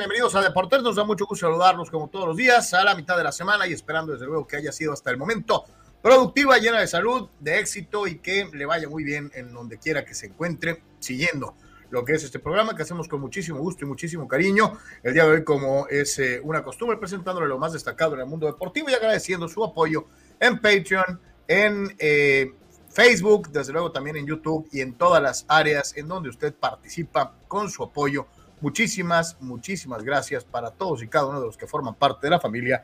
Bienvenidos a Deportes. Nos da mucho gusto saludarlos como todos los días a la mitad de la semana y esperando desde luego que haya sido hasta el momento productiva, llena de salud, de éxito y que le vaya muy bien en donde quiera que se encuentre siguiendo lo que es este programa que hacemos con muchísimo gusto y muchísimo cariño. El día de hoy, como es eh, una costumbre, presentándole lo más destacado en el mundo deportivo y agradeciendo su apoyo en Patreon, en eh, Facebook, desde luego también en YouTube y en todas las áreas en donde usted participa con su apoyo. Muchísimas, muchísimas gracias para todos y cada uno de los que forman parte de la familia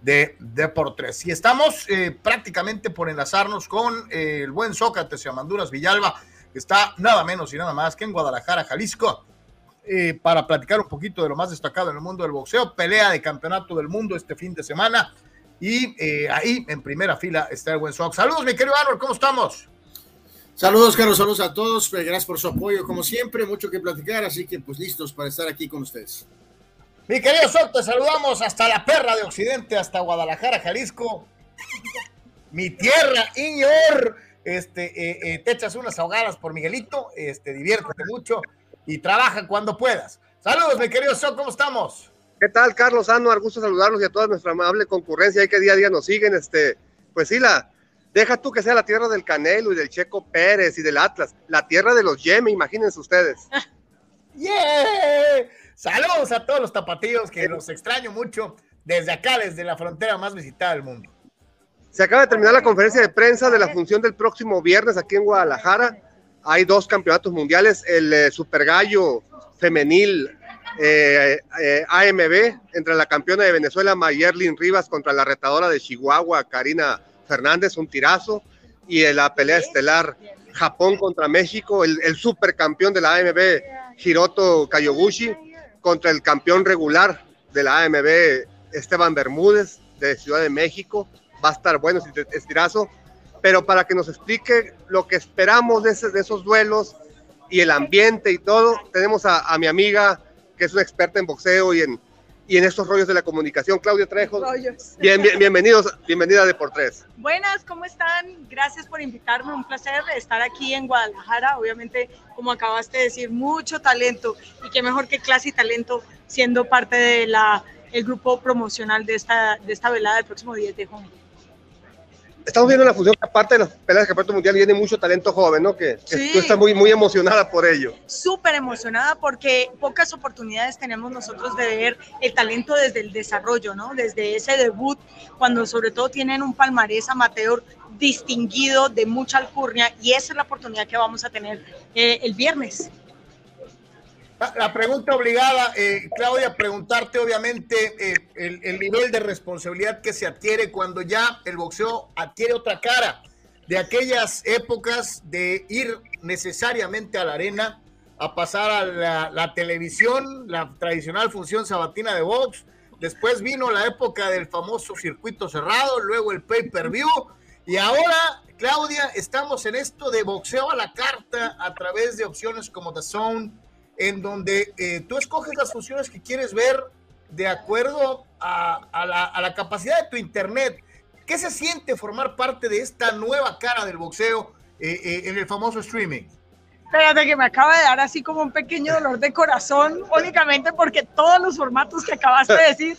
de Deportes. Y estamos eh, prácticamente por enlazarnos con eh, el buen Sócrates y Amanduras Villalba, que está nada menos y nada más que en Guadalajara, Jalisco, eh, para platicar un poquito de lo más destacado en el mundo del boxeo, pelea de campeonato del mundo este fin de semana. Y ahí en primera fila está el buen Sox. Saludos, mi querido Arnold, ¿cómo estamos? Saludos, Carlos, saludos a todos. Gracias por su apoyo, como siempre, mucho que platicar, así que pues listos para estar aquí con ustedes. Mi querido Soto, te saludamos hasta la perra de Occidente, hasta Guadalajara, Jalisco. Mi tierra, Iñor. Este, eh, eh, te echas unas ahogadas por Miguelito, este, diviértete mucho y trabaja cuando puedas. Saludos, mi querido Soto, ¿cómo estamos? ¿Qué tal, Carlos Anuar? Gusto saludarlos y a toda nuestra amable concurrencia ahí que día a día nos siguen. Este, pues sí, la, deja tú que sea la tierra del Canelo y del Checo Pérez y del Atlas, la tierra de los Yeme, imagínense ustedes. ¡Yeah! Saludos a todos los tapatíos que los extraño mucho desde acá, desde la frontera más visitada del mundo. Se acaba de terminar la conferencia de prensa de la función del próximo viernes aquí en Guadalajara. Hay dos campeonatos mundiales, el eh, Super Gallo femenil eh, eh, AMB entre la campeona de Venezuela Mayerlin Rivas contra la retadora de Chihuahua Karina Fernández, un tirazo, y la pelea estelar Japón contra México, el, el supercampeón de la AMB Hiroto Kayoguchi contra el campeón regular de la AMB, Esteban Bermúdez, de Ciudad de México. Va a estar bueno ese tirazo. Pero para que nos explique lo que esperamos de, de esos duelos y el ambiente y todo, tenemos a, a, mi amiga, que es una experta en boxeo y en, y en estos rollos de la comunicación, Claudia Trejo. Bien, bien, bienvenidos, bienvenida de por tres. Buenas, ¿cómo están? Gracias por invitarme, un placer estar aquí en Guadalajara. Obviamente, como acabaste de decir, mucho talento y qué mejor que clase y talento siendo parte del el grupo promocional de esta, de esta velada del próximo 10 de junio estamos viendo la fusión que aparte de las peleas del campeonato mundial viene mucho talento joven, ¿no? Que, sí. tú estás muy, muy emocionada por ello. Súper emocionada porque pocas oportunidades tenemos nosotros de ver el talento desde el desarrollo, ¿no? Desde ese debut, cuando sobre todo tienen un palmarés amateur distinguido de mucha alcurnia y esa es la oportunidad que vamos a tener eh, el viernes. La pregunta obligada, eh, Claudia, preguntarte obviamente el, el, nivel de responsabilidad que se adquiere cuando ya el boxeo adquiere otra cara, de aquellas épocas de ir necesariamente a la arena, a pasar a la, la televisión, la tradicional función sabatina de box, después vino la época del famoso circuito cerrado, luego el pay-per-view, y ahora, Claudia, estamos en esto de boxeo a la carta a través de opciones como The Zone, en donde eh, tú escoges las funciones que quieres ver de acuerdo a, a, la, a, la, capacidad de tu internet. ¿Qué se siente formar parte de esta nueva cara del boxeo eh, eh, en el famoso streaming? Espérate que me acaba de dar así como un pequeño dolor de corazón, únicamente porque todos los formatos que acabaste de decir,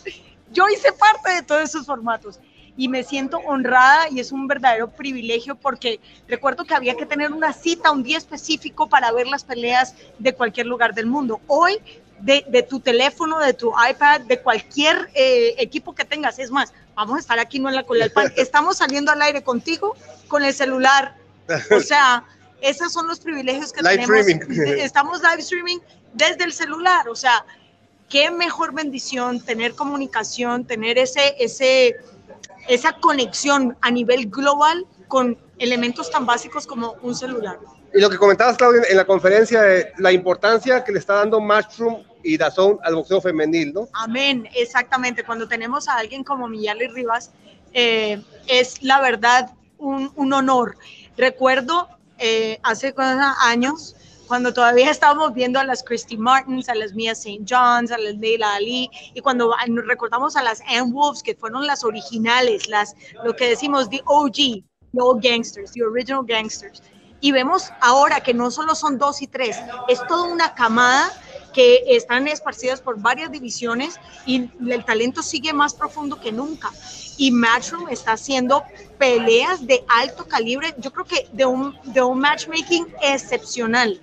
yo hice parte de todos esos formatos y me siento honrada y es un verdadero privilegio porque recuerdo que había que tener una cita, un día específico para ver las peleas de cualquier lugar del mundo. Hoy, de, de tu teléfono, de tu iPad, de cualquier eh, equipo que tengas, es más, vamos a estar aquí no en la cola del pan, estamos saliendo al aire contigo con el celular. O sea, esos son los privilegios que live tenemos. Streaming. Estamos live streaming desde el celular, o sea, qué mejor bendición tener comunicación, tener ese, ese, esa conexión a nivel global con elementos tan básicos como un celular. Y lo que comentabas, Claudia, en la conferencia, de la importancia que le está dando Matchroom y Dazón al boxeo femenil, ¿no? Amén, exactamente. Cuando tenemos a alguien como Miyali Rivas, eh, es la verdad un, un honor. Recuerdo eh, hace años, cuando todavía estábamos viendo a las Christy Martins, a las Mia St. John's, a las Leila Ali, y cuando nos recordamos a las Ann Wolves, que fueron las originales, las, lo que decimos, the OG, the old gangsters, the original gangsters. Y vemos ahora que no solo son dos y tres, es toda una camada que están esparcidas por varias divisiones y el talento sigue más profundo que nunca. Y Matchroom está haciendo peleas de alto calibre, yo creo que de un, de un matchmaking excepcional.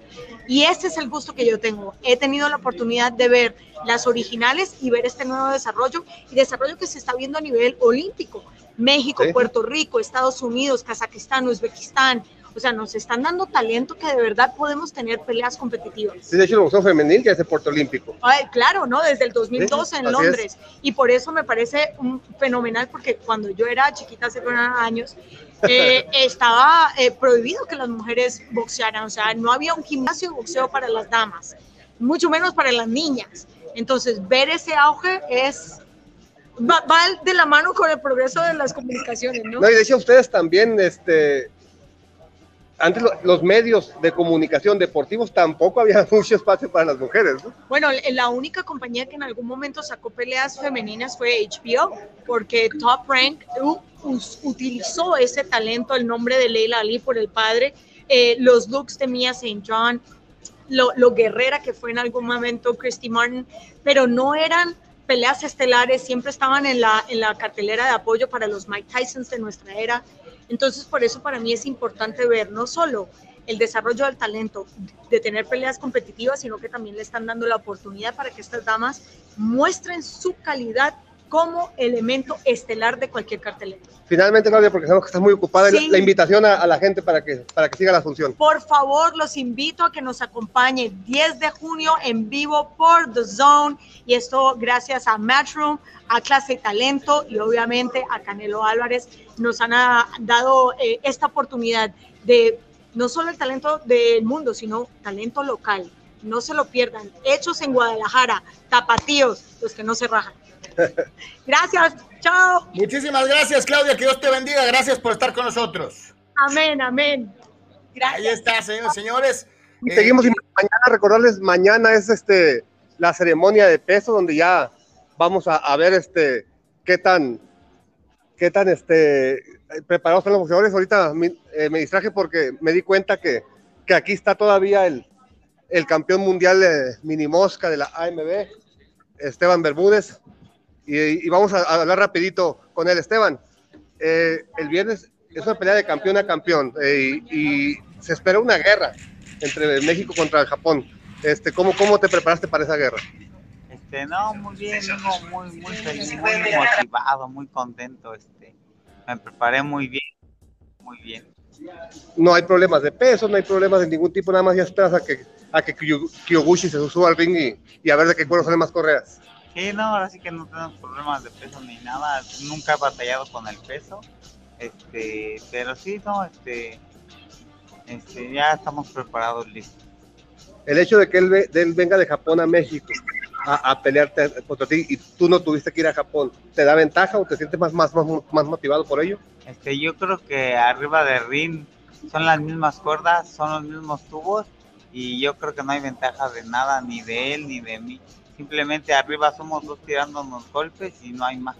Y ese es el gusto que yo tengo. He tenido la oportunidad de ver las originales y ver este nuevo desarrollo y desarrollo que se está viendo a nivel olímpico. México, Puerto Rico, Estados Unidos, Kazajistán, Uzbekistán, o sea, nos están dando talento que de verdad podemos tener peleas competitivas. Sí, de hecho, el boxeo femenil ya es Puerto Olímpico. Ay, claro, ¿no? Desde el 2012 en Londres. Y por eso me parece un fenomenal, porque cuando yo era chiquita, hace años, eh, estaba eh, prohibido que las mujeres boxearan. O sea, no había un gimnasio de boxeo para las damas, mucho menos para las niñas. Entonces, ver ese auge es Va, va, de la mano con el progreso de las comunicaciones, ¿no? No, y decía ustedes también, este, antes los medios de comunicación deportivos tampoco había mucho espacio para las mujeres. ¿no? Bueno, la única compañía que en algún momento sacó peleas femeninas fue HBO, porque Top Rank utilizó ese talento, el nombre de Leila Ali por el padre, eh, los looks de Mia St. John, lo, lo, guerrera que fue en algún momento Christy Martin, pero no eran peleas estelares, siempre estaban en la, en la cartelera de apoyo para los Mike Tysons de nuestra era entonces, por eso para mí es importante ver no solo el desarrollo del talento, de tener peleas competitivas, sino que también le están dando la oportunidad para que estas damas muestren su calidad como elemento estelar de cualquier cartelera. Finalmente, Claudia, porque sabemos que estás muy ocupada, la invitación a, la gente para que, para que siga la función. Por favor, los invito a que nos acompañen 10 de junio en vivo por The Zone, y esto gracias a Matchroom, a Clase Talento y obviamente a Canelo Álvarez, nos han ah, dado eh, esta oportunidad de no solo el talento del mundo, sino talento local. No se lo pierdan. Hechos en Guadalajara, tapatíos, los que no se rajan. Gracias, chao. Muchísimas gracias, Claudia, que Dios te bendiga. Gracias por estar con nosotros. Amén, amén. Gracias. Ahí está, señores, señores. Seguimos y mañana, recordarles, mañana es este la ceremonia de peso, donde ya vamos a, ver este qué tan qué tan este preparados están los boxeadores. Ahorita eh, me distraje porque me di cuenta que, que aquí está todavía el, el campeón mundial de mini mosca de la AMB, Esteban Bermúdez y, vamos a, hablar rapidito con él. Esteban, eh, el viernes es una pelea de campeón a campeón eh, y, se espera una guerra entre México contra el Japón. Este, ¿cómo, ¿Cómo te preparaste para esa guerra? Este, no, muy bien, muy, muy feliz, muy motivado, muy contento. Este, me preparé muy bien, muy bien. No hay problemas de peso, no hay problemas de ningún tipo, nada más ya esperas a que, a que Kyoguchi se suba al ring y, y a ver de qué cuero salen más correas. Sí, no, ahora sí que no tenemos problemas de peso ni nada. Nunca he batallado con el peso. Este, pero sí, no, este, este, ya estamos preparados, listos. El hecho de que él, venga de Japón a México a, a, pelearte contra ti y tú no tuviste que ir a Japón, ¿te da ventaja o te sientes más, más, más, más motivado por ello? Este, yo creo que arriba de ring son las mismas cuerdas, son los mismos tubos y yo creo que no hay ventaja de nada, ni de él ni de mí. Simplemente arriba somos dos tirándonos golpes y no hay más.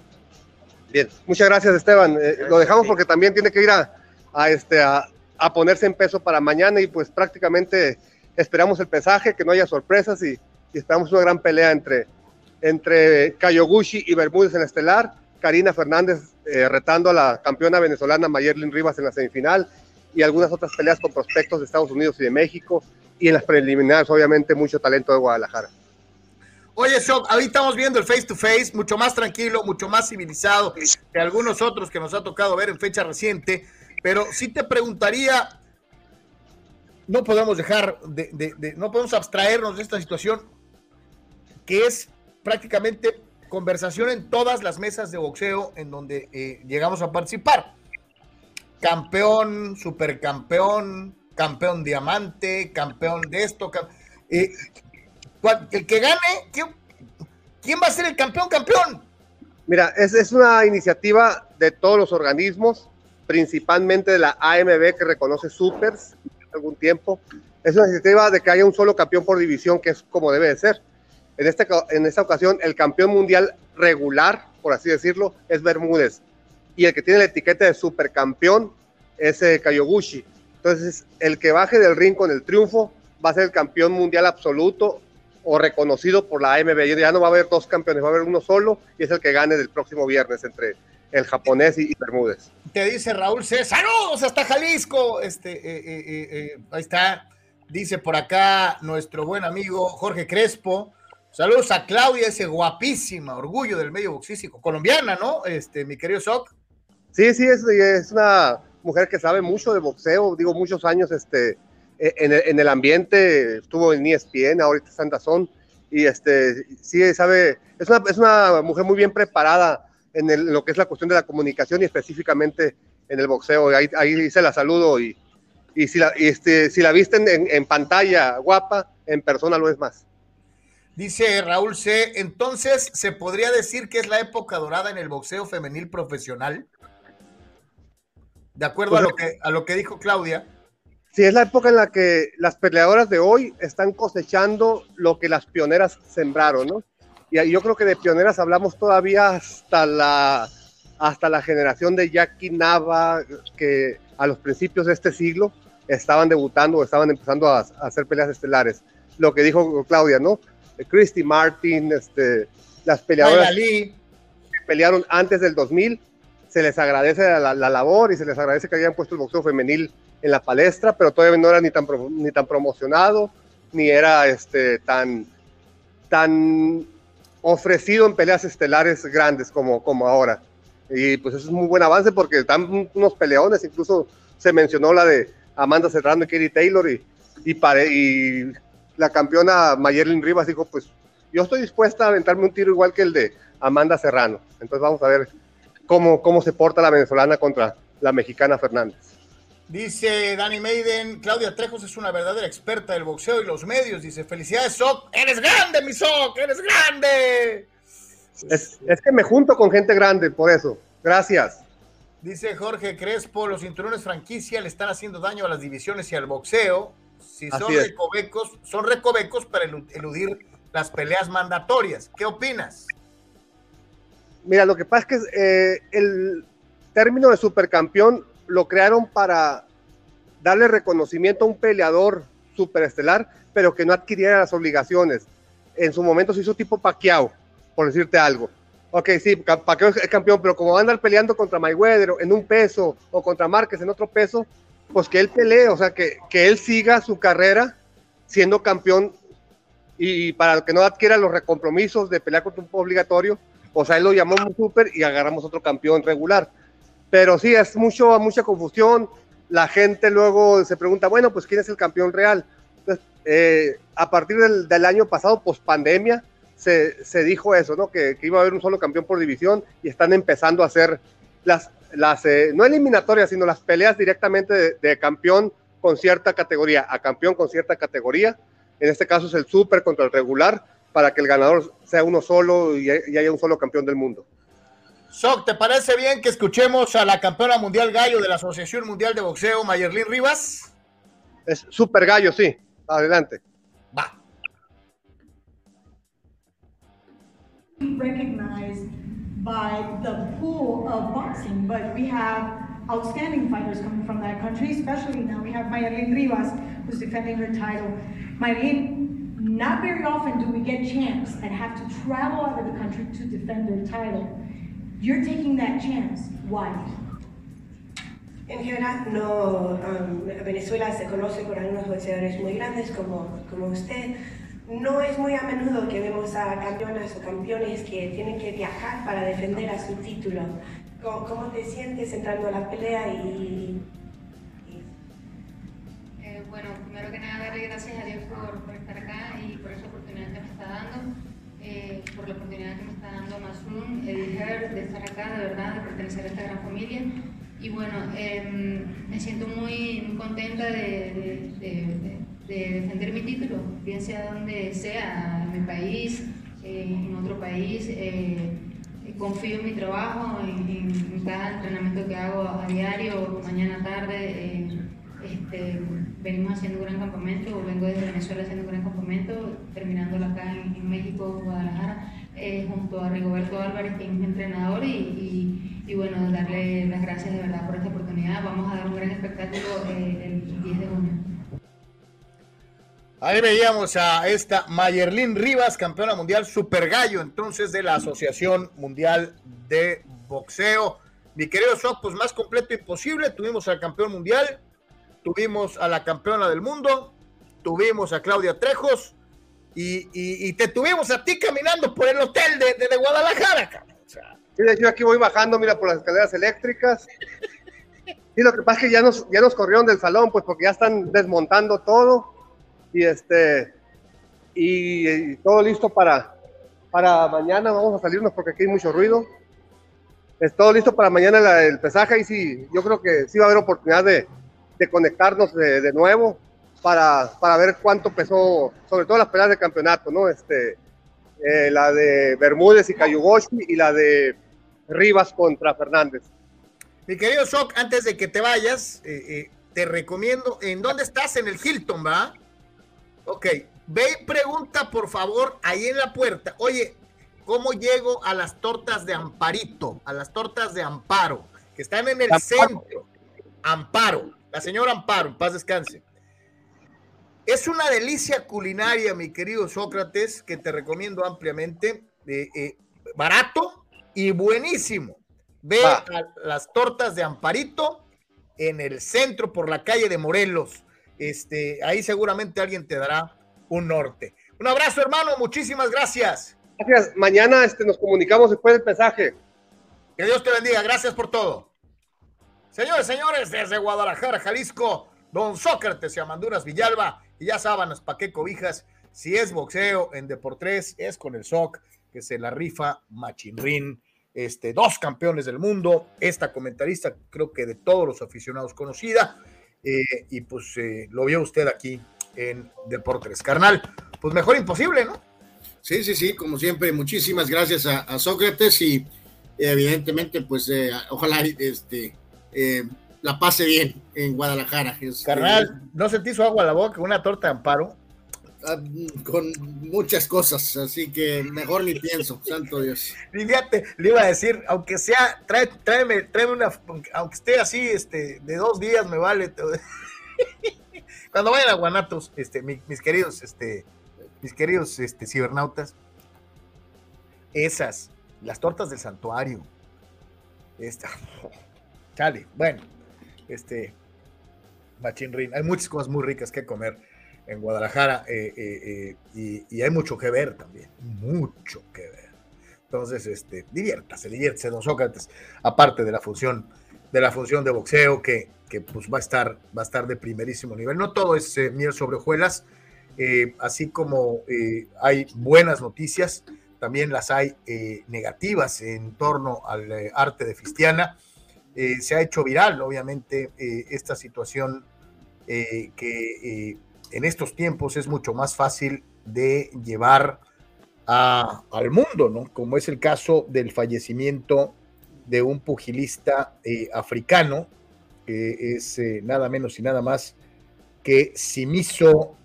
Bien, muchas gracias Esteban. Eh, lo dejamos porque también tiene que ir a, este, a, ponerse en peso para mañana y pues prácticamente esperamos el pesaje, que no haya sorpresas y, esperamos una gran pelea entre, entre Kayoguchi y Bermúdez en estelar, Karina Fernández eh, retando a la campeona venezolana Mayerlin Rivas en la semifinal y algunas otras peleas con prospectos de Estados Unidos y de México y en las preliminares obviamente mucho talento de Guadalajara. Oye, Shock, ahorita estamos viendo el face to face, mucho más tranquilo, mucho más civilizado que algunos otros que nos ha tocado ver en fecha reciente. Pero sí te preguntaría, no podemos dejar de, no podemos abstraernos de esta situación que es prácticamente conversación en todas las mesas de boxeo en donde eh, llegamos a participar. Campeón, supercampeón, campeón diamante, campeón de esto. Eh, el que gane, ¿quién, va a ser el campeón campeón? Mira, es, es una iniciativa de todos los organismos, principalmente de la AMB que reconoce supers algún tiempo. Es una iniciativa de que haya un solo campeón por división, que es como debe de ser. En, este, en esta ocasión, el campeón mundial regular, por así decirlo, es Bermúdez. Y el que tiene la etiqueta de supercampeón es eh, Kayoguchi. Entonces, el que baje del ring con el triunfo va a ser el campeón mundial absoluto o reconocido por la AMB. Ya no va a haber dos campeones, va a haber uno solo y es el que gane del próximo viernes entre el japonés y, Bermúdez. Te dice Raúl C. Saludos hasta Jalisco. Este, eh, eh, eh, ahí está. Dice por acá nuestro buen amigo Jorge Crespo. Saludos a Claudia, ese guapísima, orgullo del medio boxístico, colombiana, ¿no? Este, mi querido Soc. Sí, sí, es, es una mujer que sabe mucho de boxeo, digo, muchos años este, en, el, en el ambiente, estuvo en ESPN, ahorita está en Dazón, y este, sí, sabe, es una, es una mujer muy bien preparada en, lo que es la cuestión de la comunicación y específicamente en el boxeo. Ahí, ahí se la saludo y, y si la, este, si la visten en, en, pantalla guapa, en persona lo es más. Dice Raúl C. Entonces, ¿se podría decir que es la época dorada en el boxeo femenil profesional? De acuerdo pues, a, lo que, a lo que dijo Claudia. Sí, es la época en la que las peleadoras de hoy están cosechando lo que las pioneras sembraron, ¿no? Y yo creo que de pioneras hablamos todavía hasta la, hasta la generación de Jackie Nava, que a los principios de este siglo estaban debutando o estaban empezando a, hacer peleas estelares. Lo que dijo Claudia, ¿no? Christy Martin, este, las peleadoras que pelearon antes del 2000, se les agradece la, la, labor y se les agradece que hayan puesto el boxeo femenil en la palestra, pero todavía no era ni tan, promocionado, ni era este, tan, tan ofrecido en peleas estelares grandes como, como ahora. Y pues eso es un muy buen avance porque están unos peleones, incluso se mencionó la de Amanda Serrano y Katie Taylor y, y, y la campeona Mayerlin Rivas dijo, pues yo estoy dispuesta a aventarme un tiro igual que el de Amanda Serrano. Entonces vamos a ver cómo, cómo se porta la venezolana contra la mexicana Fernández. Dice Danny Maiden, Claudia Trejos es una verdadera experta del boxeo y los medios. Dice, felicidades, Soc. Eres grande, mi Soc, eres grande. Es, es, que me junto con gente grande, por eso. Gracias. Dice Jorge Crespo, los cinturones franquicia le están haciendo daño a las divisiones y al boxeo. Si son recovecos, son recovecos para eludir las peleas mandatorias. ¿Qué opinas? Mira, lo que pasa es que eh, el término de supercampeón lo crearon para darle reconocimiento a un peleador superestelar, pero que no adquiriera las obligaciones. En su momento se hizo tipo Pacquiao, por decirte algo. Ok, sí, Pacquiao es campeón, pero como va a andar peleando contra Mayweather en un peso o contra Márquez en otro peso, pues que él pelee, o sea, que, que él siga su carrera siendo campeón y para que no adquiera los recompromisos de pelear contra un obligatorio, o sea, él lo llamó un super y agarramos otro campeón regular. Pero sí, es mucho, mucha confusión. La gente luego se pregunta, bueno, pues ¿quién es el campeón real? Eh, a partir del, año pasado, post pandemia, se, se dijo eso, ¿no? Que, iba a haber un solo campeón por división y están empezando a hacer las, las eh, no eliminatorias, sino las peleas directamente de, de, campeón con cierta categoría a campeón con cierta categoría. En este caso es el super contra el regular, para que el ganador sea uno solo y haya un solo campeón del mundo. Soc, ¿te parece bien que escuchemos a la campeona mundial gallo de la Asociación Mundial de Boxeo, Mayerlin Rivas? Es super gallo, sí. Adelante. Va. Recognized by the pool of boxing, but we have outstanding fighters coming from that country, especially now we have Mayerlin Rivas, who's defending her title. Mayerlin, not very often do we get chance and have to travel out of the country to defend their title. You're taking that chance. Why? En general, no, um, Venezuela se conoce por algunos boxeadores muy grandes como, como usted. No es muy a menudo que vemos a campeonas o campeones que tienen que viajar para defender a su título. ¿Cómo, cómo te sientes entrando a la pelea y, eh, bueno, primero que nada darle gracias a Dios por, por estar acá y por esa oportunidad que me está dando. Eh, por la oportunidad que me está dando Masun, Eddie Herr, de estar acá, de verdad, de pertenecer a esta gran familia. Y bueno, eh, me siento muy, muy contenta de, defender mi título, bien sea donde sea, en mi país, eh, en otro país. Eh, confío en mi trabajo, en, en, cada entrenamiento que hago a diario, mañana, tarde. Este, venimos haciendo un gran campamento, vengo desde Venezuela haciendo un gran campamento, terminándolo acá en, en México, Guadalajara, eh, junto a Rigoberto Álvarez, que es mi entrenador, y, y, y, bueno, darle las gracias de verdad por esta oportunidad. Vamos a dar un gran espectáculo eh, el 10 de junio. Ahí veíamos a esta Mayerlin Rivas, campeona mundial super gallo, entonces de la Asociación Mundial de Boxeo. Mi querido Sok, pues más completo imposible. Tuvimos al campeón mundial, tuvimos a la campeona del mundo, tuvimos a Claudia Trejos y, te tuvimos a ti caminando por el hotel de, Guadalajara, yo aquí voy bajando, mira, por las escaleras eléctricas. Y lo que pasa es que ya nos, ya nos corrieron del salón, pues porque ya están desmontando todo. Y este, y, todo listo para, para mañana. Vamos a salirnos porque aquí hay mucho ruido. Es todo listo para mañana el pesaje. Y sí, yo creo que sí va a haber oportunidad de, de conectarnos de, de nuevo para, para, ver cuánto pesó, sobre todo las peleas de campeonato, ¿no? Este, eh, la de Bermúdez y Cayugoshi y la de Rivas contra Fernández. Mi querido Shock, antes de que te vayas, eh, eh, te recomiendo, ¿en dónde estás? En el Hilton, ¿va? Ok, ve y pregunta por favor ahí en la puerta, oye, ¿cómo llego a las tortas de Amparito, a las tortas de Amparo, que están en el centro? Amparo, la señora Amparo, en paz descanse. Es una delicia culinaria, mi querido Sócrates, que te recomiendo ampliamente. Eh, barato y buenísimo. Ve a las tortas de Amparito en el centro por la calle de Morelos. Este, ahí seguramente alguien te dará un norte. Un abrazo, hermano. Muchísimas gracias. Gracias. Mañana este, nos comunicamos después del pesaje. Que Dios te bendiga. Gracias por todo. Señores, señores, desde Guadalajara, Jalisco, don Sócrates y Amanduras Villalba y ya sábanas, pa' qué cobijas. Si es boxeo en Deportes, es con el SOC, que se la rifa Machinrin. Este, dos campeones del mundo, esta comentarista creo que de todos los aficionados conocida, eh, y pues eh, lo vio usted aquí en Deportes. Carnal, pues mejor imposible, ¿no? Sí, sí, sí, como siempre, muchísimas gracias a, Sócrates y evidentemente, pues eh, ojalá este, la pase bien en Guadalajara. Carnal, ¿no sentí su agua a la boca una torta de amparo? Ah, con muchas cosas, así que mejor ni pienso, santo Dios. Fíjate, le iba a decir, aunque sea, trae, tráeme, tráeme una, aunque esté así, este, de dos días me vale. Cuando vayan a Guanatos, este, mis queridos, este, mis queridos, este, cibernautas, esas, las tortas del santuario, esta, chale, bueno, este, Machinrin. Hay muchas cosas muy ricas que comer en Guadalajara eh, eh, eh, y, hay mucho que ver también, mucho que ver. Entonces, este, diviértase, diviértase, don Sócrates, aparte de la función de la función de boxeo que, que pues va a estar va a estar de primerísimo nivel. No todo es miel sobre hojuelas, así como hay buenas noticias, también las hay negativas en torno al arte de Fistiana eh, se ha hecho viral, obviamente, eh, esta situación eh, que en estos tiempos es mucho más fácil de llevar al mundo, ¿no? Como es el caso del fallecimiento de un pugilista africano, que es nada menos y nada más que Simiso,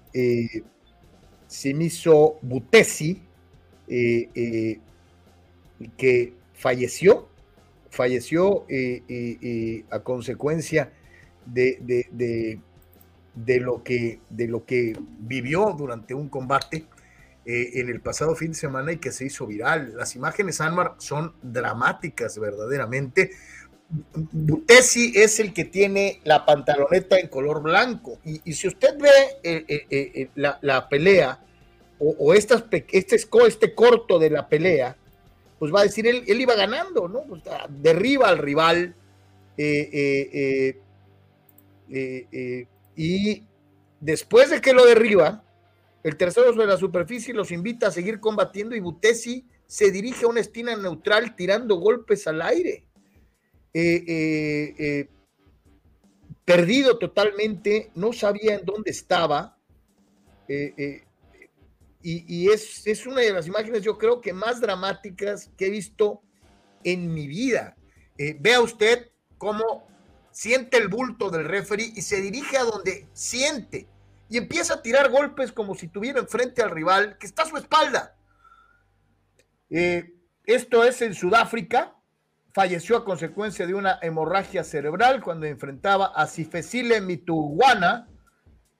Simiso Butesi, que falleció falleció eh, eh, eh, a consecuencia de, de, lo que, de lo que vivió durante un combate en el pasado fin de semana y que se hizo viral. Las imágenes, Anwar, son dramáticas verdaderamente. Butesi es el que tiene la pantaloneta en color blanco. Y, si usted ve la, pelea o, o este, este corto de la pelea, pues va a decir, él, él iba ganando, ¿no? Pues, ah, derriba al rival eh, eh, eh, y después de que lo derriba, el tercero sobre la superficie los invita a seguir combatiendo y Butesi se dirige a una esquina neutral tirando golpes al aire. perdido totalmente, no sabía en dónde estaba y, es, una de las imágenes, yo creo que más dramáticas que he visto en mi vida. Eh, vea usted cómo siente el bulto del referee y se dirige a donde siente y empieza a tirar golpes como si tuviera enfrente al rival que está a su espalda. Eh, esto es en Sudáfrica. Falleció a consecuencia de una hemorragia cerebral cuando enfrentaba a Sifesile Mituguana.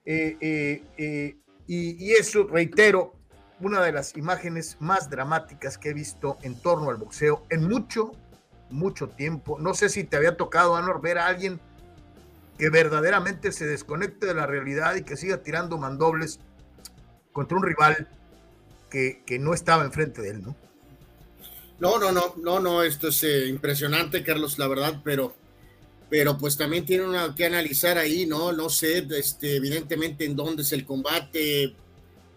Eh, Y, eso, reitero, una de las imágenes más dramáticas que he visto en torno al boxeo en mucho, mucho tiempo. No sé si te había tocado, Anor, ver a alguien que verdaderamente se desconecte de la realidad y que siga tirando mandobles contra un rival que, que no estaba enfrente de él, ¿no? No, no, no, no, no, esto es eh, impresionante, Carlos, la verdad, pero, pero pues también tiene una que analizar ahí, ¿no? No sé, este, evidentemente en dónde es el combate,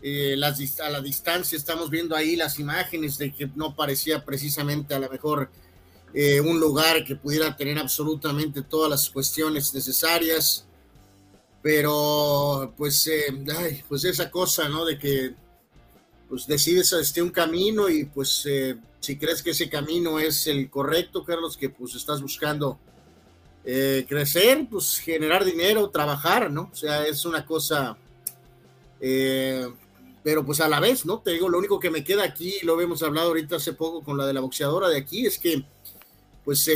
eh, las, a la distancia estamos viendo ahí las imágenes de que no parecía precisamente a lo mejor eh, un lugar que pudiera tener absolutamente todas las cuestiones necesarias, pero pues, ay, pues esa cosa, ¿no? De que pues decides este un camino y pues eh, si crees que ese camino es el correcto, Carlos, que pues estás buscando eh, crecer, pues generar dinero, trabajar, ¿no? O sea, es una cosa, eh, pero pues a la vez, ¿no? Te digo, lo único que me queda aquí, lo habíamos hablado ahorita hace poco con la de la boxeadora de aquí, es que pues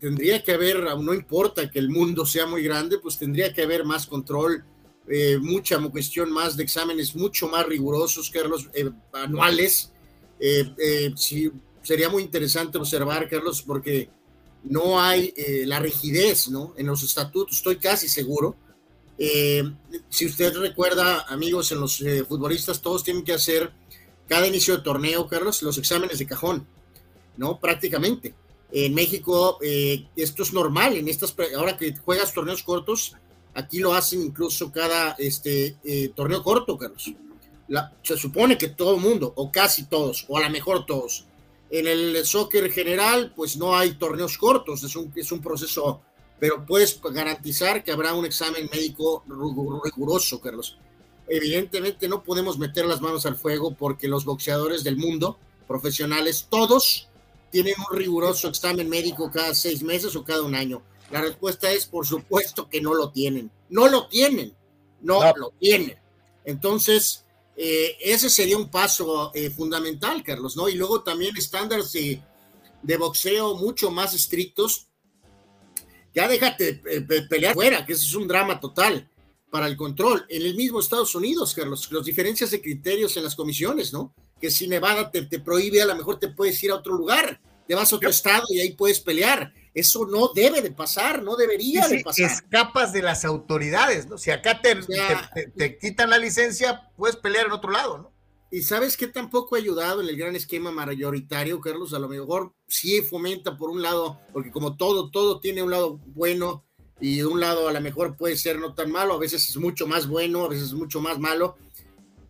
tendría que haber, no importa que el mundo sea muy grande, pues tendría que haber más control, eh, mucha cuestión más de exámenes mucho más rigurosos, Carlos, eh, anuales. Eh, sí, sería muy interesante observar, Carlos, porque no hay la rigidez ¿no? en los estatutos, estoy casi seguro. si usted recuerda, amigos, en los futbolistas todos tienen que hacer cada inicio de torneo, Carlos, los exámenes de cajón, ¿no? Prácticamente. En México esto es normal, en estas, ahora que juegas torneos cortos, Aquí lo hacen incluso cada este, eh, torneo corto, Carlos. se supone que todo el mundo, o casi todos, o a lo mejor todos. En el soccer general, pues no hay torneos cortos, es un, es un proceso, pero puedes garantizar que habrá un examen médico riguroso, Carlos. Evidentemente no podemos meter las manos al fuego porque los boxeadores del mundo, profesionales, todos tienen un riguroso examen médico cada seis meses o cada un año. La respuesta es, por supuesto que no lo tienen. No lo tienen. No, lo tienen. Entonces, eh, ese sería un paso eh, fundamental, Carlos, ¿no? Y luego también estándares de, de boxeo mucho más estrictos. Ya déjate eh, pelear fuera, que eso es un drama total para el control. En el mismo Estados Unidos, Carlos, las diferencias de criterios en las comisiones, ¿no? Que si Nevada te, te prohíbe, a lo mejor te puedes ir a otro lugar, te vas a otro estado y ahí puedes pelear eso no debe de pasar, no debería de pasar. Escapas de las autoridades, ¿no? Si acá te, te, quitan la licencia, puedes pelear en otro lado, ¿no? Y sabes que tampoco ha ayudado en el gran esquema mayoritario, Carlos, a lo mejor sí fomenta por un lado, porque como todo, todo tiene un lado bueno y de un lado a lo mejor puede ser no tan malo, a veces es mucho más bueno, a veces es mucho más malo,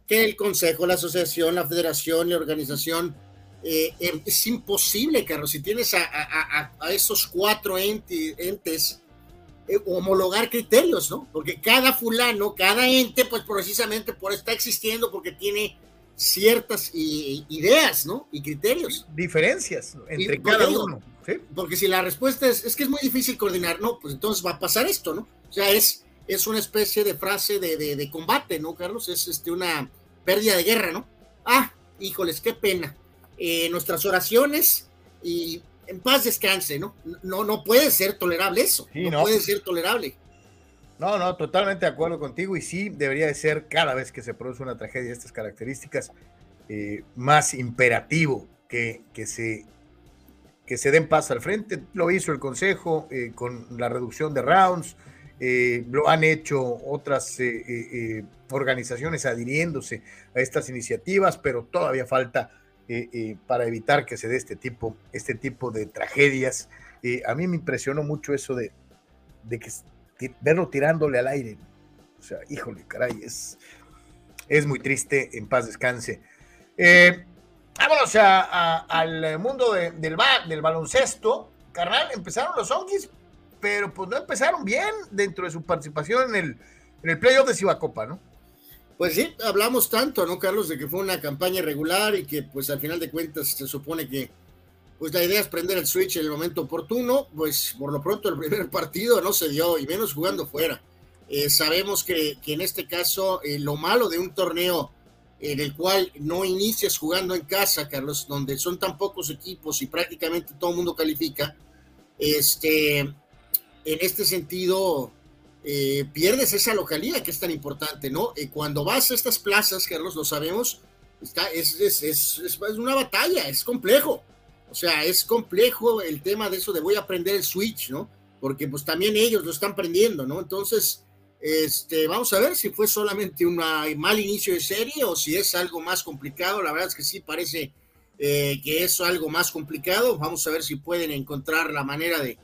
que el consejo, la asociación, la federación, la organización eh, em, es imposible, Carlos, si tienes a, esos cuatro entes, eh, homologar criterios, ¿no? Porque cada fulano, cada ente, pues precisamente por está existiendo porque tiene ciertas ideas, ¿no? Y criterios. Diferencias entre cada uno. Porque si la respuesta es, es que es muy difícil coordinar, no, pues entonces va a pasar esto, ¿no? O sea, es, es una especie de frase de, de combate, ¿no, Carlos? Es este, una pérdida de guerra, ¿no? Ah, híjoles, qué pena eh, nuestras oraciones y en paz descanse, ¿no? No, no puede ser tolerable eso, no, puede ser tolerable. No, no, totalmente de acuerdo contigo y sí debería de ser cada vez que se produce una tragedia de estas características eh, más imperativo que, que, se, que se den paso al frente. Lo hizo el Consejo eh, con la reducción de rounds, lo han hecho otras organizaciones adhiriéndose a estas iniciativas, pero todavía falta eh, eh, para evitar que se dé este tipo, este tipo de tragedias. Eh, a mí me impresionó mucho eso de, de que verlo tirándole al aire. O sea, híjole, caray, es, es muy triste, en paz descanse. vámonos al mundo del, del baloncesto. Carnal, empezaron los Onkis, pero pues no empezaron bien dentro de su participación en el, en el playoff de Cibacopa, ¿no? Pues sí, hablamos tanto, ¿no, Carlos? De que fue una campaña regular y que, pues, al final de cuentas se supone que, pues, la idea es prender el switch en el momento oportuno. Pues, por lo pronto, el primer partido no se dio, y menos jugando fuera. Eh, sabemos que, en este caso, eh, lo malo de un torneo en el cual no inicias jugando en casa, Carlos, donde son tan pocos equipos y prácticamente todo el mundo califica, este, en este sentido, eh, pierdes esa localidad que es tan importante, ¿no? Eh, cuando vas a estas plazas, Carlos, lo sabemos, está, es, es, es, es, una batalla, es complejo. O sea, es complejo el tema de eso de voy a aprender el switch, ¿no? Porque pues también ellos lo están prendiendo, ¿no? Entonces, este, vamos a ver si fue solamente un mal inicio de serie o si es algo más complicado. La verdad es que sí parece eh, que es algo más complicado. Vamos a ver si pueden encontrar la manera de,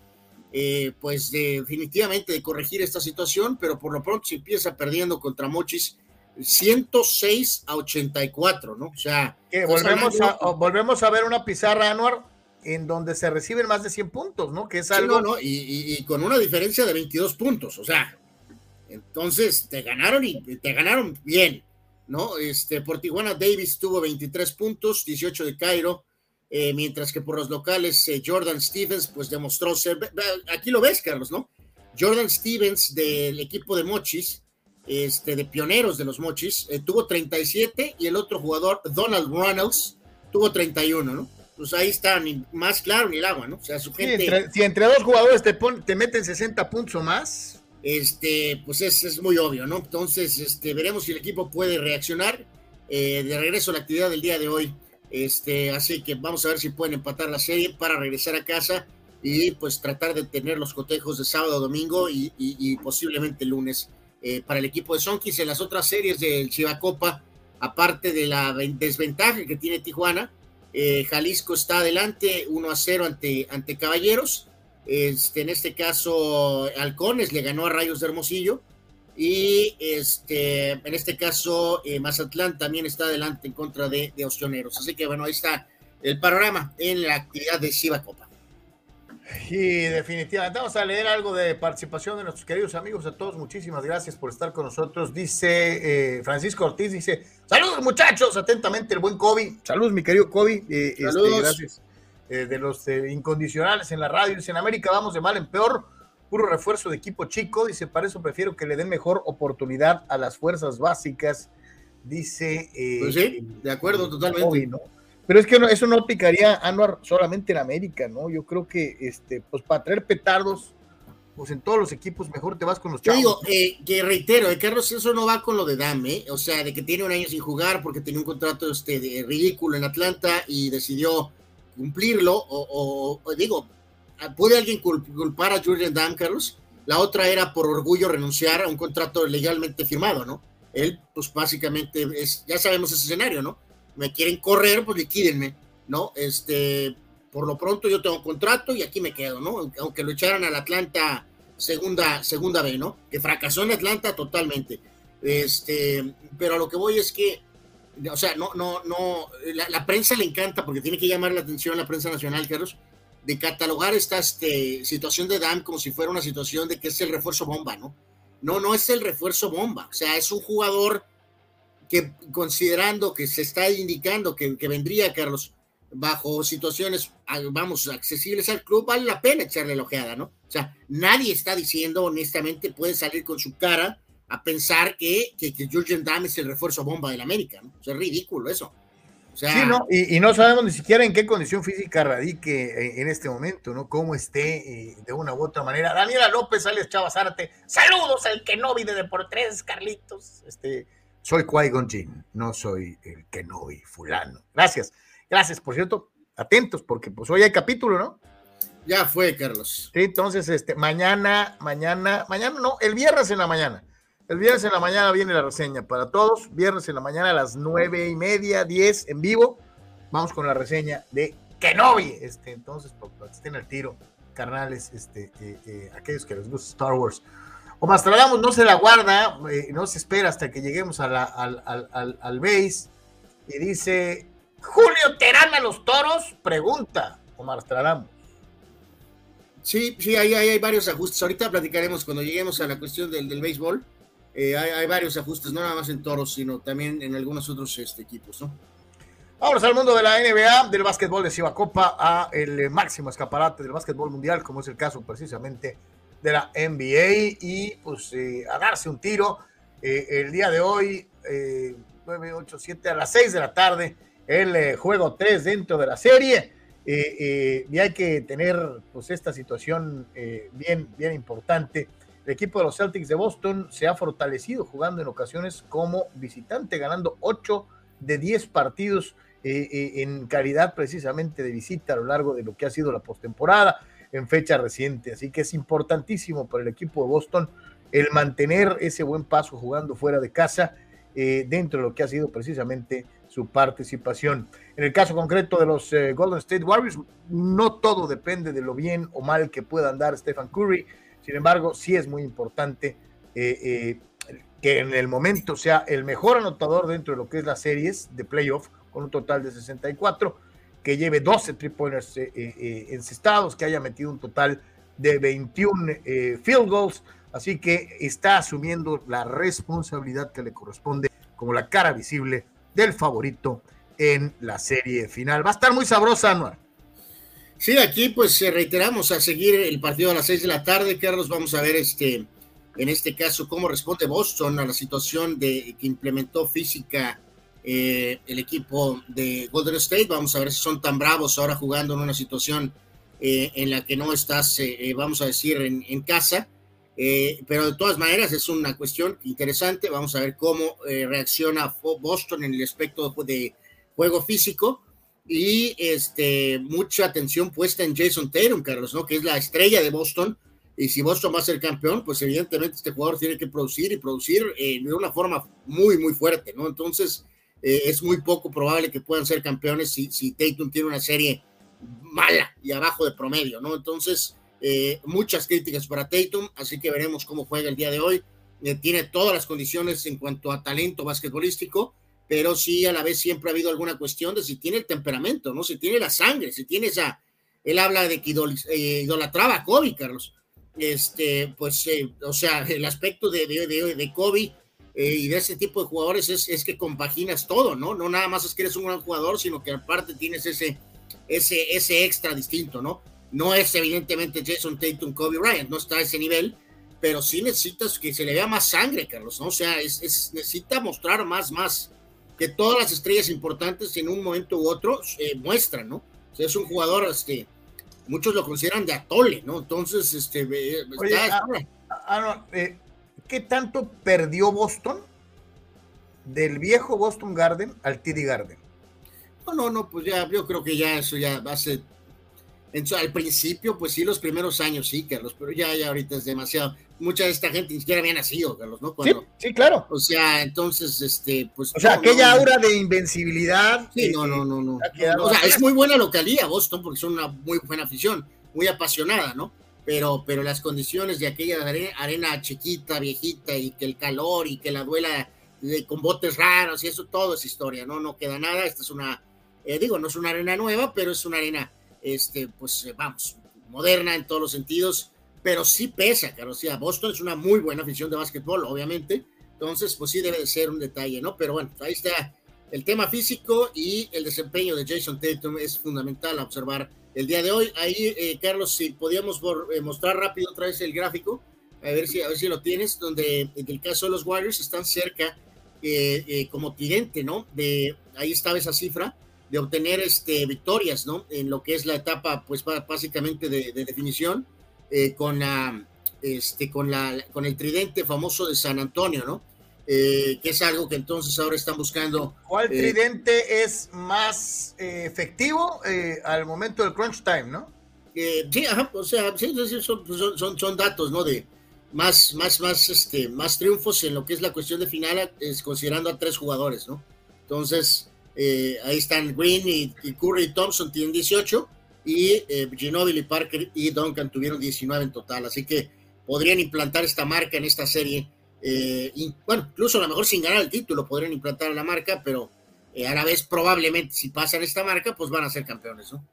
eh, pues definitivamente de corregir esta situación, pero por lo pronto se empieza perdiendo contra Mochis 106 a 84, ¿no? O sea, volvemos, a, volvemos a ver una pizarra, Anuar, en donde se reciben más de 100 puntos, ¿no? Que es algo. no, Y, con una diferencia de 22 puntos, o sea, entonces te ganaron y te ganaron bien, ¿no? Este, por Tijuana Davis tuvo 23 puntos, 18 de Cairo, eh, mientras que por los locales eh, Jordan Stevens, pues demostró ser. Aquí lo ves, Carlos, ¿no? Jordan Stevens del equipo de Mochis este, de pioneros de los mochis, eh, tuvo 37 y el otro jugador, Donald Reynolds, tuvo 31, ¿no? Pues ahí está, ni más claro ni el agua, ¿no? O sea, su gente. si entre dos jugadores te, te meten 60 puntos o más. Este, pues es, es, muy obvio, ¿no? Entonces, este, veremos si el equipo puede reaccionar. Eh, de regreso a la actividad del día de hoy. Este, así que vamos a ver si pueden empatar la serie para regresar a casa y pues tratar de tener los cotejos de sábado, domingo y, posiblemente lunes eh, para el equipo de Sonkis en las otras series del Chivacopa, aparte de la desventaja que tiene Tijuana. Eh, Jalisco está adelante 1 a 0 ante, ante Caballeros. Este, en este caso, Halcones le ganó a Rayos de Hermosillo. Y este, en este caso, eh, Mazatlán también está adelante en contra de, de Ostioneros. Así que bueno, ahí está el panorama en la actividad de Chivacopa. Y definitivamente vamos a leer algo de participación de nuestros queridos amigos. A todos, muchísimas gracias por estar con nosotros. Dice eh, Francisco Ortiz, dice, saludos muchachos, atentamente el buen Kobe. Saludos, mi querido Kobe. Eh, este, saludos. gracias. Eh, de los incondicionales en la radio. Dice, en América vamos de mal en peor. Puro refuerzo de equipo chico. Dice, para eso prefiero que le den mejor oportunidad a las fuerzas básicas. Dice... pues sí, de acuerdo, totalmente. ¿no? Pero es que eso no aplicaría Anuar solamente en América, ¿no? Yo creo que, este, pues para traer petardos, pues en todos los equipos mejor te vas con los chavos. Yo digo, eh, que reitero, eh, Carlos, eso no va con lo de Dame, o sea, de que tiene un año sin jugar porque tenía un contrato este, de ridículo en Atlanta y decidió cumplirlo, o, digo, ¿puede alguien culpar a Julian Dam, Carlos? La otra era por orgullo renunciar a un contrato legalmente firmado, ¿no? Él, pues básicamente, es, ya sabemos ese escenario, ¿no? me quieren correr, pues liquídenme, ¿no? Este, por lo pronto yo tengo contrato y aquí me quedo, ¿no? Aunque lo echaran al Atlanta segunda, segunda B, ¿no? Que fracasó en Atlanta totalmente. Este, pero a lo que voy es que, o sea, no, no, no, la, prensa le encanta porque tiene que llamar la atención la prensa nacional, Carlos, de catalogar esta este, situación de Dam como si fuera una situación de que es el refuerzo bomba, ¿no? No, no es el refuerzo bomba, o sea, es un jugador que considerando que se está indicando que, vendría Carlos bajo situaciones, vamos, accesibles al club, vale la pena echarle la ojeada, ¿no? O sea, nadie está diciendo, honestamente, puede salir con su cara a pensar que, que, que Jurgen Damm es el refuerzo bomba del América, ¿no? O sea, es ridículo eso. O sea, sí, no, y, no sabemos ni siquiera en qué condición física radique en este momento, ¿no? Cómo esté eh, de una u otra manera. Daniela López, Alex Chavas Arte, saludos al no de Deportes, Carlitos. Este, soy Qui-Gon no soy el Kenobi fulano. Gracias, gracias, por cierto, atentos, porque pues hoy hay capítulo, ¿no? Ya fue, Carlos. Sí, entonces, este, mañana, mañana, mañana no, el viernes en la mañana. El viernes en la mañana viene la reseña para todos. Viernes en la mañana a las nueve y media, diez en vivo. Vamos con la reseña de Kenobi. Este, entonces, pues, para que estén al tiro, carnales, este, eh, eh, aquellos que les gusta Star Wars. O Mastradamos no se la guarda, eh, no se espera hasta que lleguemos a al, al, al, base. Y dice, Julio Terán a los toros, pregunta Omar Stradamos. Sí, sí, ahí, hay varios ajustes. Ahorita platicaremos cuando lleguemos a la cuestión del, del béisbol. Eh, hay, varios ajustes, no nada más en toros, sino también en algunos otros este, equipos, ¿no? Vamos al mundo de la NBA, del básquetbol de Ciba Copa, a el máximo escaparate del básquetbol mundial, como es el caso precisamente de la NBA y pues eh, a darse un tiro eh, el día de hoy, eh, 9, 8, 7 a las 6 de la tarde, el eh, juego 3 dentro de la serie. y hay que tener pues esta situación bien, bien importante el equipo de los Celtics de Boston se ha fortalecido jugando en ocasiones como visitante, ganando 8 de 10 partidos eh, eh, en calidad precisamente de visita a lo largo de lo que ha sido la postemporada en fecha reciente. Así que es importantísimo para el equipo de Boston el mantener ese buen paso jugando fuera de casa eh, dentro de lo que ha sido precisamente su participación. En el caso concreto de los Golden State Warriors, no todo depende de lo bien o mal que pueda andar Stephen Curry. Sin embargo, sí es muy importante que en el momento sea el mejor anotador dentro de lo que es las series de playoff con un total de 64, que lleve 12 three-pointers eh, eh, eh, encestados, que haya metido un total de 21 field goals, así que está asumiendo la responsabilidad que le corresponde como la cara visible del favorito en la serie final. Va a estar muy sabrosa, Anuar. Sí, aquí pues reiteramos a seguir el partido a las 6 de la tarde, Carlos, vamos a ver este, en este caso cómo responde Boston a la situación de que implementó física eh, el equipo de Golden State. Vamos a ver si son tan bravos ahora jugando en una situación eh, en la que no estás, eh, vamos a decir, en, casa. pero de todas maneras es una cuestión interesante. Vamos a ver cómo reacciona Boston en el aspecto de juego físico. Y este, mucha atención puesta en Jason Tatum, Carlos, ¿no? que es la estrella de Boston. Y si Boston va a ser campeón, pues evidentemente este jugador tiene que producir y producir de una forma muy, muy fuerte, ¿no? Entonces, eh, es muy poco probable que puedan ser campeones si, si Tatum tiene una serie mala y abajo de promedio, ¿no? Entonces, eh, muchas críticas para Tatum, así que veremos cómo juega el día de hoy. Eh, tiene todas las condiciones en cuanto a talento basquetbolístico, pero sí a la vez siempre ha habido alguna cuestión de si tiene el temperamento, ¿no? Si tiene la sangre, si tiene esa... Él habla de que idolatraba a Kobe, Carlos. Este, pues, o sea, el aspecto de, de, de, de Kobe eh, y de ese tipo de jugadores es, es, que compaginas todo, ¿no? No nada más es que eres un gran jugador, sino que aparte tienes ese, ese, ese extra distinto, ¿no? No es evidentemente Jason Tatum, Kobe Bryant, no está a ese nivel, pero sí necesitas que se le vea más sangre, Carlos, ¿no? O sea, es, es necesita mostrar más, más, que todas las estrellas importantes en un momento u otro eh, muestran, ¿no? O sea, es un jugador, este, muchos lo consideran de atole, ¿no? Entonces, este, Oye, ah, no, eh, ¿qué tanto perdió Boston del viejo Boston Garden al TD Garden? No, no, no, pues ya, yo creo que ya eso ya va a ser. al principio, pues sí, los primeros años sí, Carlos, pero ya, ya ahorita es demasiado. Mucha de esta gente ni siquiera había nacido, Carlos, ¿no? sí, sí, claro. O sea, entonces, este, pues. O sea, aquella aura de invencibilidad. Sí, no, no, no, no. O sea, es muy buena localía Boston, porque son una muy buena afición, muy apasionada, ¿no? pero, pero las condiciones de aquella arena, chiquita, viejita, y que el calor y que la duela de, con botes raros y eso, todo es historia, ¿no? No queda nada. Esta es una, eh, digo, no es una arena nueva, pero es una arena, este, pues, eh, vamos, moderna en todos los sentidos, pero sí pesa, claro. O Boston es una muy buena afición de básquetbol, obviamente. Entonces, pues sí debe de ser un detalle, ¿no? Pero bueno, ahí está el tema físico y el desempeño de Jason Tatum es fundamental a observar el día de hoy. Ahí, eh, Carlos, si podíamos eh, mostrar rápido otra vez el gráfico, a ver si, a ver si lo tienes, donde en el caso de los Warriors están cerca eh, como tridente, ¿no? De, ahí estaba esa cifra de obtener este, victorias, ¿no? En lo que es la etapa, pues básicamente de, definición, con, la, este, con, la, con el tridente famoso de San Antonio, ¿no? Eh, que es algo que entonces ahora están buscando. ¿Cuál eh, tridente es más eh, efectivo al momento del crunch time, no? sí, o sea, son, son, datos, ¿no? De más, más, más, este, más triunfos en lo que es la cuestión de final, es, considerando a tres jugadores, ¿no? Entonces, ahí están Green y, Curry y Thompson tienen 18 y Ginobili, Parker y Duncan tuvieron 19 en total, así que podrían implantar esta marca en esta serie eh, bueno, incluso a lo mejor sin ganar el título podrían implantar la marca, pero eh, a la vez probablemente si pasan esta marca, pues van a ser campeones, ¿no?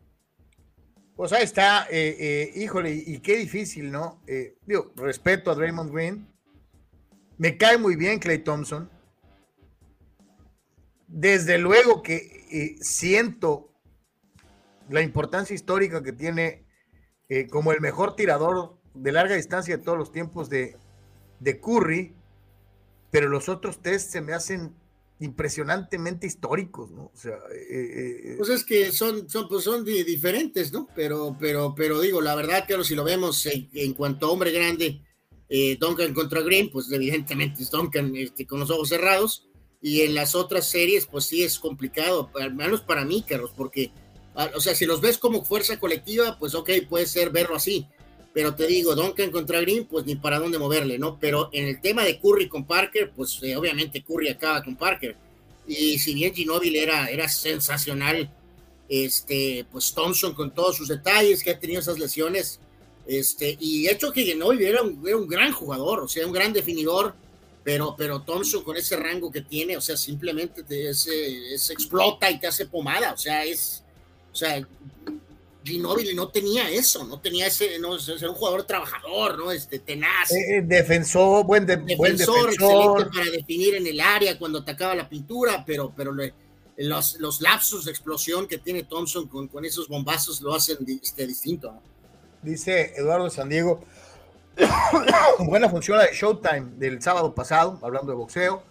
Pues ahí está, eh, híjole, y qué difícil, ¿no? digo, respeto a Draymond Green, me cae muy bien Clay Thompson. Desde luego que siento la importancia histórica que tiene como el mejor tirador de larga distancia de todos los tiempos de, de Curry, pero los otros test se me hacen impresionantemente históricos, ¿no? O sea, eh, eh, eh, pues es que son, son, pues son diferentes, ¿no? Pero, pero, pero digo, la verdad, claro, si lo vemos en, cuanto a hombre grande, Eh, Duncan contra Green, pues evidentemente es este, con los ojos cerrados. Y en las otras series, pues sí es complicado, al menos para mí, Carlos, porque, o sea, si los ves como fuerza colectiva, pues ok, puede ser verlo así. Pero te digo, Duncan contra Green, pues ni para dónde moverle, ¿no? Pero en el tema de Curry con Parker, pues eh, obviamente Curry acaba con Parker. Y si bien Ginóbili era, era sensacional, este, pues Thompson con todos sus detalles, que ha tenido esas lesiones, este, y hecho que Ginóbili era un, era un gran jugador, o sea, un gran definidor, pero, pero Thompson con ese rango que tiene, o sea, simplemente te, se, explota y te hace pomada, o sea, es, o sea, Ginóbili no tenía eso, no tenía ese, no, era un jugador trabajador, ¿no? Este, tenaz. Eh, eh, defensor, buen, defensor, buen defensor. excelente para definir en el área cuando atacaba la pintura, pero, pero los, los lapsos de explosión que tiene Thompson con, con esos bombazos lo hacen este, distinto, ¿no? Dice Eduardo San Diego, buena función la de Showtime del sábado pasado, hablando de boxeo,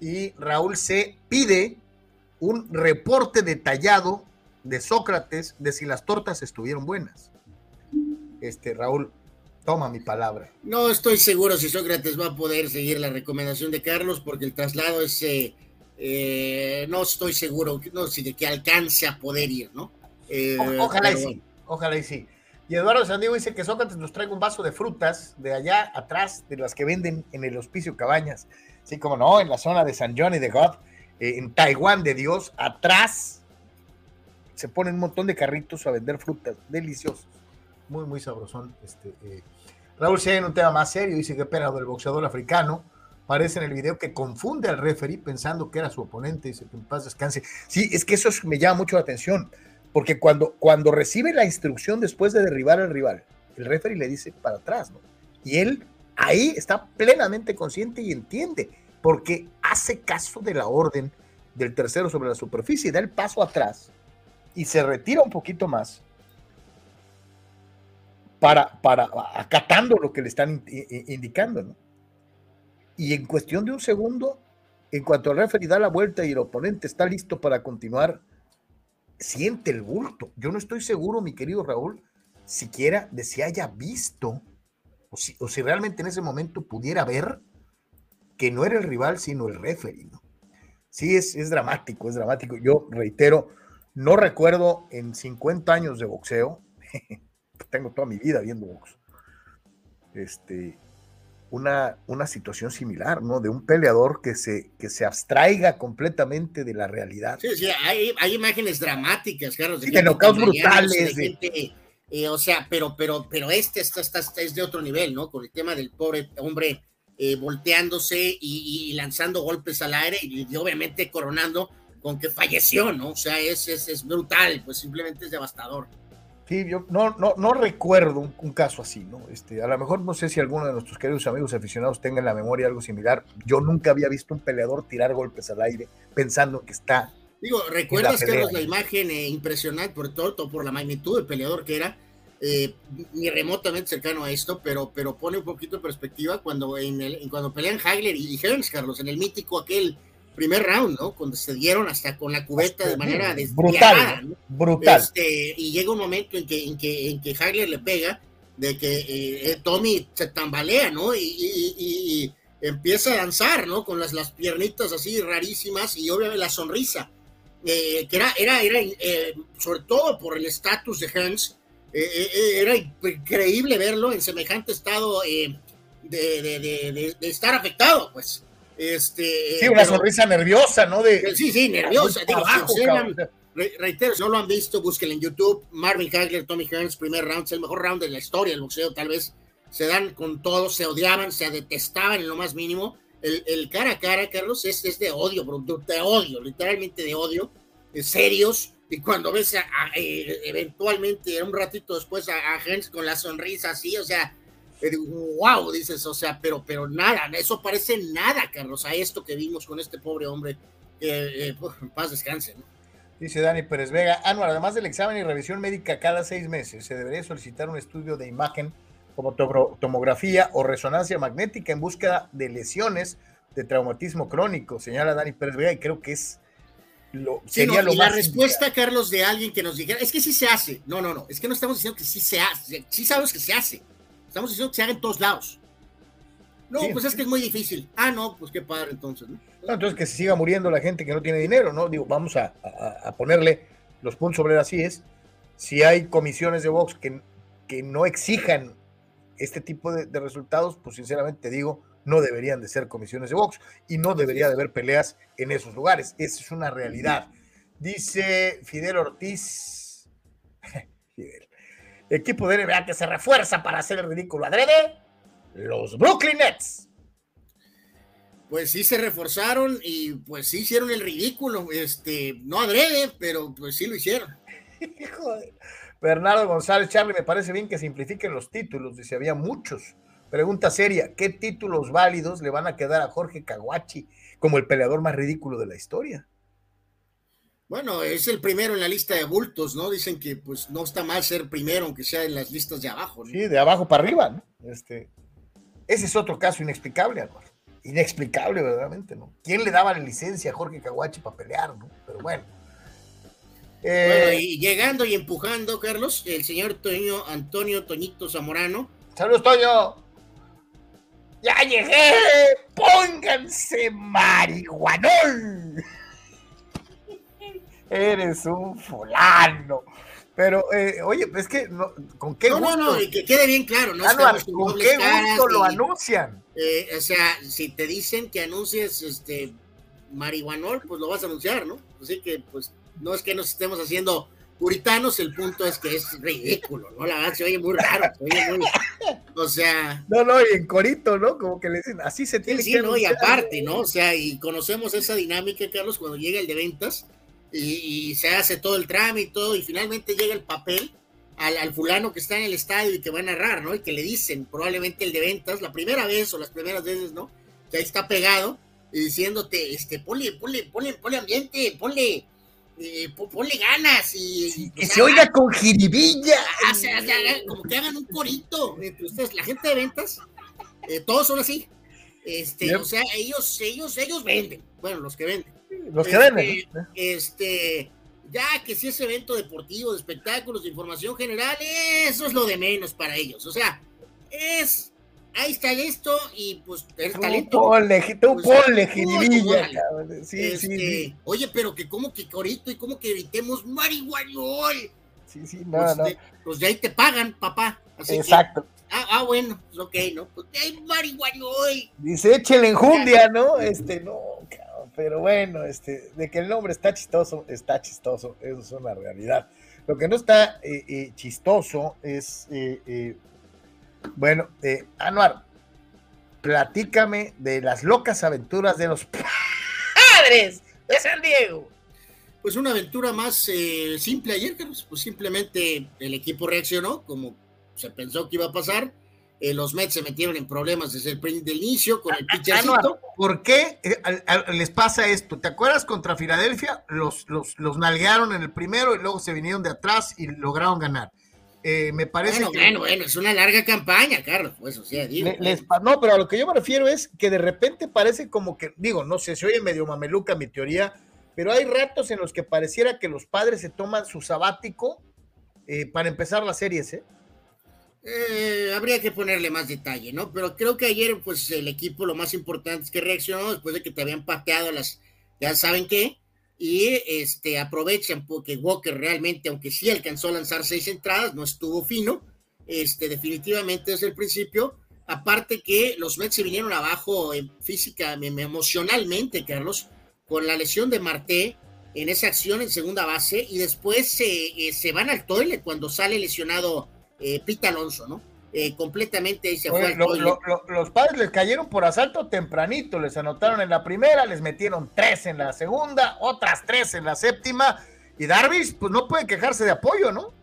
y Raúl C. pide un reporte detallado de Sócrates de si las tortas estuvieron buenas. Este, Raúl, toma mi palabra. No estoy seguro si Sócrates va a poder seguir la recomendación de Carlos porque el traslado es, eh, eh, no estoy seguro no, si de que alcance a poder ir, ¿no? Eh, ojalá y sí, ojalá y sí. Y Eduardo Sandiego dice que Sócrates nos traiga un vaso de frutas de allá atrás, de las que venden en el Hospicio Cabañas. Sí, como no, en la zona de San John y de God, en Taiwán de Dios, atrás se ponen un montón de carritos a vender frutas, deliciosos. Muy, muy sabrosón. Este, eh. Raúl C. en un tema más serio, dice que pena del boxeador africano. Parece en el video que confunde al referee pensando que era su oponente, dice que en paz descanse. Sí, es que eso me llama mucho la atención, porque cuando, cuando recibe la instrucción después de derribar al rival, el referee le dice para atrás, ¿no? Y él ahí está plenamente consciente y entiende, porque hace caso de la orden del tercero sobre la superficie, da el paso atrás y se retira un poquito más para, para acatando lo que le están indicando, ¿no? Y en cuestión de un segundo, en cuanto el referee da la vuelta y el oponente está listo para continuar, siente el bulto. Yo no estoy seguro, mi querido Raúl, siquiera de si haya visto o si, o si realmente en ese momento pudiera ver que no era el rival, sino el referee, ¿no? Sí, es, es dramático, es dramático. Yo reitero, no recuerdo en 50 años de boxeo, tengo toda mi vida viendo boxeo, este, una, una situación similar, ¿no? De un peleador que se, que se abstraiga completamente de la realidad. Sí, sí, hay, hay imágenes dramáticas, claro. De, de brutales. Eh, o sea, pero, pero, pero este está, está, es de otro nivel, ¿no? Con el tema del pobre hombre eh, volteándose y, lanzando golpes al aire y obviamente coronando con que falleció, ¿no? O sea, es, es, es brutal, pues simplemente es devastador. Sí, yo no, no, no recuerdo un, caso así, ¿no? Este, a lo mejor no sé si alguno de nuestros queridos amigos aficionados tenga en la memoria algo similar. Yo nunca había visto un peleador tirar golpes al aire pensando que está. Digo, ¿recuerdas, Carlos, la imagen eh, impresionante por todo, por la magnitud del peleador que era? Eh, ni remotamente cercano a esto, pero, pero pone un poquito de perspectiva cuando, en el, cuando pelean Hagler y Hearns, Carlos, en el mítico aquel primer round, ¿no? Cuando se dieron hasta con la cubeta de manera brutal, brutal. Este, y llega un momento en que, en que, en que Hagler le pega, de que eh, eh, Tommy se tambalea, ¿no? Y, empieza a danzar, ¿no? Con las, las piernitas así rarísimas y obviamente la sonrisa, eh, que era, era, era sobre todo por el estatus de Hans, era increíble verlo en semejante estado de, de, de estar afectado, pues. Este, sí, una sonrisa nerviosa, ¿no? De, sí, sí, nerviosa. Digo, reitero, si no lo han visto, búsquenlo en YouTube. Marvin Hagler, Tommy Hearns, primer round, es el mejor round de la historia del boxeo, tal vez. Se dan con todo, se odiaban, se detestaban en lo más mínimo. El, cara a cara, Carlos, es, es de odio, de odio, literalmente de odio, de serios. Y cuando ves a, eh, eventualmente, un ratito después, a, a Hearns con la sonrisa así, o sea, wow, dices, o sea, pero, pero nada, eso parece nada, Carlos, a esto que vimos con este pobre hombre. Eh, paz descanse, ¿no? Dice Dani Pérez Vega, Anual, además del examen y revisión médica cada seis meses, se debería solicitar un estudio de imagen como tomografía o resonancia magnética en búsqueda de lesiones de traumatismo crónico, señala Dani Pérez Vega, y creo que es lo, sería lo y la respuesta, Carlos, de alguien que nos dijera, es que sí se hace. No, no, no, es que no estamos diciendo que sí se hace, sí sabemos que se hace. Estamos diciendo que se haga en todos lados. No, pues es que es muy difícil. Ah, no, pues qué padre entonces, ¿no? entonces que se siga muriendo la gente que no tiene dinero, ¿no? Digo, vamos a, a ponerle los puntos sobre las es Si hay comisiones de box que, que no exijan este tipo de, resultados, pues sinceramente digo, no deberían de ser comisiones de box y no debería de haber peleas en esos lugares. Esa es una realidad. Dice Fidel Ortiz, Fidel, equipo de NBA que se refuerza para hacer el ridículo adrede, los Brooklyn Nets. Pues sí se reforzaron y pues sí hicieron el ridículo, este, no adrede, pero pues sí lo hicieron. Bernardo González, Charlie, me parece bien que simplifiquen los títulos, dice, había muchos. Pregunta seria, ¿qué títulos válidos le van a quedar a Jorge Caguachi como el peleador más ridículo de la historia? Bueno, es el primero en la lista de bultos, ¿no? Dicen que pues no está mal ser primero, aunque sea en las listas de abajo. Sí, de abajo para arriba, ¿no? Este, ese es otro caso inexplicable, Álvaro. Inexplicable, verdaderamente, ¿no? ¿Quién le daba la licencia a Jorge Caguachi para pelear, ¿no? Pero bueno. Eh, y llegando y empujando, Carlos, el señor Toño, Antonio Toñito Zamorano. Saludos, Toño. ¡Ya llegué! ¡Pónganse marihuanol! Eres un fulano. Pero, eh, oye, es que, ¿con qué gusto? No, no, y que quede bien claro, ¿no? ¿Con qué gusto lo anuncian? Eh, o sea, si te dicen que anuncies este marihuanol, pues lo vas a anunciar, ¿no? Así que, pues, no es que nos estemos haciendo puritanos, el punto es que es ridículo, ¿no? La verdad se oye muy raro, se oye muy, o sea... No, no, y en corito, ¿no? Como que le dicen, así se tiene sí, no, y aparte, ¿no? O sea, y conocemos esa dinámica, Carlos, cuando llega el de ventas y, se hace todo el trámite y todo, y finalmente llega el papel al, al, fulano que está en el estadio y que va a narrar, ¿no? Y que le dicen, probablemente el de ventas, la primera vez o las primeras veces, ¿no? Que ahí está pegado, y diciéndote, este, ponle, ponle, ponle, ponle ambiente, ponle eh, ponle ganas y, que se oiga con jiribilla. como que hagan un corito entre ustedes, la gente de ventas, eh, todos son así. Este, o sea, ellos, ellos, ellos venden. Bueno, los que venden. Los que venden. Este, este, ya que si es evento deportivo, de espectáculos, de información general, eso es lo de menos para ellos. O sea, es ahí está esto y pues el talento. Ponle, tú pues, ponle, jiribilla, sí, sí, sí, Oye, pero que como que corito y como que evitemos marihuanol. Sí, sí, no, pues, no. De, pues de ahí te pagan, papá. Exacto. ah, ah, bueno, pues ok, ¿no? Pues de ahí marihuanol. Dice, échele enjundia, ¿no? Este, no, cabrón, pero bueno, este, de que el nombre está chistoso, está chistoso, eso es una realidad. Lo que no está eh, eh, chistoso es eh, eh bueno, eh, Anuar, platícame de las locas aventuras de los padres de San Diego. Pues una aventura más simple ayer. Pues simplemente el equipo reaccionó como se pensó que iba a pasar. Eh, los Mets se metieron en problemas desde el inicio con el pitchercito. ¿Por qué eh, les pasa esto? ¿Te acuerdas contra Filadelfia? Los, los, los nalguearon en el primero y luego se vinieron de atrás y lograron ganar. Eh, me parece bueno, Bueno, bueno, es una larga campaña, Carlos, pues, o sea, digo. no, pero a lo que yo me refiero es que de repente parece como que, digo, no sé, se oye medio mameluca mi teoría, pero hay ratos en los que pareciera que los padres se toman su sabático eh, para empezar las series, ¿eh? ¿Eh? habría que ponerle más detalle, ¿no? Pero creo que ayer, pues, el equipo lo más importante es que reaccionó después de que te habían pateado las, ya saben qué, y este, aprovechan porque Walker realmente, aunque sí alcanzó a lanzar seis entradas, no estuvo fino, este, definitivamente desde el principio, aparte que los Mets se vinieron abajo en física, emocionalmente, Carlos, con la lesión de Marte en esa acción en segunda base y después se, eh, se van al toile cuando sale lesionado eh, Pita Alonso, ¿no? Eh, completamente se fue los padres les cayeron por asalto tempranito, les anotaron en la primera, les metieron tres en la segunda, otras tres en la séptima, y Darvish pues no puede quejarse de apoyo, ¿no?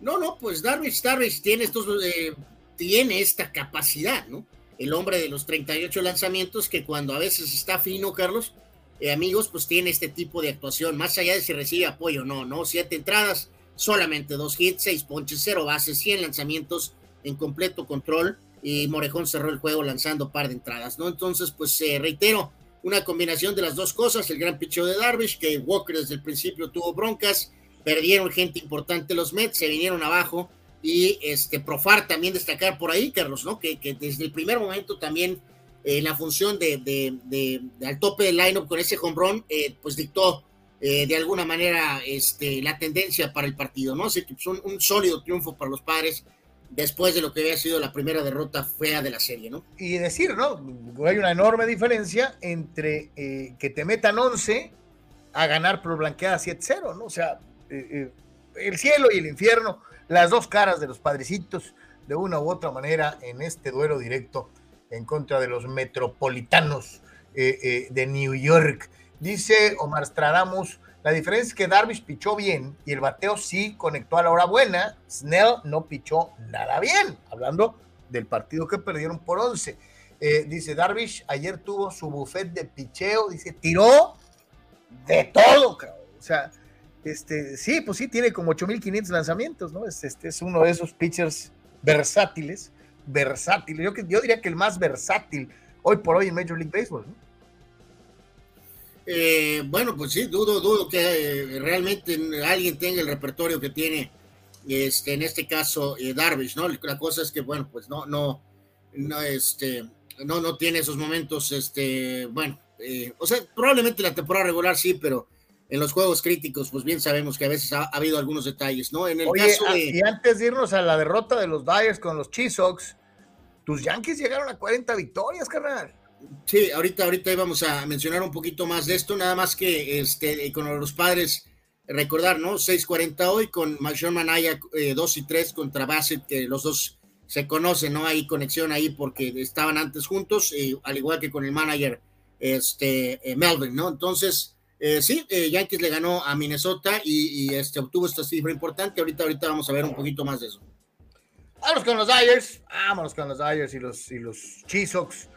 No, no, pues Darvish, Darvish tiene, estos, eh, tiene esta capacidad, ¿no? El hombre de los 38 lanzamientos que cuando a veces está fino, Carlos, eh, amigos, pues tiene este tipo de actuación, más allá de si recibe apoyo, no, no, siete entradas, solamente dos hits, seis ponches, cero bases, 100 lanzamientos, en completo control y Morejón cerró el juego lanzando par de entradas, ¿no? Entonces, pues eh, reitero, una combinación de las dos cosas, el gran picheo de Darvish, que Walker desde el principio tuvo broncas, perdieron gente importante los Mets, se vinieron abajo Y este Profar también destacar por ahí, Carlos, ¿no? Que, desde el primer momento también en la función de, al tope del lineup con ese home run, eh, pues dictó eh, de alguna manera este, la tendencia para el partido, ¿no? Así que pues, un, sólido triunfo para los padres después de lo que había sido la primera derrota fea de la serie, ¿no? Y decir, ¿no? Hay una enorme diferencia entre eh, que te metan 11 a ganar por blanqueada 7-0, ¿no? O sea, eh, el cielo y el infierno, las dos caras de los padrecitos, de una u otra manera, en este duelo directo en contra de los metropolitanos de New York. Dice Omar Stradamus, la diferencia es que Darvish pichó bien y el bateo sí conectó a la hora buena. Snell no pichó nada bien, hablando del partido que perdieron por 11. Eh, dice Darvish, ayer tuvo su buffet de picheo, dice, tiró de todo, cabrón. O sea, este, sí, pues sí, tiene como 8.500 lanzamientos, ¿no? Este, este es uno de esos pitchers versátiles versátil. Yo, yo diría que el más versátil hoy por hoy en Major League Baseball. ¿no? Eh, bueno, pues sí, dudo, dudo que eh, realmente alguien tenga el repertorio que tiene, este, en este caso, eh, Darvish, ¿no? La cosa es que, bueno, pues no, no, no, este, no, no tiene esos momentos, este, bueno, eh, o sea, probablemente la temporada regular sí, pero en los juegos críticos, pues bien sabemos que a veces ha, ha habido algunos detalles, ¿no? En el Oye, caso ah, de... y antes de irnos a la derrota de los Dyers con los Chisox, tus Yankees llegaron a 40 victorias, carnal. Sí, ahorita, ahorita íbamos a mencionar un poquito más de esto, nada más que este, con los padres, recordar, ¿no? 6-40 hoy con Majon Manaya eh, 2 y 3 contra Bassett, que los dos se conocen, ¿no? Hay conexión ahí porque estaban antes juntos, eh, al igual que con el manager este, eh, Melvin, ¿no? Entonces, eh, sí, eh, Yankees le ganó a Minnesota y, y, este, obtuvo esta cifra importante. Ahorita, ahorita vamos a ver un poquito más de eso. Vámonos con los Dyers, vámonos con los Dyers y los, y los Chisox.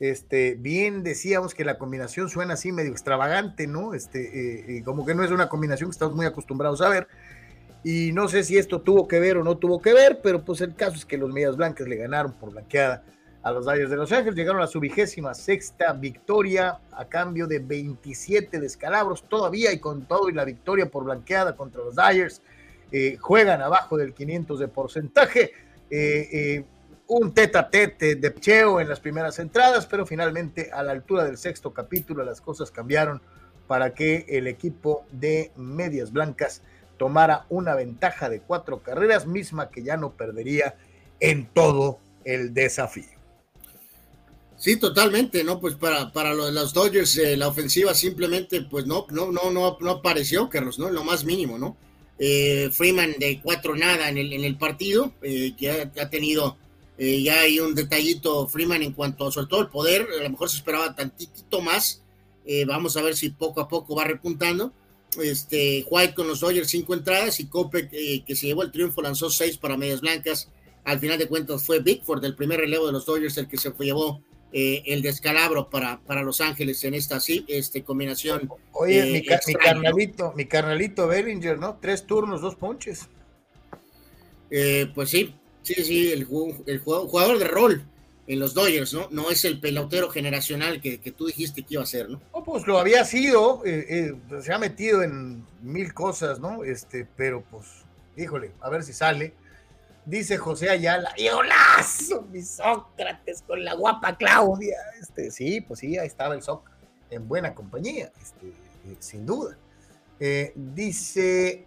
Este, bien decíamos que la combinación suena así medio extravagante, ¿no? Este, eh, como que no es una combinación que estamos muy acostumbrados a ver. Y no sé si esto tuvo que ver o no tuvo que ver, pero pues el caso es que los Medias Blancas le ganaron por blanqueada a los Dyers de Los Ángeles, llegaron a su vigésima sexta victoria a cambio de 27 descalabros todavía y con todo y la victoria por blanqueada contra los Dyers, eh, juegan abajo del 500 de porcentaje, eh, eh, un tete a tete de cheo en las primeras entradas, pero finalmente a la altura del sexto capítulo las cosas cambiaron para que el equipo de Medias Blancas tomara una ventaja de cuatro carreras, misma que ya no perdería en todo el desafío. Sí, totalmente, ¿no? Pues para, para los, Dodgers eh, la ofensiva simplemente, pues no, no, no, no, no apareció, Carlos, ¿no? Lo más mínimo, ¿no? Eh, Freeman de cuatro nada en el, en el partido, eh, que ha tenido eh, ya hay un detallito Freeman en cuanto a sobre todo el poder, a lo mejor se esperaba tantito más, eh, vamos a ver si poco a poco va repuntando. Este, White con los Dodgers cinco entradas y Kopech eh, que se llevó el triunfo lanzó seis para medias blancas. Al final de cuentas fue Bigford del primer relevo de los Dodgers el que se llevó eh, el descalabro para, para Los Ángeles en esta sí, este, combinación. Oye, mi, ca- mi carnalito, mi carnalito Bellinger, ¿no? Tres turnos, dos ponches. Pues sí, sí, sí, el, el jugador, de rol en los Dodgers, ¿no? No es el pelotero generacional que, que tú dijiste que iba a ser, ¿no? No, pues lo había sido, eh, eh, se ha metido en mil cosas, ¿no? Este, pero pues, híjole, a ver si sale. Dice José Ayala, ¡y golazo, mi Sócrates con la guapa Claudia! Este, sí, pues sí, ahí estaba el Soc en buena compañía, este, eh, sin duda. Dice,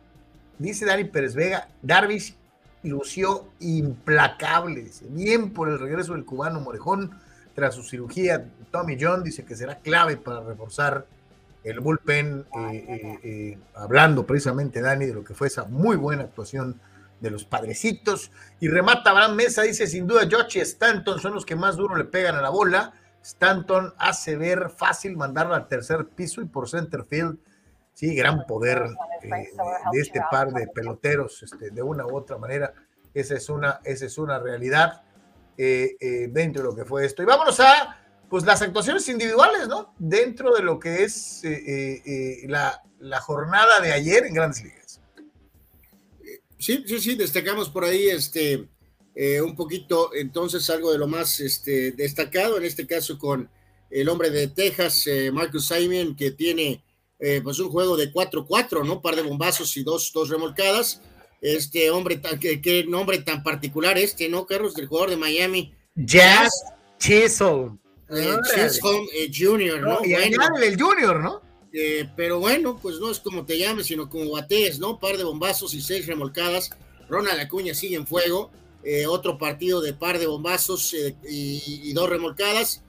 dice Dani Pérez Vega, Darvish lució implacable, dice, bien por el regreso del cubano Morejón tras su cirugía. Tommy John dice que será clave para reforzar el bullpen, eh, eh, eh, hablando precisamente, Dani, de lo que fue esa muy buena actuación de los padrecitos. Y remata Abraham Mesa, dice, sin duda, Josh y Stanton son los que más duro le pegan a la bola. Stanton hace ver fácil mandarla al tercer piso y por center field. Sí, gran poder eh, de este par de peloteros, este, de una u otra manera. Esa es una, esa es una realidad eh, eh, dentro de lo que fue esto. Y vámonos a pues las actuaciones individuales, ¿no? Dentro de lo que es eh, la, la jornada de ayer en Grandes Ligas. Sí, sí, sí, destacamos por ahí este eh, un poquito entonces algo de lo más este, destacado, en este caso con el hombre de Texas, eh, Marcus Simon, que tiene eh, pues un juego de 4-4, ¿no? Par de bombazos y dos, dos remolcadas. este hombre, tan, qué, nombre tan particular este, ¿no, Carlos? Del jugador de Miami. Jazz Chisholm. Eh, Chisholm eh, Junior, ¿no? y bueno, el Junior, ¿no? Eh, pero bueno, pues no es como te llames, sino como batees, ¿no? Par de bombazos y seis remolcadas. Ronald Acuña sigue en fuego. otro partido de par de bombazos y, dos remolcadas.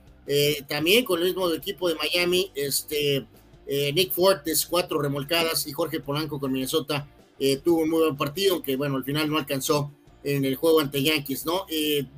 también con el mismo equipo de Miami, este, Nick Fortes, cuatro remolcadas y Jorge Polanco con Minnesota tuvo un muy buen partido, aunque bueno, al final no alcanzó en el juego ante Yankees, ¿no?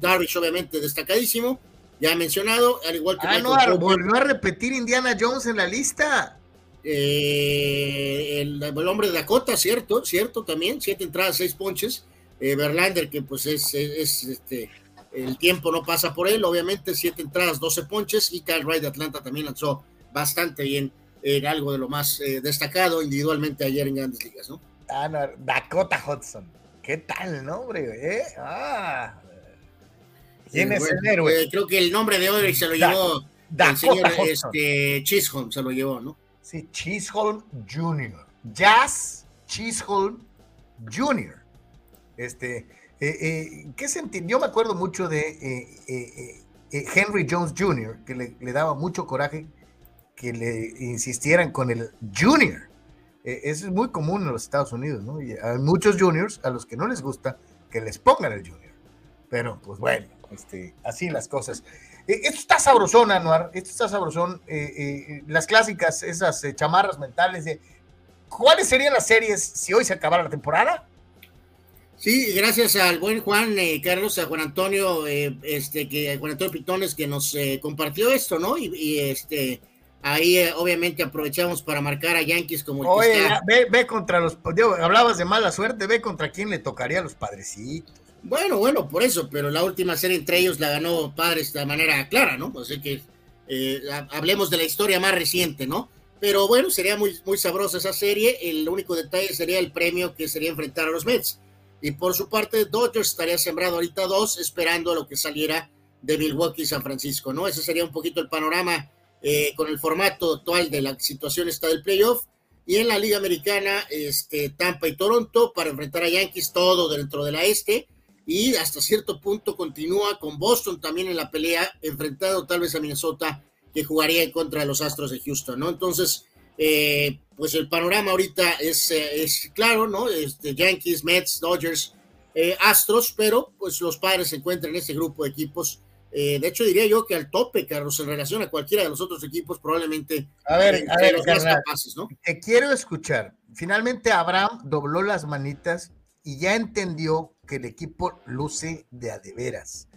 Darvish obviamente destacadísimo, ya mencionado, al igual que... Ah, no, volvió a repetir Indiana Jones en la lista. Eh, el, hombre de Dakota, cierto, cierto también, siete entradas, seis ponches. Eh, Verlander, que pues es, este, el tiempo no pasa por él, obviamente, siete entradas, doce ponches. Y Kyle Wright de Atlanta también lanzó bastante bien, en algo de lo más eh, destacado individualmente ayer en grandes ligas, ¿no? Ah, no, Dakota Hudson. ¿Qué tal el nombre, eh? Ah. ¿Quién es el héroe? creo que el nombre de hoy se lo llevó el señor este, Chisholm, se lo llevó, ¿no? Sí, Chisholm Jr. Jazz Chisholm Jr. Este, eh, eh, ¿qué sentido? Yo me acuerdo mucho de eh, Henry Jones Jr., que le, le, daba mucho coraje que le insistieran con el Junior. eso es muy común en los Estados Unidos, ¿no? Y hay muchos juniors a los que no les gusta que les pongan el Junior. Pero, pues bueno, este, así las cosas. Eh, esto está sabrosón, Anuar, esto está sabrosón. Eh, eh, las clásicas, esas chamarras mentales de ¿cuáles serían las series si hoy se acabara la temporada? Sí, gracias al buen Juan Carlos, a Juan Antonio, este, que Juan Antonio Pitones que nos compartió esto, ¿no? Y, este, ahí obviamente aprovechamos para marcar a Yankees como el Oye, ve, ve, contra los, hablabas de mala suerte, ve contra quién le tocaría a los padrecitos. Bueno, bueno, por eso, pero la última serie entre ellos la ganó Padres de manera clara, ¿no? Así que eh, hablemos de la historia más reciente, ¿no? Pero bueno, sería muy, muy sabrosa esa serie. El único detalle sería el premio que sería enfrentar a los Mets. Y por su parte, Dodgers estaría sembrado ahorita dos, esperando lo que saliera de Milwaukee y San Francisco, ¿no? Ese sería un poquito el panorama eh, con el formato actual de la situación está del playoff. Y en la Liga Americana, este, Tampa y Toronto para enfrentar a Yankees, todo dentro de la este y hasta cierto punto continúa con Boston también en la pelea, enfrentado tal vez a Minnesota, que jugaría en contra de los Astros de Houston, ¿no? Entonces, eh, pues el panorama ahorita es, eh, es claro, ¿no? Este, Yankees, Mets, Dodgers, eh, Astros, pero pues los padres se encuentran en ese grupo de equipos. De hecho, diría yo que al tope, Carlos, en relación a cualquiera de los otros equipos, probablemente a ver, a ver, los más capaces, ¿no? Te quiero escuchar. Finalmente, Abraham dobló las manitas y ya entendió que el equipo luce de a de veras.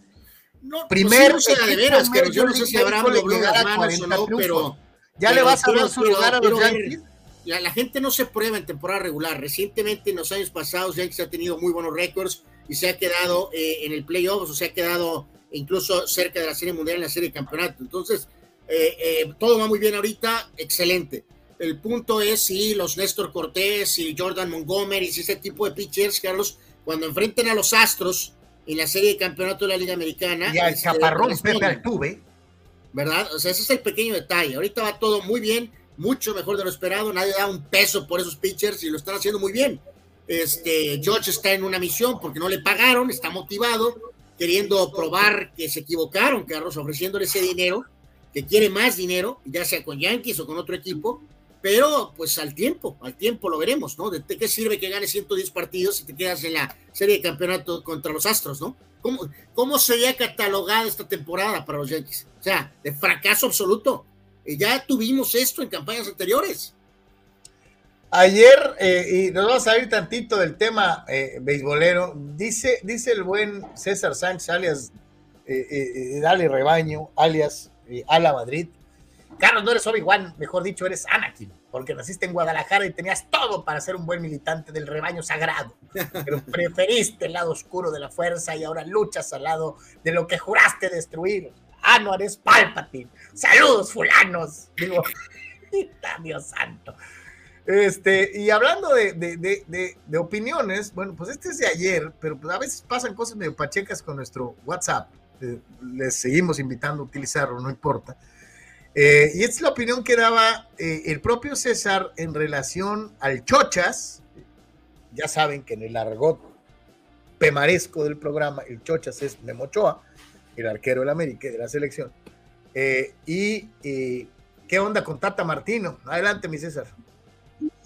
No, Primero, luce de a de veras, pero yo no sé si Abraham dobló las manos o no, pero... ¿Ya le vas a dar su lugar a los Yankees? La, la, gente no se prueba en temporada regular. Recientemente, en los años pasados, Yankees ha tenido muy buenos récords y se ha quedado eh, en el playoffs, o se ha quedado incluso cerca de la Serie Mundial en la Serie de Campeonato. Entonces, eh, eh, todo va muy bien ahorita, excelente. El punto es si los Néstor Cortés y Jordan Montgomery, si ese tipo de pitchers, Carlos, cuando enfrenten a los Astros en la serie de campeonato de la Liga Americana. Y al este, chaparrón Pepe Altuve. ¿Verdad? O sea, ese es el pequeño detalle. Ahorita va todo muy bien, mucho mejor de lo esperado. Nadie da un peso por esos pitchers y lo están haciendo muy bien. Este, George está en una misión porque no le pagaron, está motivado, queriendo probar que se equivocaron, Carlos, ofreciéndole ese dinero, que quiere más dinero, ya sea con Yankees o con otro equipo pero pues al tiempo, al tiempo lo veremos, ¿no? ¿De qué sirve que ganes 110 partidos si te quedas en la serie de campeonato contra los Astros, ¿no? ¿Cómo, cómo sería catalogada esta temporada para los Yankees? O sea, de fracaso absoluto. Y ya tuvimos esto en campañas anteriores. Ayer, eh, y nos vamos a ir tantito del tema eh, beisbolero, dice, dice el buen César Sánchez, alias eh, eh Dale Rebaño, alias Ala Madrid, Carlos, no eres Obi-Wan, mejor dicho, eres Anakin, porque naciste en Guadalajara y tenías todo para ser un buen militante del rebaño sagrado, pero preferiste el lado oscuro de la fuerza y ahora luchas al lado de lo que juraste destruir. Ah, no eres Palpatine. Saludos, fulanos. Digo, Dios santo. Este, y hablando de, de, opiniones, bueno, pues este es de ayer, pero pues a veces pasan cosas medio pachecas con nuestro WhatsApp. Eh, les seguimos invitando a utilizarlo, no importa. Eh, y esta es la opinión que daba eh, el propio César en relación al Chochas, ya saben que en el argot pemaresco del programa, el Chochas es Memochoa, el arquero del América de la selección. Y, qué onda con Tata Martino. Adelante, mi César.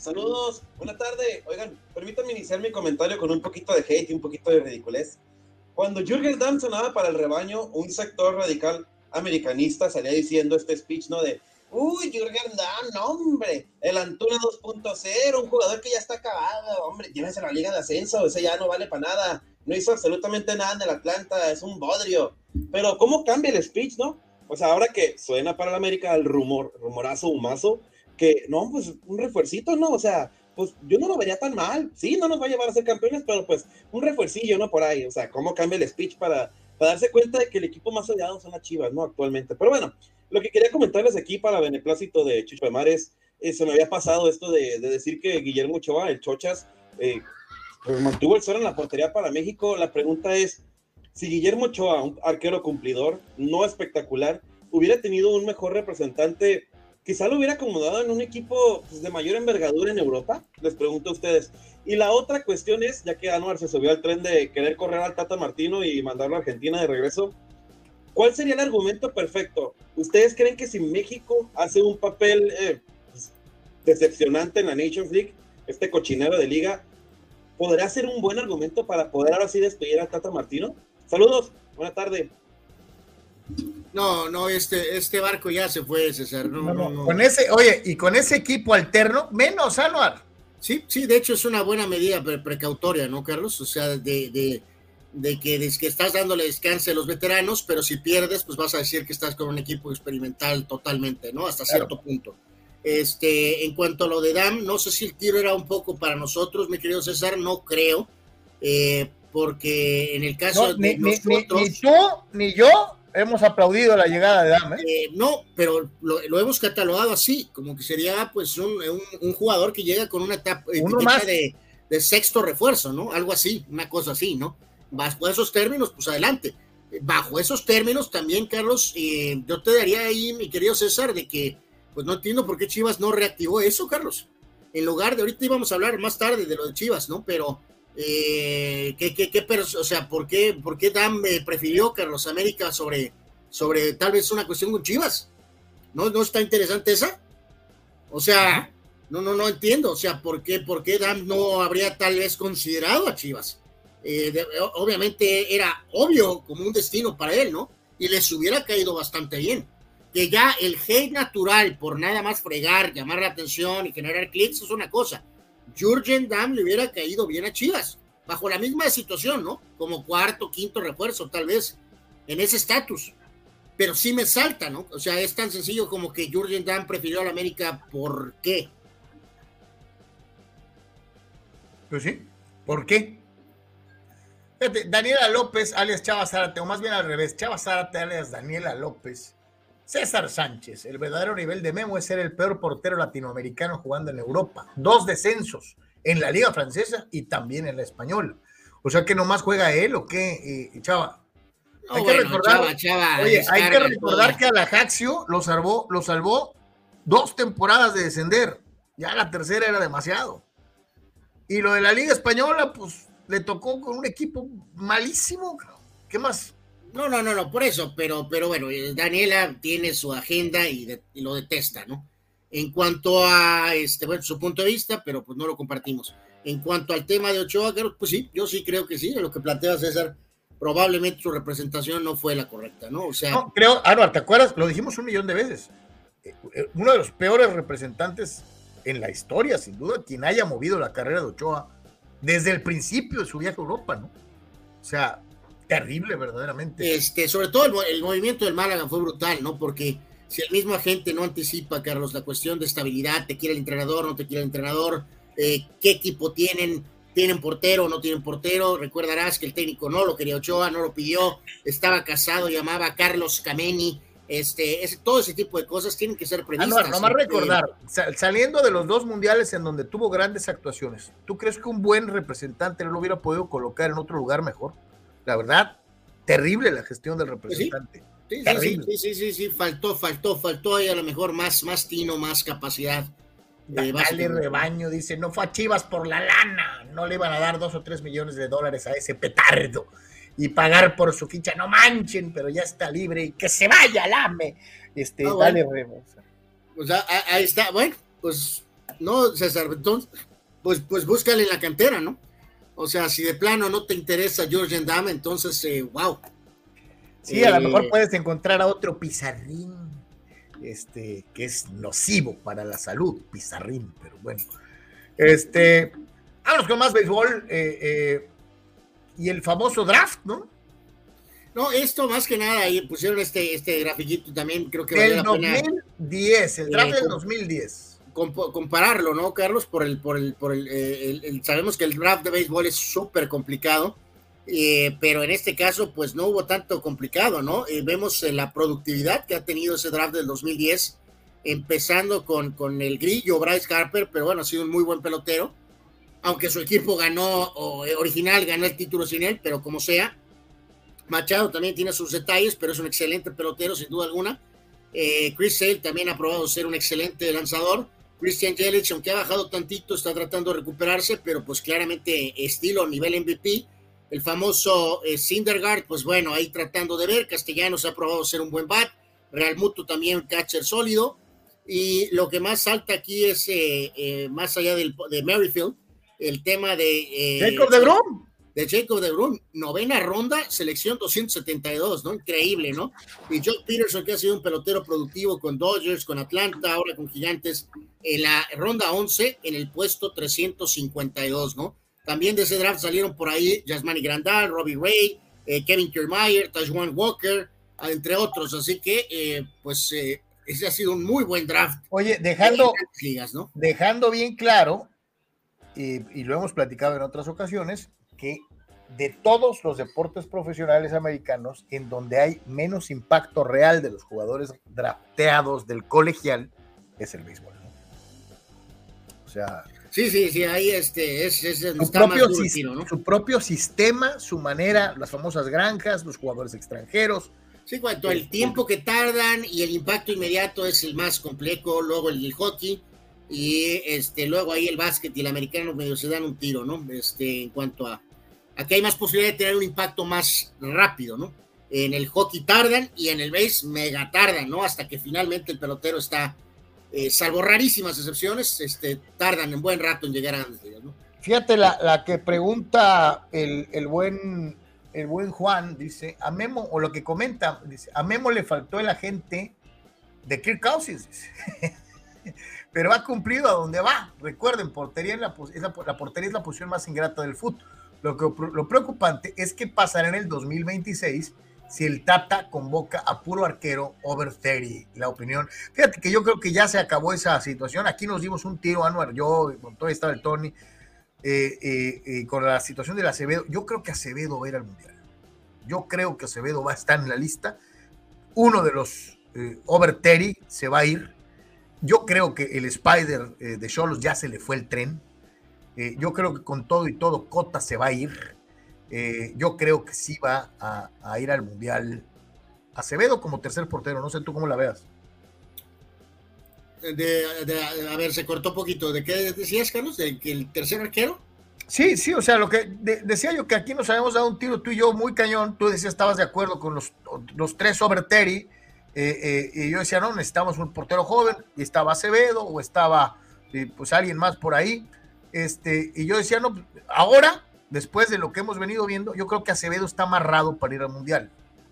Saludos, buena tarde. Oigan, permítanme iniciar mi comentario con un poquito de hate y un poquito de ridiculez. Cuando Jürgen Damm sonaba para el rebaño, un sector radical americanista salía diciendo este speech, ¿no? De, uy, Jürgen Damm, hombre, el Antuna 2.0, un jugador que ya está acabado, hombre, llévese la liga de ascenso, ese ya no vale para nada, no hizo absolutamente nada en el Atlanta, es un bodrio. Pero, ¿cómo cambia el speech, no? O sea, ahora que suena para el América el rumor, rumorazo, humazo, que no, pues un refuercito, ¿no? O sea, pues yo no lo vería tan mal. Sí, no nos va a llevar a ser campeones, pero pues un refuercillo, ¿no? Por ahí. O sea, cómo cambia el speech para, para darse cuenta de que el equipo más odiado son las Chivas, ¿no? Actualmente. Pero bueno, lo que quería comentarles aquí para beneplácito de Chucho de Mares, eh, se me había pasado esto de, de, decir que Guillermo Ochoa, el Chochas, eh, pues mantuvo el sol en la portería para México. La pregunta es, si Guillermo Ochoa, un arquero cumplidor, no espectacular, hubiera tenido un mejor representante quizá lo hubiera acomodado en un equipo pues, de mayor envergadura en Europa, les pregunto a ustedes. Y la otra cuestión es, ya que Anuar se subió al tren de querer correr al Tata Martino y mandarlo a Argentina de regreso, ¿cuál sería el argumento perfecto? ¿Ustedes creen que si México hace un papel eh, pues, decepcionante en la Nations League, este cochinero de liga, podrá ser un buen argumento para poder ahora sí despedir al Tata Martino? Saludos, buena tarde. No, no, este, este barco ya se fue, César. No, no, no, Con ese, oye, y con ese equipo alterno, menos Anuar. Sí, sí, de hecho es una buena medida precautoria, ¿no, Carlos? O sea, de, de, de que, de que estás dándole descanso a los veteranos, pero si pierdes, pues vas a decir que estás con un equipo experimental totalmente, ¿no? Hasta cierto punto. Este, en cuanto a lo de Dam, no sé si el tiro era un poco para nosotros, mi querido César, no creo, eh, porque en el caso no, de ni, nosotros... Ni, ni, tú, ni yo hemos aplaudido la llegada de Dam. ¿eh? Eh, no, pero lo, lo, hemos catalogado así, como que sería pues un, un, un jugador que llega con una etapa de, de, sexto refuerzo, ¿no? Algo así, una cosa así, ¿no? Bajo esos términos, pues adelante. Bajo esos términos también, Carlos, eh, yo te daría ahí, mi querido César, de que pues no entiendo por qué Chivas no reactivó eso, Carlos. En lugar de ahorita íbamos a hablar más tarde de lo de Chivas, ¿no? Pero eh, ¿qué, qué, qué, o sea, ¿por qué, por qué Dan eh, prefirió Carlos América sobre, sobre tal vez una cuestión con Chivas? ¿No, ¿No está interesante esa? O sea, no, no, no entiendo. O sea, ¿por qué, por qué Dan no habría tal vez considerado a Chivas? Eh, de, obviamente era obvio como un destino para él, ¿no? Y les hubiera caído bastante bien. Que ya el hate natural por nada más fregar, llamar la atención y generar clics es una cosa Jurgen Damm le hubiera caído bien a Chivas, bajo la misma situación, ¿no? Como cuarto, quinto refuerzo, tal vez, en ese estatus. Pero sí me salta, ¿no? O sea, es tan sencillo como que Jurgen Damm prefirió a la América, ¿por qué? Pues sí, ¿por qué? Daniela López, alias Chava Zárate, o más bien al revés, Chava Zárate, alias Daniela López. César Sánchez, el verdadero nivel de Memo es ser el peor portero latinoamericano jugando en Europa. Dos descensos en la Liga Francesa y también en la Española. O sea que nomás juega él o qué, eh, Chava. No, hay, bueno, que recordar, Chava, Chava, oye, hay que recordar que a la Jaxio lo salvó, lo salvó dos temporadas de descender. Ya la tercera era demasiado. Y lo de la Liga Española, pues le tocó con un equipo malísimo. ¿Qué más? No, no, no, no, por eso, pero, pero bueno, Daniela tiene su agenda y, lo detesta, ¿no? En cuanto a este, bueno, su punto de vista, pero pues no lo compartimos. En cuanto al tema de Ochoa, pues sí, yo sí creo que sí, lo que plantea César, probablemente su representación no fue la correcta, ¿no? O sea. No, creo, Anuar, ¿te acuerdas? Lo dijimos un millón de veces. Uno de los peores representantes en la historia, sin duda, quien haya movido la carrera de Ochoa desde el principio de su viaje a Europa, ¿no? O sea, terrible verdaderamente. Este, sobre todo el, el, movimiento del Málaga fue brutal, ¿no? Porque si el mismo agente no anticipa, Carlos, la cuestión de estabilidad, te quiere el entrenador, no te quiere el entrenador, eh, qué equipo tienen, tienen portero o no tienen portero, recordarás que el técnico no lo quería Ochoa, no lo pidió, estaba casado, llamaba a Carlos Cameni, este, ese, todo ese tipo de cosas tienen que ser previstas. Ah, no, nomás recordar, saliendo de los dos mundiales en donde tuvo grandes actuaciones, ¿tú crees que un buen representante no lo hubiera podido colocar en otro lugar mejor? La verdad, terrible la gestión del representante. Sí, sí, sí, sí, sí, sí, faltó, faltó, faltó ahí a lo mejor más, más tino, más capacidad. Eh, Dale rebaño, dice, no fue a Chivas por la lana. no le iban a dar dos o tres millones de dólares a ese petardo y pagar por su ficha, no manchen, pero ya está libre y que se vaya al AME. Este, Ah, dale, bueno. Remo. Pues ah, ah, ahí está, bueno, pues no, César, entonces, pues, pues búscale en la cantera, ¿no? O sea, si de plano no te interesa George Dame, entonces, eh, wow. Sí, a Eh, lo mejor puedes encontrar a otro pizarrín, este, que es nocivo para la salud, pizarrín, pero bueno. Este, vámonos con más béisbol eh, eh, y el famoso draft, ¿no? No, esto más que nada, ahí pusieron este, este grafiquito también, creo que vale la pena 2010, el draft Eh, del com- 2010. Comp- compararlo, ¿no, Carlos? Por el, por el, por el, eh, el- el- sabemos que el draft de béisbol es súper complicado, eh, pero en este caso, pues no hubo tanto complicado, ¿no? Eh, vemos la productividad que ha tenido ese draft del 2010, empezando con, con el grillo Bryce Harper, pero bueno, ha sido un muy buen pelotero, aunque su equipo ganó, original ganó el título sin él, pero como sea, Machado también tiene sus detalles, pero es un excelente pelotero, sin duda alguna. Chris Sale también ha probado ser un excelente lanzador. Christian Yelich, aunque ha bajado tantito, está tratando de recuperarse, pero pues claramente estilo nivel MVP. El famoso eh, Syndergaard, pues bueno, ahí tratando de ver. Castellanos ha probado ser un buen bat. Real Muto también catcher sólido. Y lo que más salta aquí es, eh, eh, más allá del, de Merrifield, el tema de... eh, Jacob de. De Jacob de Brun, novena ronda, selección 272, ¿no? Increíble, ¿no? Y Joe Peterson, que ha sido un pelotero productivo con Dodgers, con Atlanta, ahora con Gigantes, en la ronda 11, en el puesto 352, ¿no? También de ese draft salieron por ahí Yasmani Grandal, Robbie Ray, eh, Kevin Kiermaier, Tajuan Walker, entre otros. Así que, eh, pues, eh, ese ha sido un muy buen draft. Oye, dejando, ligas, ¿no? dejando bien claro, y, y lo hemos platicado en otras ocasiones, que de todos los deportes profesionales americanos, en donde hay menos impacto real de los jugadores drafteados del colegial, es el béisbol. O sea, Sí, sí, sí, ahí este, es, es, su propio, duro tiro, ¿no? su propio sistema, su manera, las famosas granjas, los jugadores extranjeros. Sí, cuanto el tiempo que tardan y el impacto inmediato es el más complejo, luego el, el hockey y este luego ahí el básquet y el americano medio se dan un tiro, ¿no? Este, en cuanto a aquí hay más posibilidad de tener un impacto más rápido, ¿no? En el hockey tardan y en el base mega tardan, ¿no? Hasta que finalmente el pelotero está, eh, salvo rarísimas excepciones, este, tardan un buen rato en llegar a ligas, ¿no? Fíjate la, la que pregunta el, el buen el buen Juan, dice, a Memo, o lo que comenta, dice, a Memo le faltó el agente de Kirk Cousins, dice. pero ha cumplido a donde va. Recuerden, portería en la, es la, la portería es la posición más ingrata del fútbol. Lo, que, lo preocupante es que pasará en el 2026 si el Tata convoca a puro arquero over 30, la opinión. Fíjate que yo creo que ya se acabó esa situación. Aquí nos dimos un tiro, Anuar, yo, con todo estaba el Tony, eh, eh, eh, con la situación del Acevedo. Yo creo que Acevedo va a ir al Mundial. Yo creo que Acevedo va a estar en la lista. Uno de los eh, over 30 se va a ir. Yo creo que el Spider eh, de Cholos ya se le fue el tren. Eh, yo creo que con todo y todo, Cota se va a ir. Eh, yo creo que sí va a, a, ir al Mundial. Acevedo como tercer portero, no sé tú cómo la veas. De, de, a ver, se cortó poquito. ¿De qué decías, Carlos? ¿De que el tercer arquero? Sí, sí, o sea, lo que de, decía yo que aquí nos habíamos dado un tiro tú y yo muy cañón. Tú decías, estabas de acuerdo con los, los tres sobre Terry. Eh, eh, y yo decía, no, necesitamos un portero joven. Y estaba Acevedo o estaba pues alguien más por ahí. Este, y yo decía, no, ahora, después de lo que hemos venido viendo, yo creo que Acevedo está amarrado para ir al Mundial.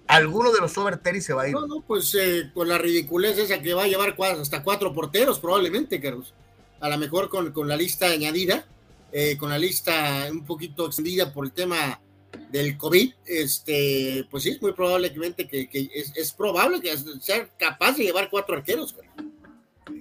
Alguno de los over Terry se va a ir. No, no, pues eh, con la ridiculez esa que va a llevar hasta cuatro porteros, probablemente, Carlos. A lo mejor con, con la lista añadida, eh, con la lista un poquito extendida por el tema del COVID, este, pues sí, es muy probablemente que, que es, es, probable que sea capaz de llevar cuatro arqueros. Carlos.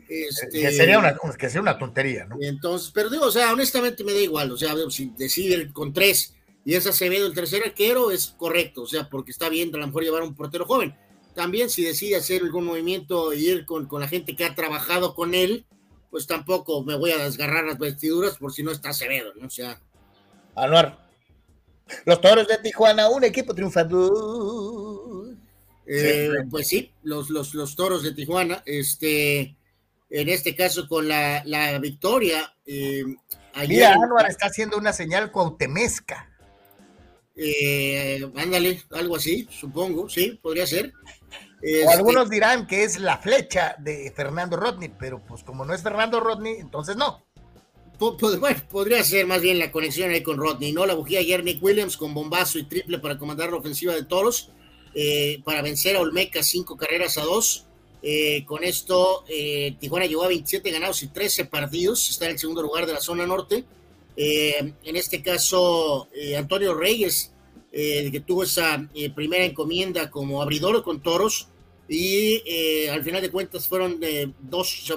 Este, que, sería una, que sería una tontería, ¿no? Entonces, pero digo, o sea, honestamente me da igual, o sea, si deciden con tres y es Acevedo el tercer arquero, es correcto, o sea, porque está bien a lo mejor llevar un portero joven. También si decide hacer algún movimiento y ir con, con la gente que ha trabajado con él, pues tampoco me voy a desgarrar las vestiduras por si no está Acevedo, ¿no? O sea. Anuar. Los toros de Tijuana, un equipo triunfador. Eh, sí. Pues sí, los, los, los toros de Tijuana, este, en este caso con la, la victoria, eh, Ayer, Mira, Anuar está haciendo una señal cuautemesca. Eh, ándale, algo así, supongo, sí, podría ser. O Este, algunos dirán que es la flecha de Fernando Rodney, pero pues como no es Fernando Rodney, entonces no. bueno, podría ser más bien la conexión ahí con Rodney, ¿no? La bujía ayer Nick Williams con bombazo y triple para comandar la ofensiva de Toros, eh, para vencer a Olmeca cinco carreras a dos. Eh, con esto, eh, Tijuana llegó a 27 ganados y 13 partidos, está en el segundo lugar de la zona norte. Eh, en este caso, Antonio Reyes, que tuvo esa primera encomienda como abridor con toros, y al final de cuentas fueron dos,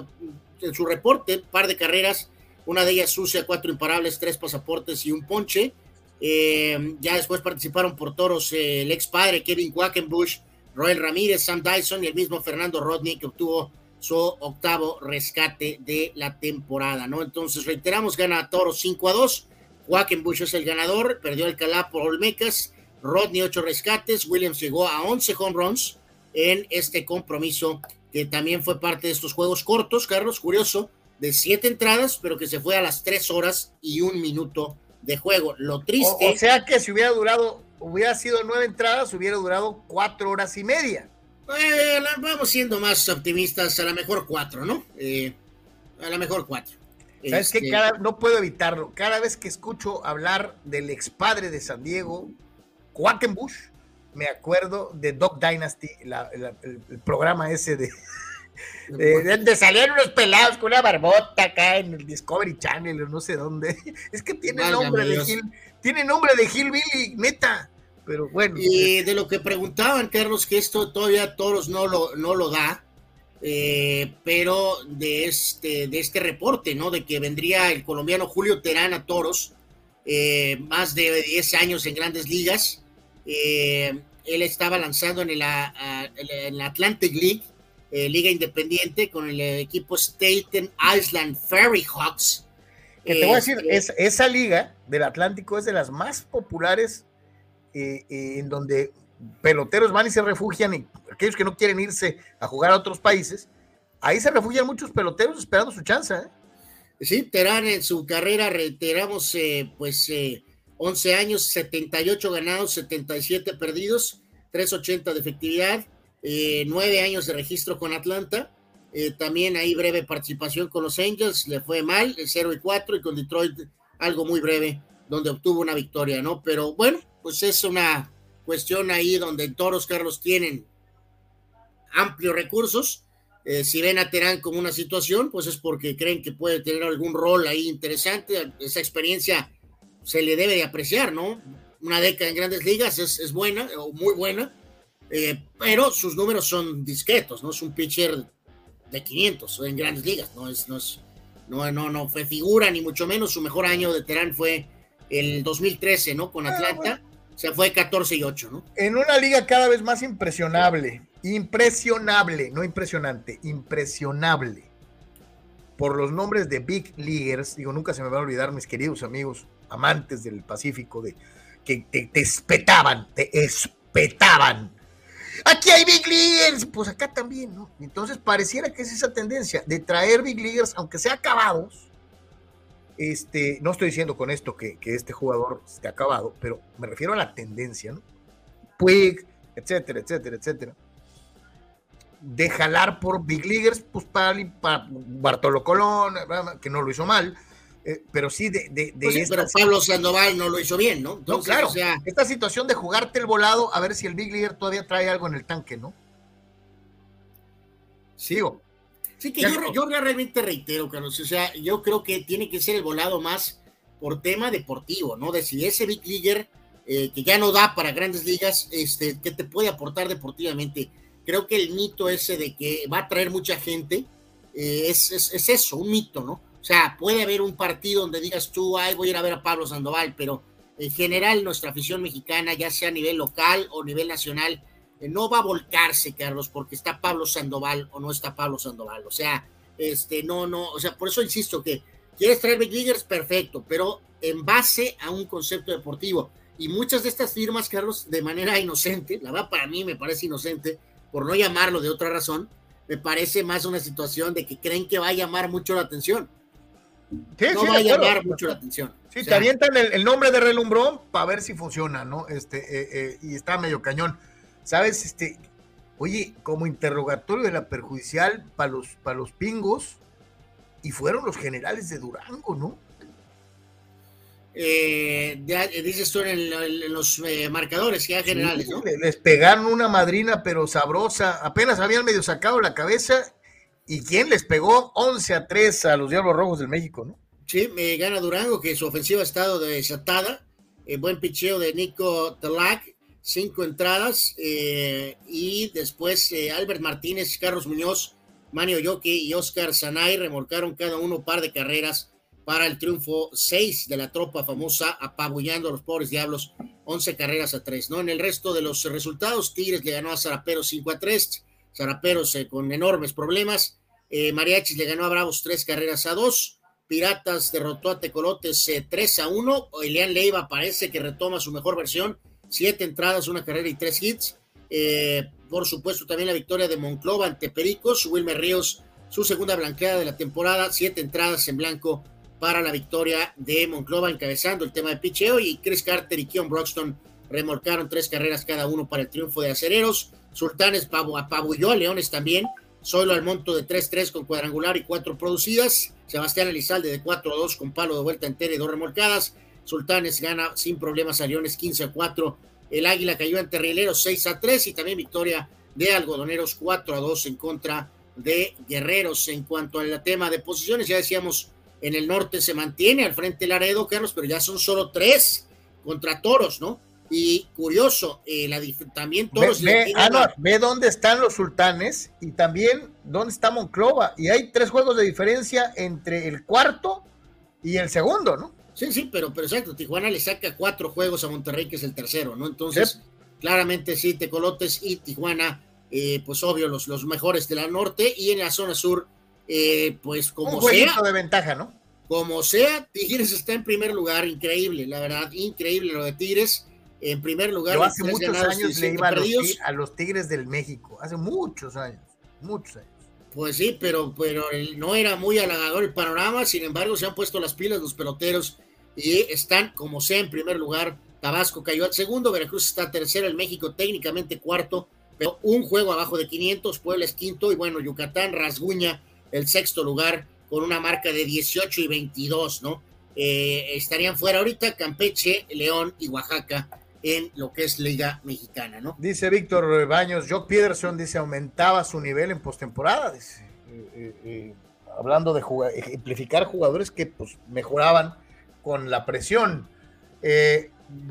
en su reporte, par de carreras, una de ellas sucia, cuatro imparables, tres pasaportes y un ponche. Ya después participaron por toros el ex padre Kevin Quackenbush, Roel Ramírez, Sam Dyson y el mismo Fernando Rodney, que obtuvo su octavo rescate de la temporada, ¿no? Entonces, reiteramos, gana Toro 5 a 2. Quackenbush es el ganador, perdió el Calá por Olmecas. Rodney, 8 rescates. Williams llegó a 11 home runs en este compromiso, que también fue parte de estos juegos cortos, Carlos, curioso, de 7 entradas, pero que se fue a las 3 horas y un minuto de juego. Lo O, triste. o sea que si hubiera durado, hubiera sido nueve entradas, hubiera durado cuatro horas y media. Eh, vamos siendo más optimistas, a lo mejor cuatro, ¿no? Eh, a lo mejor cuatro. ¿Sabes Este, qué? Cada, no puedo evitarlo. Cada vez que escucho hablar del expadre de San Diego, Quackenbush, me acuerdo de Dog Dynasty, la- la- el, el programa ese de, de, de- de salían unos pelados con una barbota acá en el Discovery Channel o no sé dónde. Es que tiene Válgame nombre de Dios. Gil, tiene nombre de Hillbilly, neta. Pero bueno. Y de lo que preguntaban, Carlos, que esto todavía Toros no lo, no lo da, eh, pero de este, de este reporte, ¿no? De que vendría el colombiano Julio Terán a Toros, eh, más de 10 años en grandes ligas. Eh, él estaba lanzando en, el, a- en la Atlantic League, eh, liga independiente, con el equipo Staten Island Ferry Hawks. Que te voy a decir, Este, es, esa liga del Atlántico es de las más populares eh, eh, en donde peloteros van y se refugian, y aquellos que no quieren irse a jugar a otros países, ahí se refugian muchos peloteros esperando su chance. ¿eh? Sí, Terán en su carrera, reiteramos, eh, pues eh, 11 años, 78 ganados, 77 perdidos, 380 de efectividad, eh, 9 años de registro con Atlanta, eh, también ahí breve participación con los Angels, le fue mal, el 0 y 4, y con Detroit algo muy breve, donde obtuvo una victoria, ¿no? Pero bueno, pues es una cuestión ahí donde Toros, Carlos, tienen amplios recursos. Eh, si ven a Terán como una situación, pues es porque creen que puede tener algún rol ahí interesante. Esa experiencia se le debe de apreciar, ¿no? Una década en grandes ligas es, es buena o muy buena, eh, pero sus números son discretos, ¿no? Es un pitcher de 500 en grandes ligas, no es, no es, no, no, no fue figura ni mucho menos. Su mejor año de Terán fue el 2013, ¿no? Con Atlanta, o sea, fue 14 y 8, ¿no? En una liga cada vez más impresionable, impresionable, no impresionante, impresionable, por los nombres de Big Leaguers, digo, nunca se me va a olvidar, mis queridos amigos, amantes del Pacífico, de que te, te espetaban, te espetaban. Aquí hay Big Leaguers, pues acá también, ¿no? Entonces pareciera que es esa tendencia de traer Big Leaguers, aunque sea acabados. Este, no estoy diciendo con esto que, que este jugador esté acabado, pero me refiero a la tendencia, ¿no? Puig, etcétera, etcétera, etcétera. De jalar por Big Leaguers, pues para, para Bartolo Colón, que no lo hizo mal, eh, pero sí de, de, de Pues sí, pero Pablo Sandoval no lo hizo bien, ¿no? Entonces, no, claro, o sea, esta situación de jugarte el volado, a ver si el Big Leaguer todavía trae algo en el tanque, ¿no? Sigo. Sí, que yo, yo, realmente reitero, Carlos, o sea, yo creo que tiene que ser el volado más por tema deportivo, ¿no? De si ese Big Leaguer eh, que ya no da para grandes ligas, este, que te puede aportar deportivamente. Creo que el mito ese de que va a traer mucha gente eh, es, es, es, eso, un mito, ¿no? O sea, puede haber un partido donde digas tú, ay, voy a ir a ver a Pablo Sandoval, pero en general nuestra afición mexicana, ya sea a nivel local o a nivel nacional, no va a volcarse, Carlos, porque está Pablo Sandoval o no está Pablo Sandoval. O sea, este, no, no, o sea, por eso insisto que quieres traer Big Leaguers, perfecto, pero en base a un concepto deportivo. Y muchas de estas firmas, Carlos, de manera inocente, la verdad para mí me parece inocente, por no llamarlo de otra razón, me parece más una situación de que creen que va a llamar mucho la atención. No va a llamar mucho la atención. Sí, te avientan el, nombre de relumbrón para ver si funciona, ¿no? Este, eh, eh, y está medio cañón. ¿Sabes? Este, oye, como interrogatorio de la perjudicial para los, para los pingos, y fueron los generales de Durango, ¿no? Eh, ya dices tú en, los marcadores, ya generales, ¿no? Les pegaron una madrina, pero sabrosa. Apenas habían medio sacado la cabeza. ¿Y quién les pegó? 11 a 3 a los Diablos Rojos del México, ¿no? Sí, me gana Durango, que su ofensiva ha estado desatada. El buen picheo de Nico Tlac, cinco entradas. Eh, y después eh, Albert Martínez, Carlos Muñoz, Manio Yoki y Oscar Sanay remolcaron cada uno un par de carreras para el triunfo 6 de la tropa famosa, apabullando a los pobres diablos, 11 carreras a 3. ¿no? En el resto de los resultados, Tigres le ganó a Zaraperos 5 a 3, Zaraperos eh, con enormes problemas, eh, Mariachis le ganó a Bravos 3 carreras a 2, Piratas derrotó a Tecolotes 3 eh, a 1, Elian Leiva parece que retoma su mejor versión, 7 entradas, una carrera y 3 hits. por supuesto, también la victoria de Monclova ante Pericos, Wilmer Ríos, su segunda blanqueada de la temporada, 7 entradas en blanco para la victoria de Monclova, encabezando el tema de picheo, y Chris Carter y Keon Broxton remolcaron tres carreras cada uno para el triunfo de acereros. Sultanes apabulló a Leones también, solo al monto de 3-3 con cuadrangular y cuatro producidas. Sebastián Elizalde de 4-2 con palo de vuelta entera y dos remolcadas. Sultanes gana sin problemas a Leones 15 4. El Águila cayó ante Rieleros 6 3 y también victoria de Algodoneros 4 2 en contra de Guerreros. En cuanto al tema de posiciones, ya decíamos en el norte se mantiene al frente Laredo, Carlos, pero ya son solo tres contra Toros, ¿no? Y curioso, eh, la, también Toros. Ve, ve, dónde están los sultanes y también dónde está Monclova. Y hay tres juegos de diferencia entre el cuarto y el segundo, ¿no? Sí, sí, pero, pero exacto. Tijuana le saca cuatro juegos a Monterrey, que es el tercero, ¿no? Entonces, claramente sí, Tecolotes y Tijuana, eh, pues obvio, los, los mejores de la norte. Y en la zona sur, eh, pues como Un sea. de ventaja, ¿no? Como sea, Tigres está en primer lugar, increíble, la verdad, increíble lo de Tigres. En primer lugar, Yo hace muchos años le iba a los, Tigres del México, hace muchos años, muchos años. Pues sí, pero, pero no era muy halagador el panorama, sin embargo se han puesto las pilas los peloteros y están como sea en primer lugar. Tabasco cayó al segundo, Veracruz está tercero, el México técnicamente cuarto, pero un juego abajo de 500, Puebla es quinto y bueno, Yucatán rasguña el sexto lugar con una marca de 18 y 22, ¿no? Eh, estarían fuera ahorita Campeche, León y Oaxaca en lo que es Liga Mexicana, ¿no? Dice Víctor Baños, Jock Peterson dice aumentaba su nivel en postemporada, eh, eh, hablando de ejemplificar jugadores que pues mejoraban con la presión.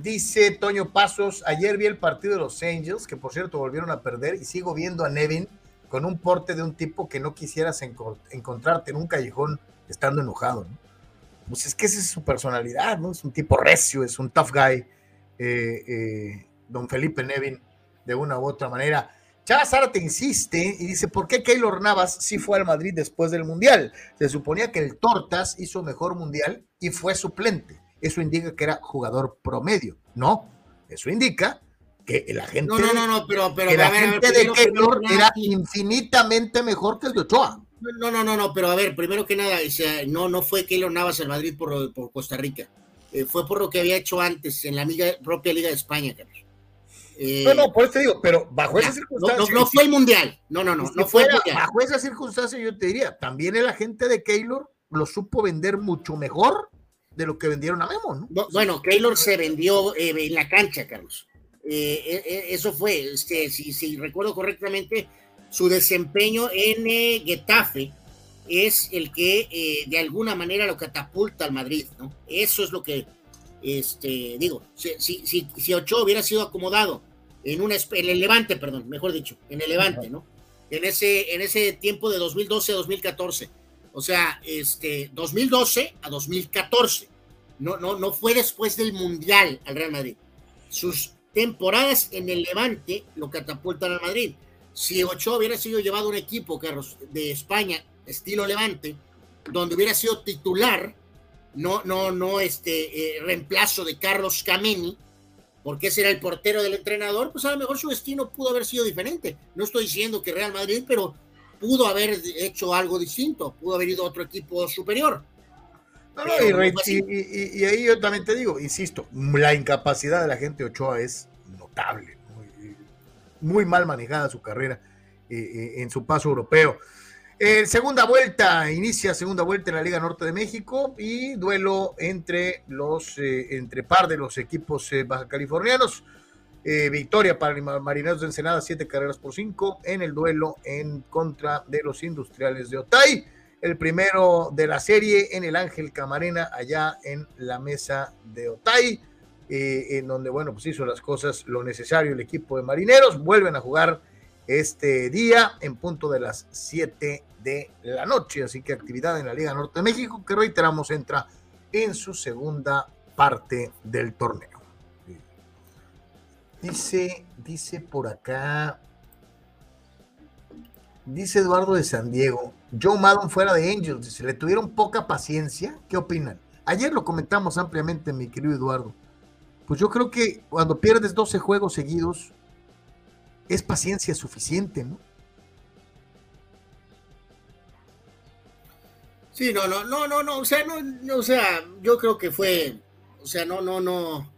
dice Toño Pasos, ayer vi el partido de los Angels, que por cierto volvieron a perder, y sigo viendo a Nevin con un porte de un tipo que no quisieras encontrarte en un callejón estando enojado, ¿no? Pues es que esa es su personalidad, ¿no? Es un tipo recio, es un tough guy, eh, eh, don Felipe Nevin, de una u otra manera. Chava te insiste y dice, ¿por qué Keylor Navas sí fue al Madrid después del Mundial? Se suponía que el Tortas hizo mejor Mundial y fue suplente. Eso indica que era jugador promedio. No, eso indica que la gente, no, no, no, pero, pero la gente de Keylor era infinitamente mejor que el de Ochoa. No, no, no, no, pero a ver, primero que nada, no, no fue Keylor Navas al Madrid por, por Costa Rica. Eh, fue por lo que había hecho antes en la propia Liga de España, Carlos. Eh, no, no, por eso te digo, pero bajo esa circunstancia. No, fue el mundial. No, no, no. no fue Bajo esa circunstancia, yo te diría, también el agente de Keylor lo supo vender mucho mejor de lo que vendieron a Memo, ¿no? Bueno, Keylor se vendió eh, en la cancha, Carlos. Eh, eh, eh, eso fue, este, si, si, recuerdo correctamente, su desempeño en Getafe es el que de alguna manera lo catapulta al Madrid, ¿no? Eso es lo que, este, digo, si, si, si Ochoa hubiera sido acomodado en, una, en el Levante, perdón, mejor dicho, en el Levante, ¿no? En ese, en ese tiempo de 2012 a 2014. O sea, este, 2012 a 2014. No, no, no fue después del Mundial al Real Madrid. Sus temporadas en el Levante lo catapultan al Madrid. Si Ochoa hubiera sido llevado a un equipo, Carlos, de España, estilo Levante, donde hubiera sido titular, no, no, no este eh, reemplazo de Carlos Cameni, porque ese era el portero del entrenador, pues a lo mejor su destino pudo haber sido diferente. No estoy diciendo que Real Madrid, pero pudo haber hecho algo distinto, pudo haber ido a otro equipo superior. y, ahí yo también te digo, insisto, la incapacidad de la gente Ochoa es notable, muy, mal manejada su carrera eh, eh, en su paso europeo. Eh, segunda vuelta, inicia segunda vuelta en la Liga Norte de México y duelo entre los, entre par de los equipos baja californianos. victoria para Marineros de Ensenada, siete carreras por cinco en el duelo en contra de los industriales de Otay el primero de la serie en el Ángel Camarena, allá en la mesa de Otay, eh, en donde, bueno, pues hizo las cosas lo necesario el equipo de marineros. Vuelven a jugar este día en punto de las 7 de la noche. Así que actividad en la Liga Norte de México, que reiteramos, entra en su segunda parte del torneo. Dice, dice por acá Dice Eduardo de San Diego, Joe Maddon fuera de Angels, dice, le tuvieron poca paciencia. ¿Qué opinan? Ayer lo comentamos ampliamente, mi querido Eduardo. Pues yo creo que cuando pierdes 12 juegos seguidos, es paciencia suficiente, ¿no? Sí, no, no, no, no, no, o sea, no, o sea, yo creo que fue, o sea, no, no, no,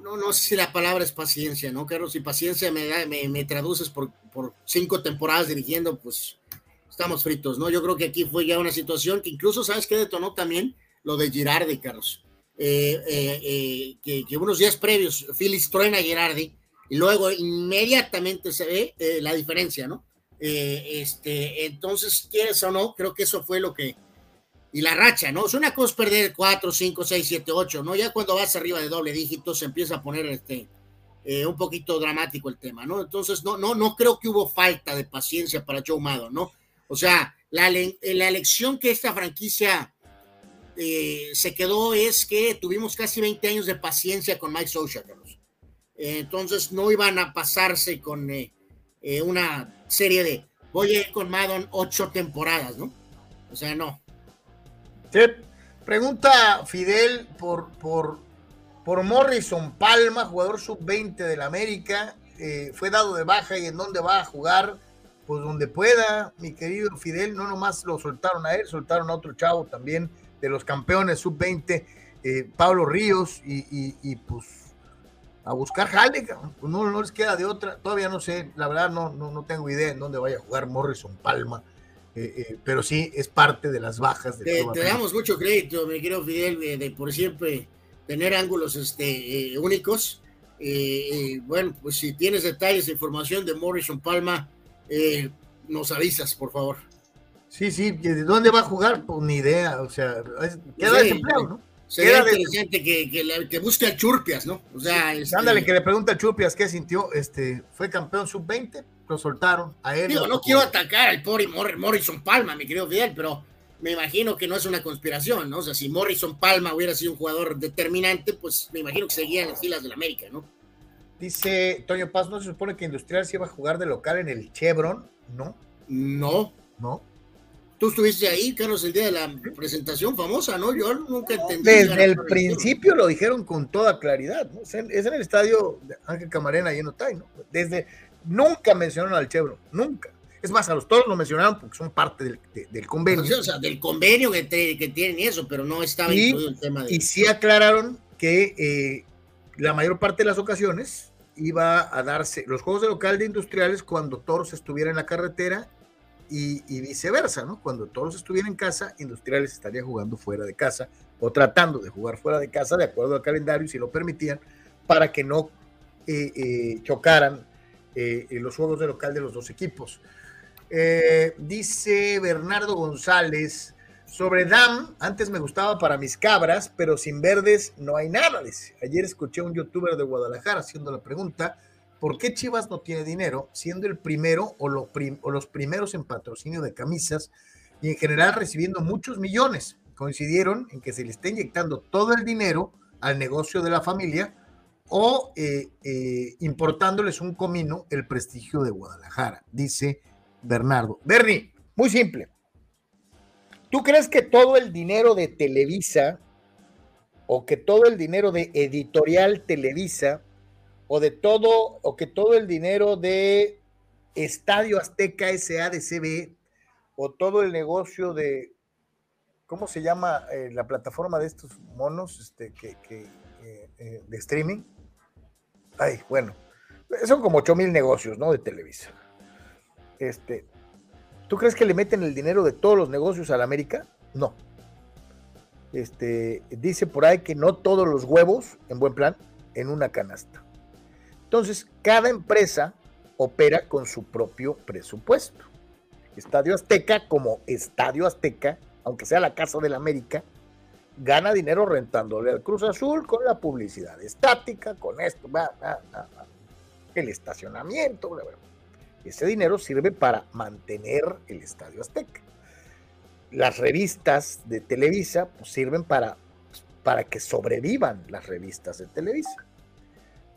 no, no sé si la palabra es paciencia, ¿no, Carlos? Si paciencia me, da, me, traduces por, por, cinco temporadas dirigiendo, pues estamos fritos, ¿no? Yo creo que aquí fue ya una situación que incluso, ¿sabes qué detonó también? Lo de Girardi, Carlos. Eh, eh, eh, que, unos días previos Phillies truena Girardi y luego inmediatamente se ve la diferencia, ¿no? este, entonces, quieres o no, creo que eso fue lo que, y la racha, ¿no? Es una cosa perder 4, 5, 6, 7, 8, ¿no? Ya cuando vas arriba de doble dígito se empieza a poner este, eh, un poquito dramático el tema, ¿no? Entonces, no, no, no creo que hubo falta de paciencia para Joe Maddon, ¿no? O sea, la, la lección que esta franquicia eh, se quedó es que tuvimos casi 20 años de paciencia con Mike Socha, Carlos. Eh, entonces, no iban a pasarse con una serie de, voy a ir con Maddon ocho temporadas, ¿no? O sea, no. Pregunta Fidel por, por, por Morrison Palma, jugador sub-20 del América. Eh, fue dado de baja y en dónde va a jugar, pues donde pueda, mi querido Fidel. No nomás lo soltaron a él, soltaron a otro chavo también de los campeones sub-20, eh, Pablo Ríos, y, pues a buscar jale, pues no, no les queda de otra. Todavía no sé, la verdad no, no, no tengo idea en dónde vaya a jugar Morrison Palma eh, eh, pero sí es parte de las bajas. De te, damos mucho crédito, mi querido Fidel, de, por siempre tener ángulos este, eh, únicos. bueno, pues si tienes detalles, información de Morrison Palma, nos avisas, por favor. Sí, sí, ¿de dónde va a jugar? Pues ni idea, o sea, queda desempleado, ¿no? Sería interesante que, que, que, busque a Churpias, ¿no? O sea, este ándale, que le pregunta a Churpias qué sintió, este, fue campeón sub-20, lo soltaron a él. Digo, no quiero atacar al pobre Morrison Palma, mi querido Fidel, pero me imagino que no es una conspiración, ¿no? O sea, si Morrison Palma hubiera sido un jugador determinante, pues me imagino que seguía en las filas del América, ¿no? Dice Toño Paz, ¿no se supone que Industrial se iba a jugar de local en el Chevron? ¿No? No. ¿No? Tú estuviste ahí, Carlos, el día de la presentación famosa, ¿no? Yo nunca entendí. Desde el principio lo dijeron con toda claridad, ¿no? Es en, el estadio Ángel Camarena y en Otay, ¿no? Desde, nunca mencionaron al Chevron, nunca. Es más, a los todos lo mencionaron porque son parte del, convenio. o sea, del convenio que, que, tienen eso, pero no estaba incluido el tema de. Y sí aclararon que eh, la mayor parte de las ocasiones iba a darse los juegos de local de industriales cuando Toros estuviera en la carretera y, viceversa, ¿no? Cuando Toros estuviera en casa, Industriales estaría jugando fuera de casa o tratando de jugar fuera de casa de acuerdo al calendario, si lo permitían, para que no eh, eh, chocaran eh, los juegos de local de los dos equipos. Eh, dice Bernardo González, sobre Dam, antes me gustaba para mis cabras, pero sin verdes no hay nada. Ayer escuché a un youtuber de Guadalajara haciendo la pregunta, ¿por qué Chivas no tiene dinero siendo el primero o, o los primeros en patrocinio de camisas y en general recibiendo muchos millones? Coincidieron en que se le está inyectando todo el dinero al negocio de la familia o eh, eh, importándoles un comino el prestigio de Guadalajara, dice Bernardo. Bernie, muy simple. ¿Tú crees que todo el dinero de Televisa o que todo el dinero de Editorial Televisa o de todo o que todo el dinero de Estadio Azteca SADCB o todo el negocio de ¿cómo se llama eh, la plataforma de estos monos este, que, que, de streaming? Ay, bueno, son como 8 mil negocios, ¿no? De Televisa. Este, ¿Tú crees que le meten el dinero de todos los negocios a la América? No. Este, dice por ahí que no todos los huevos, en buen plan, en una canasta. Entonces, cada empresa opera con su propio presupuesto. Estadio Azteca, como Estadio Azteca, aunque sea la Casa de la América, gana dinero rentándole al Cruz Azul con la publicidad estática, con esto, el estacionamiento, ese dinero sirve para mantener el Estadio Azteca. Las revistas de Televisa pues, sirven para, para que sobrevivan las revistas de Televisa.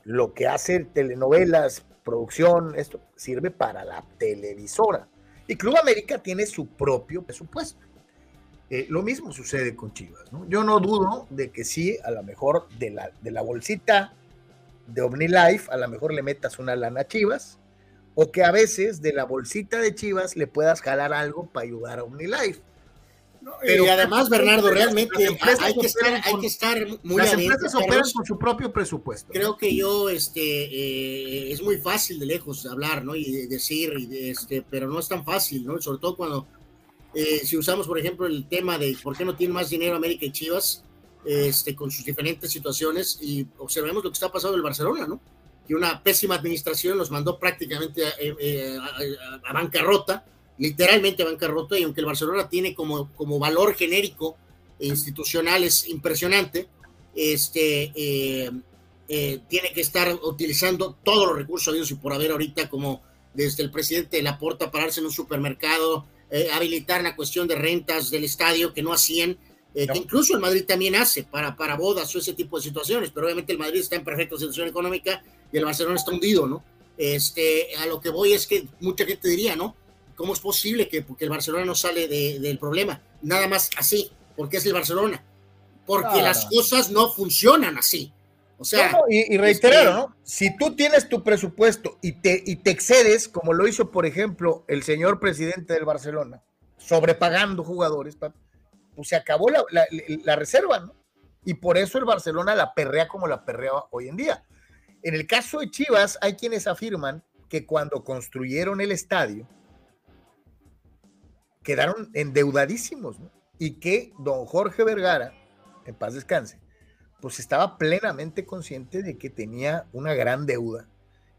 Lo que hace telenovelas, producción, esto sirve para la televisora. Y Club América tiene su propio presupuesto. Eh, lo mismo sucede con Chivas. Yo no dudo de que sí, a lo mejor de la, de la bolsita de OmniLife, a lo mejor le metas una lana a Chivas, o que a veces de la bolsita de Chivas le puedas jalar algo para ayudar a OmniLife. Pero y además, Bernardo, realmente hay que, estar, hay que estar muy Las empresas operan con su propio presupuesto. Creo que yo, este, eh, es muy fácil de lejos hablar, ¿no? Y decir, y este, pero no es tan fácil, ¿no? Sobre todo cuando, eh, si usamos, por ejemplo, el tema de por qué no tiene más dinero América y Chivas, este, con sus diferentes situaciones, y observemos lo que está pasando en el Barcelona, ¿no? que una pésima administración los mandó prácticamente eh, eh, a, bancarrota, literalmente a bancarrota, y aunque el Barcelona tiene como, como valor genérico e institucional es impresionante, este, eh, tiene que estar utilizando todos los recursos Dios y por haber ahorita, como desde el presidente de la Porta, pararse en un supermercado, habilitar la cuestión de rentas del estadio que no hacían, que incluso el Madrid también hace para, para bodas o ese tipo de situaciones, pero obviamente el Madrid está en perfecta situación económica y el Barcelona está hundido, ¿no? Este, a lo que voy es que mucha gente diría, ¿no? ¿Cómo es posible que porque el Barcelona no sale del problema? Nada más así, porque es el Barcelona. Porque las cosas no funcionan así. O sea, y, y reitero, ¿no? Si tú tienes tu presupuesto y te, y te excedes, como lo hizo, por ejemplo, el señor presidente del Barcelona, sobrepagando jugadores, pues se acabó la, la reserva, ¿no? Y por eso el Barcelona la perrea como la perrea hoy en día. En el caso de Chivas, hay quienes afirman que cuando construyeron el estadio, quedaron endeudadísimos, Y que don Jorge Vergara, en paz descanse, pues estaba plenamente consciente de que tenía una gran deuda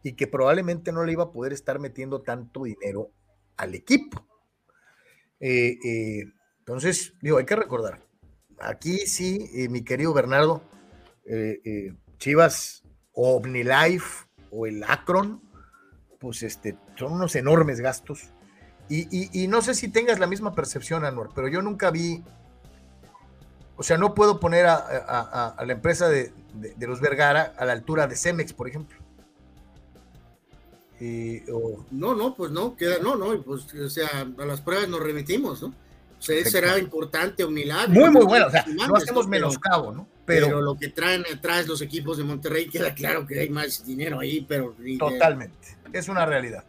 y que probablemente no le iba a poder estar metiendo tanto dinero al equipo. Eh, eh, entonces, digo, hay que recordar, aquí sí, eh, mi querido Bernardo, Chivas o OmniLife o el Acron, pues este, son unos enormes gastos. Y, no sé si tengas la misma percepción, Anor, pero yo nunca vi, o sea, no puedo poner a, la empresa de, los Vergara a la altura de Cemex, por ejemplo. No, no, pues no, queda, no, no, pues, o sea, a las pruebas nos remitimos, ¿no? O sea, será importante Omnilife. Muy, muy bueno, o sea, no hacemos menoscabo, ¿no? pero, lo que traen atrás los equipos de Monterrey queda claro que hay más dinero ahí, pero... Totalmente, es una realidad.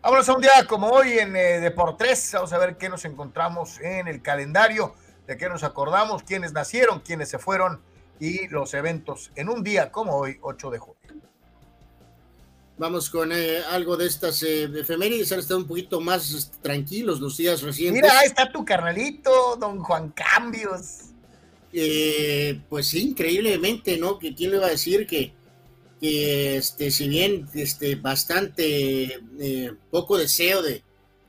Vámonos a un día como hoy en eh, Deportes, vamos a ver qué nos encontramos en el calendario, de qué nos acordamos, quiénes nacieron, quiénes se fueron y los eventos en un día como hoy, 8 de junio. Vamos con eh, algo de estas eh, efemérides, han estado un poquito más este, tranquilos los días recientes. Mira, ahí está tu carnalito, don Juan Cambios. Eh, pues sí, increíblemente, ¿no? Que quién le va a decir que, este, si bien este, bastante poco deseo de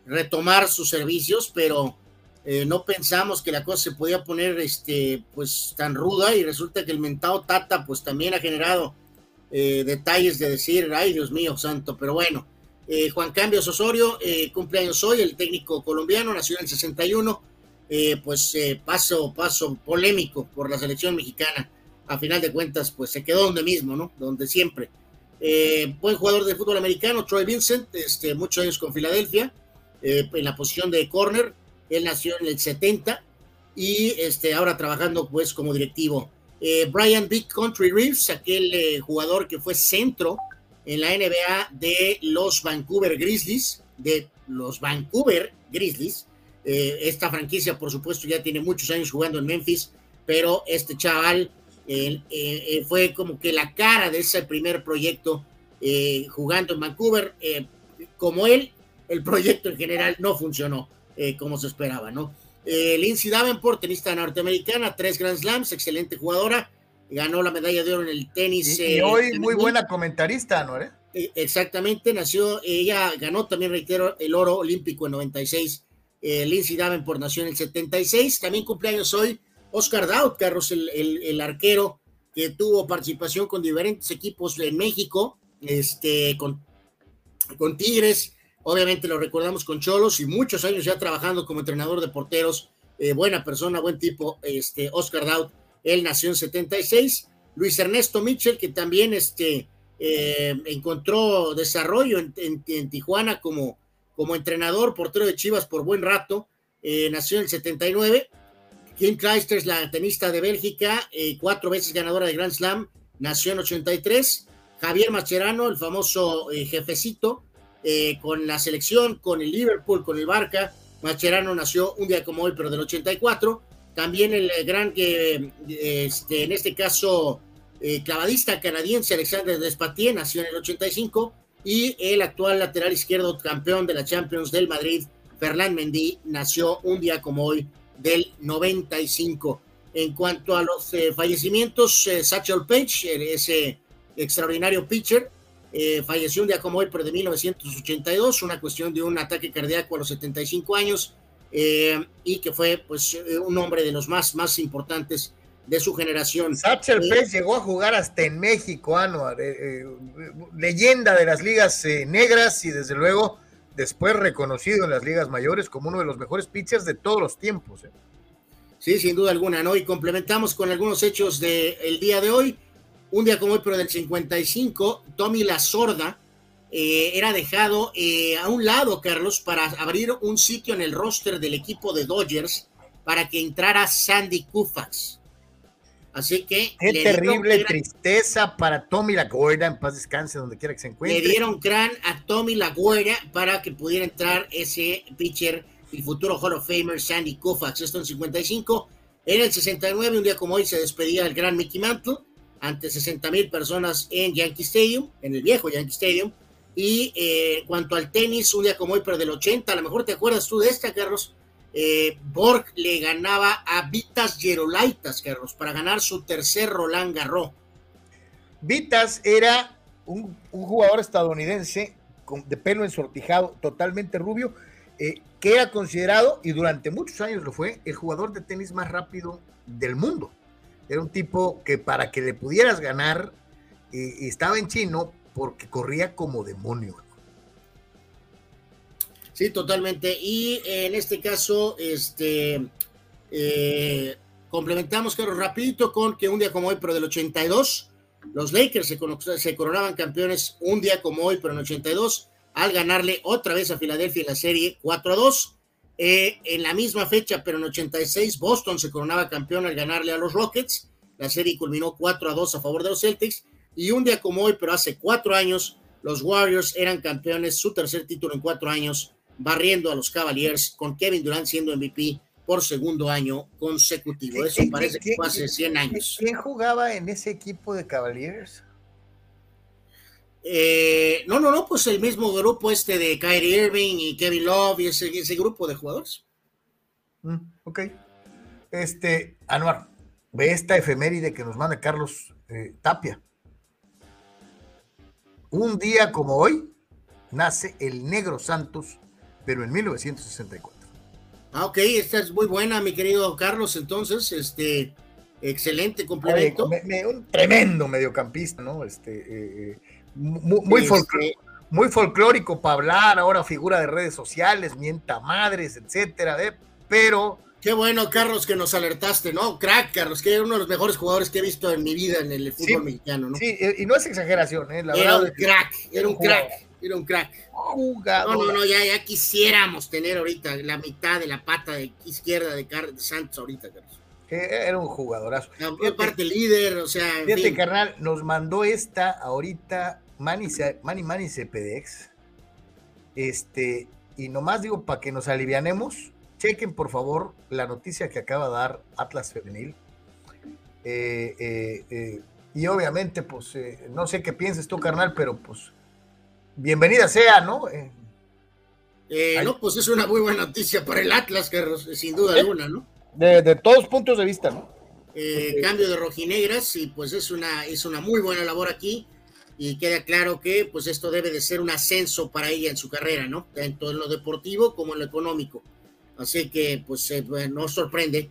retomar sus servicios, pero eh, no pensamos que la cosa se podía poner este, pues tan ruda y resulta que el mentado Tata pues también ha generado detalles de decir, ay Dios mío santo, pero bueno, Juan Cambios Osorio, cumpleaños hoy, el técnico colombiano, nació en el 61, eh, pues eh, paso, paso polémico por la selección mexicana. A final de cuentas, pues se quedó donde mismo, ¿no? Donde siempre. Eh, buen jugador de fútbol americano, Troy Vincent, este, muchos años con Filadelfia, en la posición de corner. Él nació en el 70 y este, ahora trabajando pues como directivo. Brian Big Country Reeves, aquel jugador que fue centro en la NBA de los Vancouver Grizzlies, de los Vancouver Grizzlies, Eh, esta franquicia, por supuesto, ya tiene muchos años jugando en Memphis, pero este chaval eh, eh, fue como que la cara de ese primer proyecto jugando en Vancouver. como él, el proyecto en general no funcionó como se esperaba, ¿no? Lindsay Davenport, tenista norteamericana, tres Grand Slams, excelente jugadora, ganó la medalla de oro en el tenis. Y, hoy muy buena comentarista, ¿no? Exactamente, nació, ella ganó también, reitero, el oro olímpico en 96 eh, Lindsay Davenport nació en el 76. También cumpleaños hoy Oscar Daut, Carlos, el, arquero que tuvo participación con diferentes equipos en México, este, con, con Tigres, obviamente lo recordamos con Cholos y muchos años ya trabajando como entrenador de porteros, eh, buena persona, buen tipo, este, Oscar Daut, él nació en 76. Luis Ernesto Mitchell, que también este, eh, encontró desarrollo en Tijuana como como entrenador, portero de Chivas por buen rato, eh, nació en el 79. Kim Clijsters, la tenista de Bélgica, cuatro veces ganadora de Grand Slam, nació en 83. Javier Macherano, el famoso eh, con la selección, con el Liverpool, con el Barca. Macherano nació un día como hoy, pero del 84. También el gran, que este, en este caso, clavadista canadiense Alexander Despatier, nació en el 85 y el actual lateral izquierdo campeón de la Champions del Madrid, Fernán Mendy, nació un día como hoy del 95. En cuanto a los eh, fallecimientos, eh, Satchel Page, ese extraordinario pitcher, eh, falleció un día como hoy, pero de 1982, una cuestión de un ataque cardíaco a los 75 años, y que fue pues un hombre de los más, más importantes de su generación. Satchel Paige llegó a jugar hasta en México, Anuar, eh, eh, leyenda de las ligas eh, negras y desde luego después reconocido en las ligas mayores como uno de los mejores pitchers de todos los tiempos. Sí, sin duda alguna, ¿no? Y complementamos con algunos hechos del día de hoy. Un día como hoy, pero del 55, Tommy La Sorda era dejado a un lado, Carlos, para abrir un sitio en el roster del equipo de Dodgers para que entrara Sandy Koufax. Así que. Qué terrible tristeza para Tommy Laguerta, en paz descanse donde quiera que se encuentre. Le dieron crán a Tommy Laguerta para que pudiera entrar ese pitcher, el futuro Hall of Famer Sandy Koufax. Esto en 55. En el 69, un día como hoy, se despedía el gran Mickey Mantle ante 60 mil personas en Yankee Stadium, en el viejo Yankee Stadium. Y eh, en cuanto al tenis, un día como hoy, pero del 80, a lo mejor te acuerdas tú de esta, Carlos eh, Borg le ganaba a Vitas Gerolaitas, Carlos, para ganar su tercer Roland Garros. Vitas era un, jugador estadounidense con, de pelo ensortijado, totalmente rubio, eh, que era considerado, y durante muchos años lo fue, el jugador de tenis más rápido del mundo. Era un tipo que para que le pudieras ganar, eh, estaba en chino porque corría como demonio. Sí, totalmente. Y en este caso, este, eh, complementamos, claro, rapidito con que un día como hoy, pero del 82, los Lakers se, coronaban campeones un día como hoy, pero en el 82, al ganarle otra vez a Filadelfia en la serie 4 a 2. Eh, en la misma fecha, pero en 86, Boston se coronaba campeón al ganarle a los Rockets. La serie culminó 4 a 2 a favor de los Celtics. Y un día como hoy, pero hace cuatro años, los Warriors eran campeones, su tercer título en cuatro años barriendo a los Cavaliers, con Kevin Durant siendo MVP por segundo año consecutivo. Eso parece que fue hace 100 años. ¿Quién jugaba en ese equipo de Cavaliers? Eh, no, no, no, pues el mismo grupo este de Kyrie Irving y Kevin Love y ese, ese grupo de jugadores. Mm, ok. Este, Anuar, ve esta efeméride que nos manda Carlos eh, Tapia. Un día como hoy nace el Negro Santos pero en 1964. Ah, ok, esta es muy buena, mi querido Carlos, entonces, este, excelente complemento. un tremendo mediocampista, ¿no? Este, eh, eh, muy, este muy, folclórico para hablar, ahora figura de redes sociales, mienta madres, etcétera, ¿eh? pero... Qué bueno, Carlos, que nos alertaste, ¿no? Crack, Carlos, que era uno de los mejores jugadores que he visto en mi vida en el fútbol mexicano, ¿no? Sí, y no es exageración, ¿eh? La era un crack, era un crack. Era un crack. No, no, no, ya, ya quisiéramos tener ahorita la mitad de la pata de izquierda de, Santos ahorita, Carlos. Era un jugadorazo. Aparte líder, o sea. Fíjate, carnal, nos mandó esta ahorita Manny Manny, Manny Cepedex. Este, y nomás digo para que nos alivianemos, chequen por favor la noticia que acaba de dar Atlas Femenil. Eh, eh, eh, y obviamente, pues, no sé qué pienses tú, carnal, pero pues, bienvenida sea, ¿no? no, pues es una muy buena noticia para el Atlas, Carlos, sin duda alguna, ¿no? De, de, todos puntos de vista, ¿no? cambio de rojinegras y pues es una, es una muy buena labor aquí y queda claro que pues esto debe de ser un ascenso para ella en su carrera, ¿no? Tanto en lo deportivo como en lo económico. Así que pues no sorprende,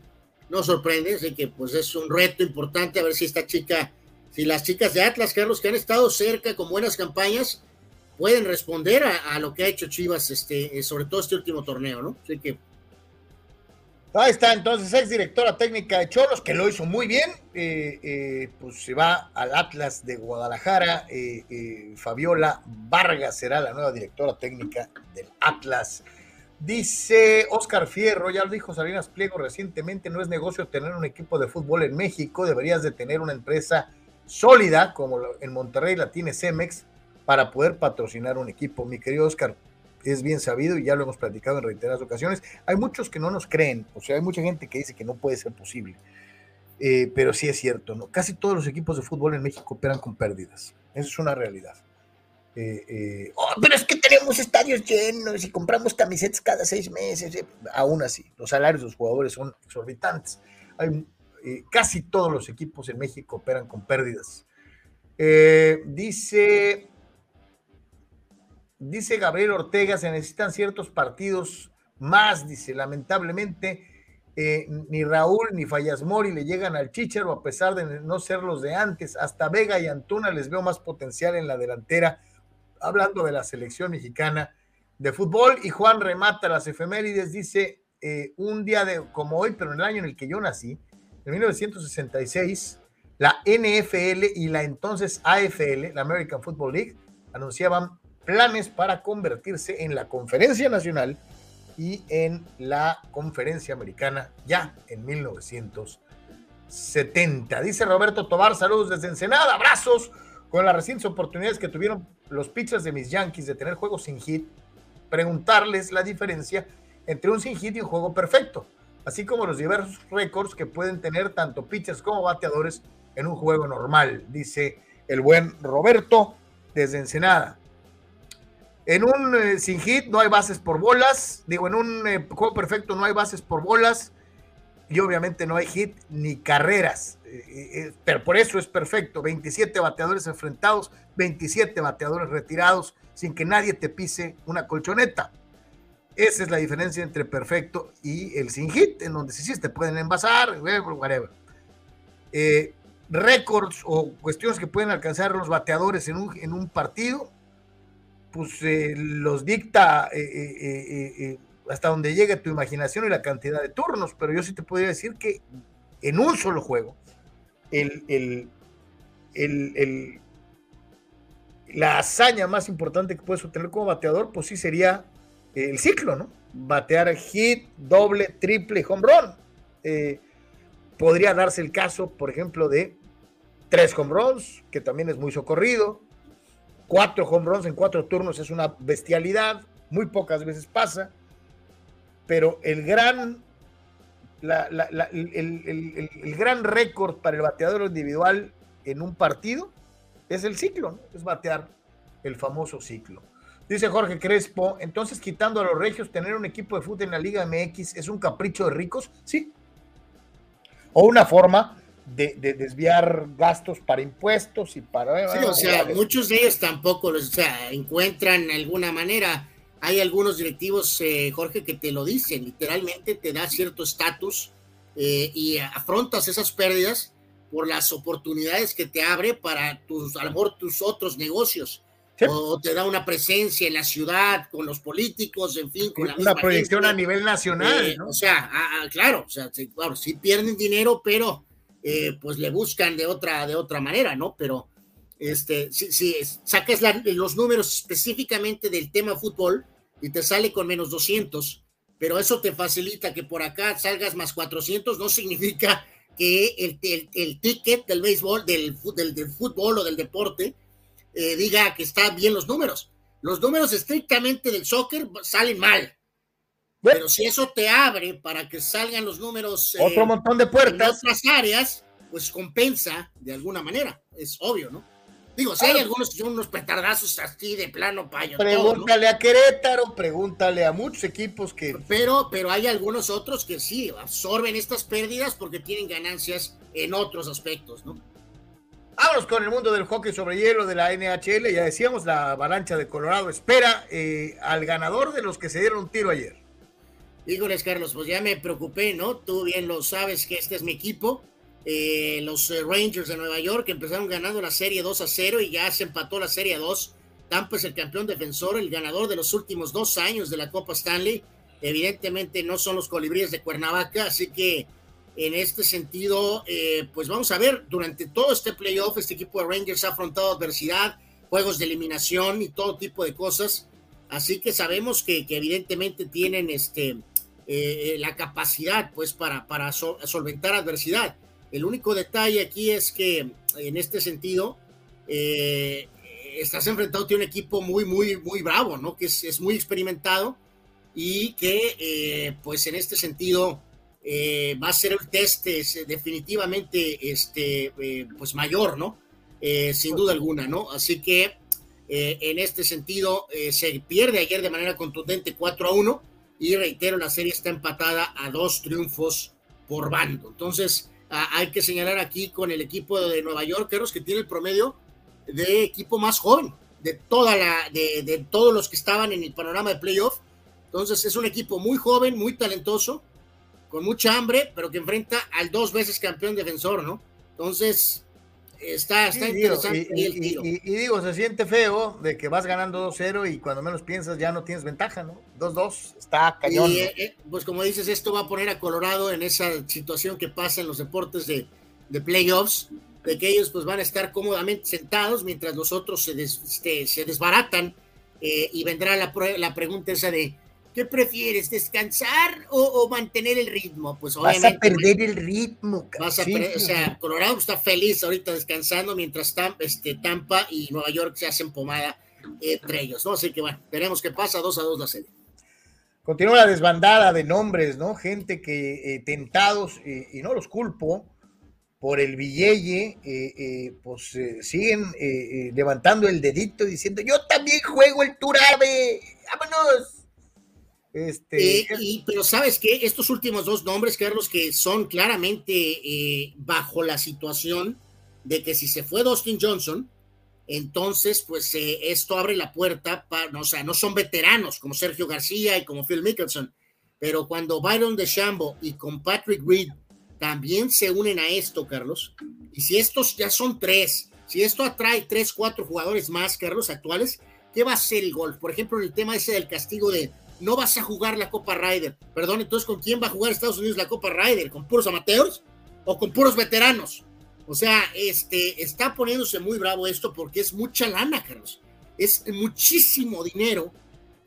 no sorprende, así que pues es un reto importante a ver si esta chica, si las chicas de Atlas, Carlos, que han estado cerca con buenas campañas, pueden responder a, lo que ha hecho Chivas, este, sobre todo este último torneo, ¿no? Así que Ahí está entonces, ex directora técnica de Cholos, que lo hizo muy bien, eh, eh, pues se va al Atlas de Guadalajara, eh, Fabiola Vargas será la nueva directora técnica del Atlas. Dice Oscar Fierro, ya lo dijo Salinas Pliego recientemente, no es negocio tener un equipo de fútbol en México, deberías de tener una empresa sólida como en Monterrey la tiene Cemex para poder patrocinar un equipo. Mi querido Oscar, es bien sabido y ya lo hemos platicado en reiteradas ocasiones. Hay muchos que no nos creen, o sea, hay mucha gente que dice que no puede ser posible, eh, pero sí es cierto, ¿no? Casi todos los equipos de fútbol en México operan con pérdidas, eso es una realidad. Eh, eh, oh, pero es que tenemos estadios llenos y compramos camisetas cada seis meses, aún así, los salarios de los jugadores son exorbitantes. Hay, casi todos los equipos en México operan con pérdidas. dice Dice Gabriel Ortega, se necesitan ciertos partidos más, dice, lamentablemente, eh, ni Raúl ni Fallas Mori le llegan al Chicharo a pesar de no ser los de antes. Hasta Vega y Antuna les veo más potencial en la delantera, hablando de la selección mexicana de fútbol. Y Juan remata las efemérides, dice, eh, un día de, como hoy, pero en el año en el que yo nací, en 1966, la NFL y la entonces AFL, la American Football League, anunciaban planes para convertirse en la conferencia nacional y en la conferencia americana ya en 1970. Dice Roberto Tobar, saludos desde Ensenada, abrazos con las recientes oportunidades que tuvieron los pitchers de mis Yankees de tener juegos sin hit, preguntarles la diferencia entre un sin hit y un juego perfecto, así como los diversos récords que pueden tener tanto pitchers como bateadores en un juego normal, dice el buen Roberto desde Ensenada. En un eh, sin hit no hay bases por bolas. Digo, en un eh, juego perfecto no hay bases por bolas. Y obviamente no hay hit ni carreras. Eh, pero por eso es perfecto. 27 bateadores enfrentados, 27 bateadores retirados, sin que nadie te pise una colchoneta. Esa es la diferencia entre perfecto y el sin hit, en donde sí, sí te pueden envasar, whatever. récords o cuestiones que pueden alcanzar los bateadores en un, en un partido pues eh, los dicta eh, eh, hasta donde llegue tu imaginación y la cantidad de turnos, pero yo sí te podría decir que en un solo juego, el, la hazaña más importante que puedes obtener como bateador, pues sí sería el ciclo, ¿no? Batear hit, doble, triple, home run. podría darse el caso, por ejemplo, de tres home runs, que también es muy socorrido, Cuatro home runs en cuatro turnos es una bestialidad, muy pocas veces pasa, pero el gran, el, gran récord para el bateador individual en un partido es el ciclo, es batear el famoso ciclo. Dice Jorge Crespo, entonces quitando a los regios, tener un equipo de fútbol en la Liga MX es un capricho de ricos, sí. O una forma de, desviar gastos para impuestos y para... Sí, o sea, muchos de ellos tampoco o sea, encuentran alguna manera. Hay algunos directivos, eh, Jorge, que te lo dicen, literalmente te da cierto estatus eh, y afrontas esas pérdidas por las oportunidades que te abre para tus, a lo mejor tus otros negocios. O te da una presencia en la ciudad con los políticos, en fin, con la Una proyección a nivel nacional. Eh, o sea, claro, o sea, claro, sí pierden dinero, pero eh, pues le buscan de otra, de otra manera, ¿no? Pero este, si, si sacas los números específicamente del tema fútbol y te sale con menos 200, pero eso te facilita que por acá salgas más 400, no significa que el, el, ticket del béisbol, del, del, fútbol o del deporte, eh, diga que están bien los números. Los números estrictamente del soccer salen mal. Pero si eso te abre para que salgan los números. Eh, Otro montón de puertas. En otras áreas, pues compensa de alguna manera. Es obvio, ¿no? Digo, si hay algunos que son unos petardazos así de plano payo. Pregúntale a Querétaro, pregúntale a muchos equipos que. Pero, pero hay algunos otros que sí absorben estas pérdidas porque tienen ganancias en otros aspectos, ¿no? Vámonos con el mundo del hockey sobre hielo de la NHL. Ya decíamos, la avalancha de Colorado espera eh, al ganador de los que se dieron un tiro ayer. Híjoles, Carlos, pues ya me preocupé, ¿no? Tú bien lo sabes que este es mi equipo. Eh, los eh, Rangers de Nueva York empezaron ganando la serie 2 a 0 y ya se empató la serie 2. Tampa es el campeón defensor, el ganador de los últimos dos años de la Copa Stanley. Evidentemente no son los colibríes de Cuernavaca, así que en este sentido, eh, pues vamos a ver, durante todo este playoff, este equipo de Rangers ha afrontado adversidad, juegos de eliminación y todo tipo de cosas. Así que sabemos que, evidentemente tienen este, la capacidad pues para, solventar adversidad. El único detalle aquí es que en este sentido eh, estás enfrentado a un equipo muy, muy, muy bravo, ¿no? Que es, muy experimentado y que eh, pues en este sentido eh, va a ser el test definitivamente este, pues mayor, ¿no? sin duda alguna, ¿no? Así que en este sentido se pierde ayer de manera contundente 4 a 1 y reitero, la serie está empatada a dos triunfos por bando. Entonces, hay que señalar aquí con el equipo de Nueva York, que tiene el promedio de equipo más joven de toda la de, de, todos los que estaban en el panorama de playoff. Entonces es un equipo muy joven, muy talentoso, con mucha hambre, pero que enfrenta al dos veces campeón defensor, ¿no? Entonces, está, está interesante. y, digo, se siente feo de que vas ganando 2-0 y cuando menos piensas ya no tienes ventaja, ¿no? 2-2, está cañón. Eh, eh, pues como dices, esto va a poner a Colorado en esa situación que pasa en los deportes de, de playoffs, de que ellos pues van a estar cómodamente sentados mientras los otros se, este, se desbaratan eh, y vendrá la, la pregunta esa de ¿Qué prefieres, descansar o, mantener el ritmo? Pues obviamente. Vas a perder el ritmo. Vas a o sea, Colorado está feliz ahorita descansando mientras Tampa, este, Tampa y Nueva York se hacen pomada entre ellos, ¿no? Así que bueno, veremos qué pasa, dos a dos la serie. Continúa la desbandada de nombres, ¿no? Gente que eh, tentados, eh, y no los culpo, por el Villeye, eh, pues siguen levantando el dedito diciendo, yo también juego el Turabe, vámonos. Este... Eh, pero sabes que estos últimos dos nombres, Carlos, que son claramente eh, bajo la situación de que si se fue Dustin Johnson, entonces pues eh, esto abre la puerta para, o sea, no son veteranos como Sergio García y como Phil Mickelson, pero cuando Byron DeChambeau y con Patrick Reed también se unen a esto, Carlos, y si estos ya son tres, si esto atrae tres, cuatro jugadores más, Carlos, actuales, ¿qué va a ser el golf? Por ejemplo, el tema ese del castigo de no vas a jugar la Copa Ryder. Perdón, entonces, ¿con quién va a jugar Estados Unidos la Copa Ryder? ¿Con puros amateurs o con puros veteranos? O sea, este, está poniéndose muy bravo esto porque es mucha lana, Carlos. Es muchísimo dinero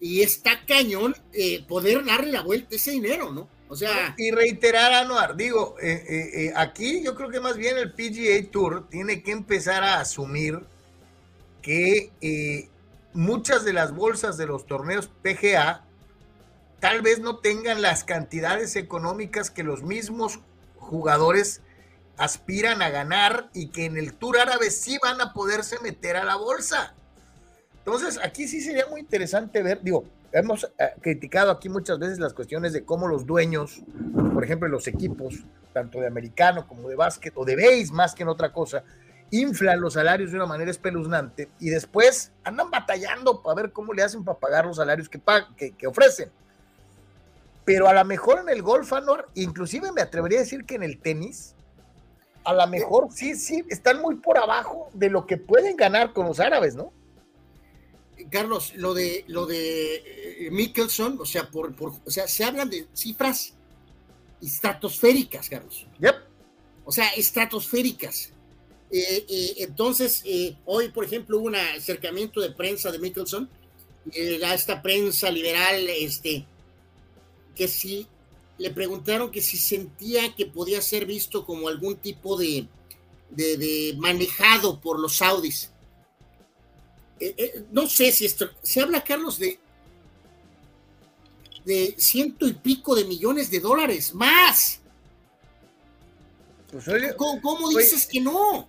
y está cañón eh, poder darle la vuelta a ese dinero, ¿no? O sea. Y reiterar, Anuar, digo, eh, eh, aquí yo creo que más bien el PGA Tour tiene que empezar a asumir que muchas de las bolsas de los torneos PGA tal vez no tengan las cantidades económicas que los mismos jugadores aspiran a ganar y que en el Tour Árabe sí van a poderse meter a la bolsa. Entonces, aquí sí sería muy interesante ver, digo, hemos eh, criticado aquí muchas veces las cuestiones de cómo los dueños, por ejemplo, los equipos, tanto de americano como de básquet o de base más que en otra cosa, inflan los salarios de una manera espeluznante y después andan batallando para ver cómo le hacen para pagar los salarios que, que ofrecen pero a lo mejor en el golf, Anor, inclusive me atrevería a decir que en el tenis, a lo mejor sí, sí, están muy por abajo de lo que pueden ganar con los árabes, ¿no? Carlos, lo de lo de eh, Mickelson, o sea, por, o sea, se hablan de cifras estratosféricas, Carlos. Yep. O sea, estratosféricas. Eh, eh, entonces, hoy, por ejemplo, hubo un acercamiento de prensa de Mickelson, a esta prensa liberal, este, que si le preguntaron que si sentía que podía ser visto como algún tipo de, de, manejado por los saudis. Eh, eh, no sé si esto, se habla, Carlos, de, de ciento y pico de millones de dólares, más. Pues, oye, ¿Cómo, cómo oye, dices que no?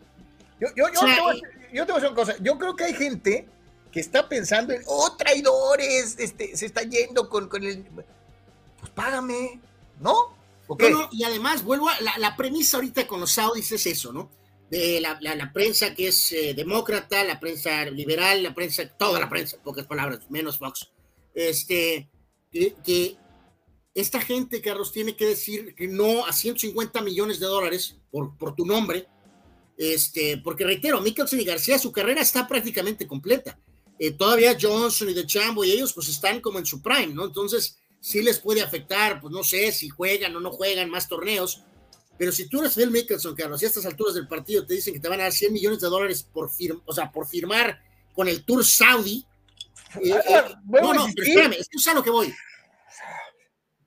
Yo, yo, yo, O sea, te voy a decir- yo te voy a decir una cosa. Yo creo que hay gente que está pensando en, oh, traidores, este, se está yendo con, con el. Pues págame, ¿no? Y además, vuelvo a la, la premisa ahorita con los Saudis es eso, ¿no? De la, la- la prensa que es eh, demócrata, la prensa liberal, la prensa, toda la prensa, en pocas palabras, menos Fox. Este, que, que esta gente, Carlos, tiene que decir que no a 150 millones de dólares por, por tu nombre, este, porque reitero, Mickelson y García, su carrera está prácticamente completa. Eh, todavía Johnson y De Chambo y ellos, pues están como en su prime, ¿no? Entonces, sí les puede afectar, pues no sé si juegan o no juegan más torneos, pero si tú eres Phil Mickelson, Carlos, y a estas alturas del partido te dicen que te van a dar 100 millones de dólares por, firm, o sea, por firmar con el Tour Saudi, eh, eh, Vuelvo no, no, pero espérame, es a lo que voy.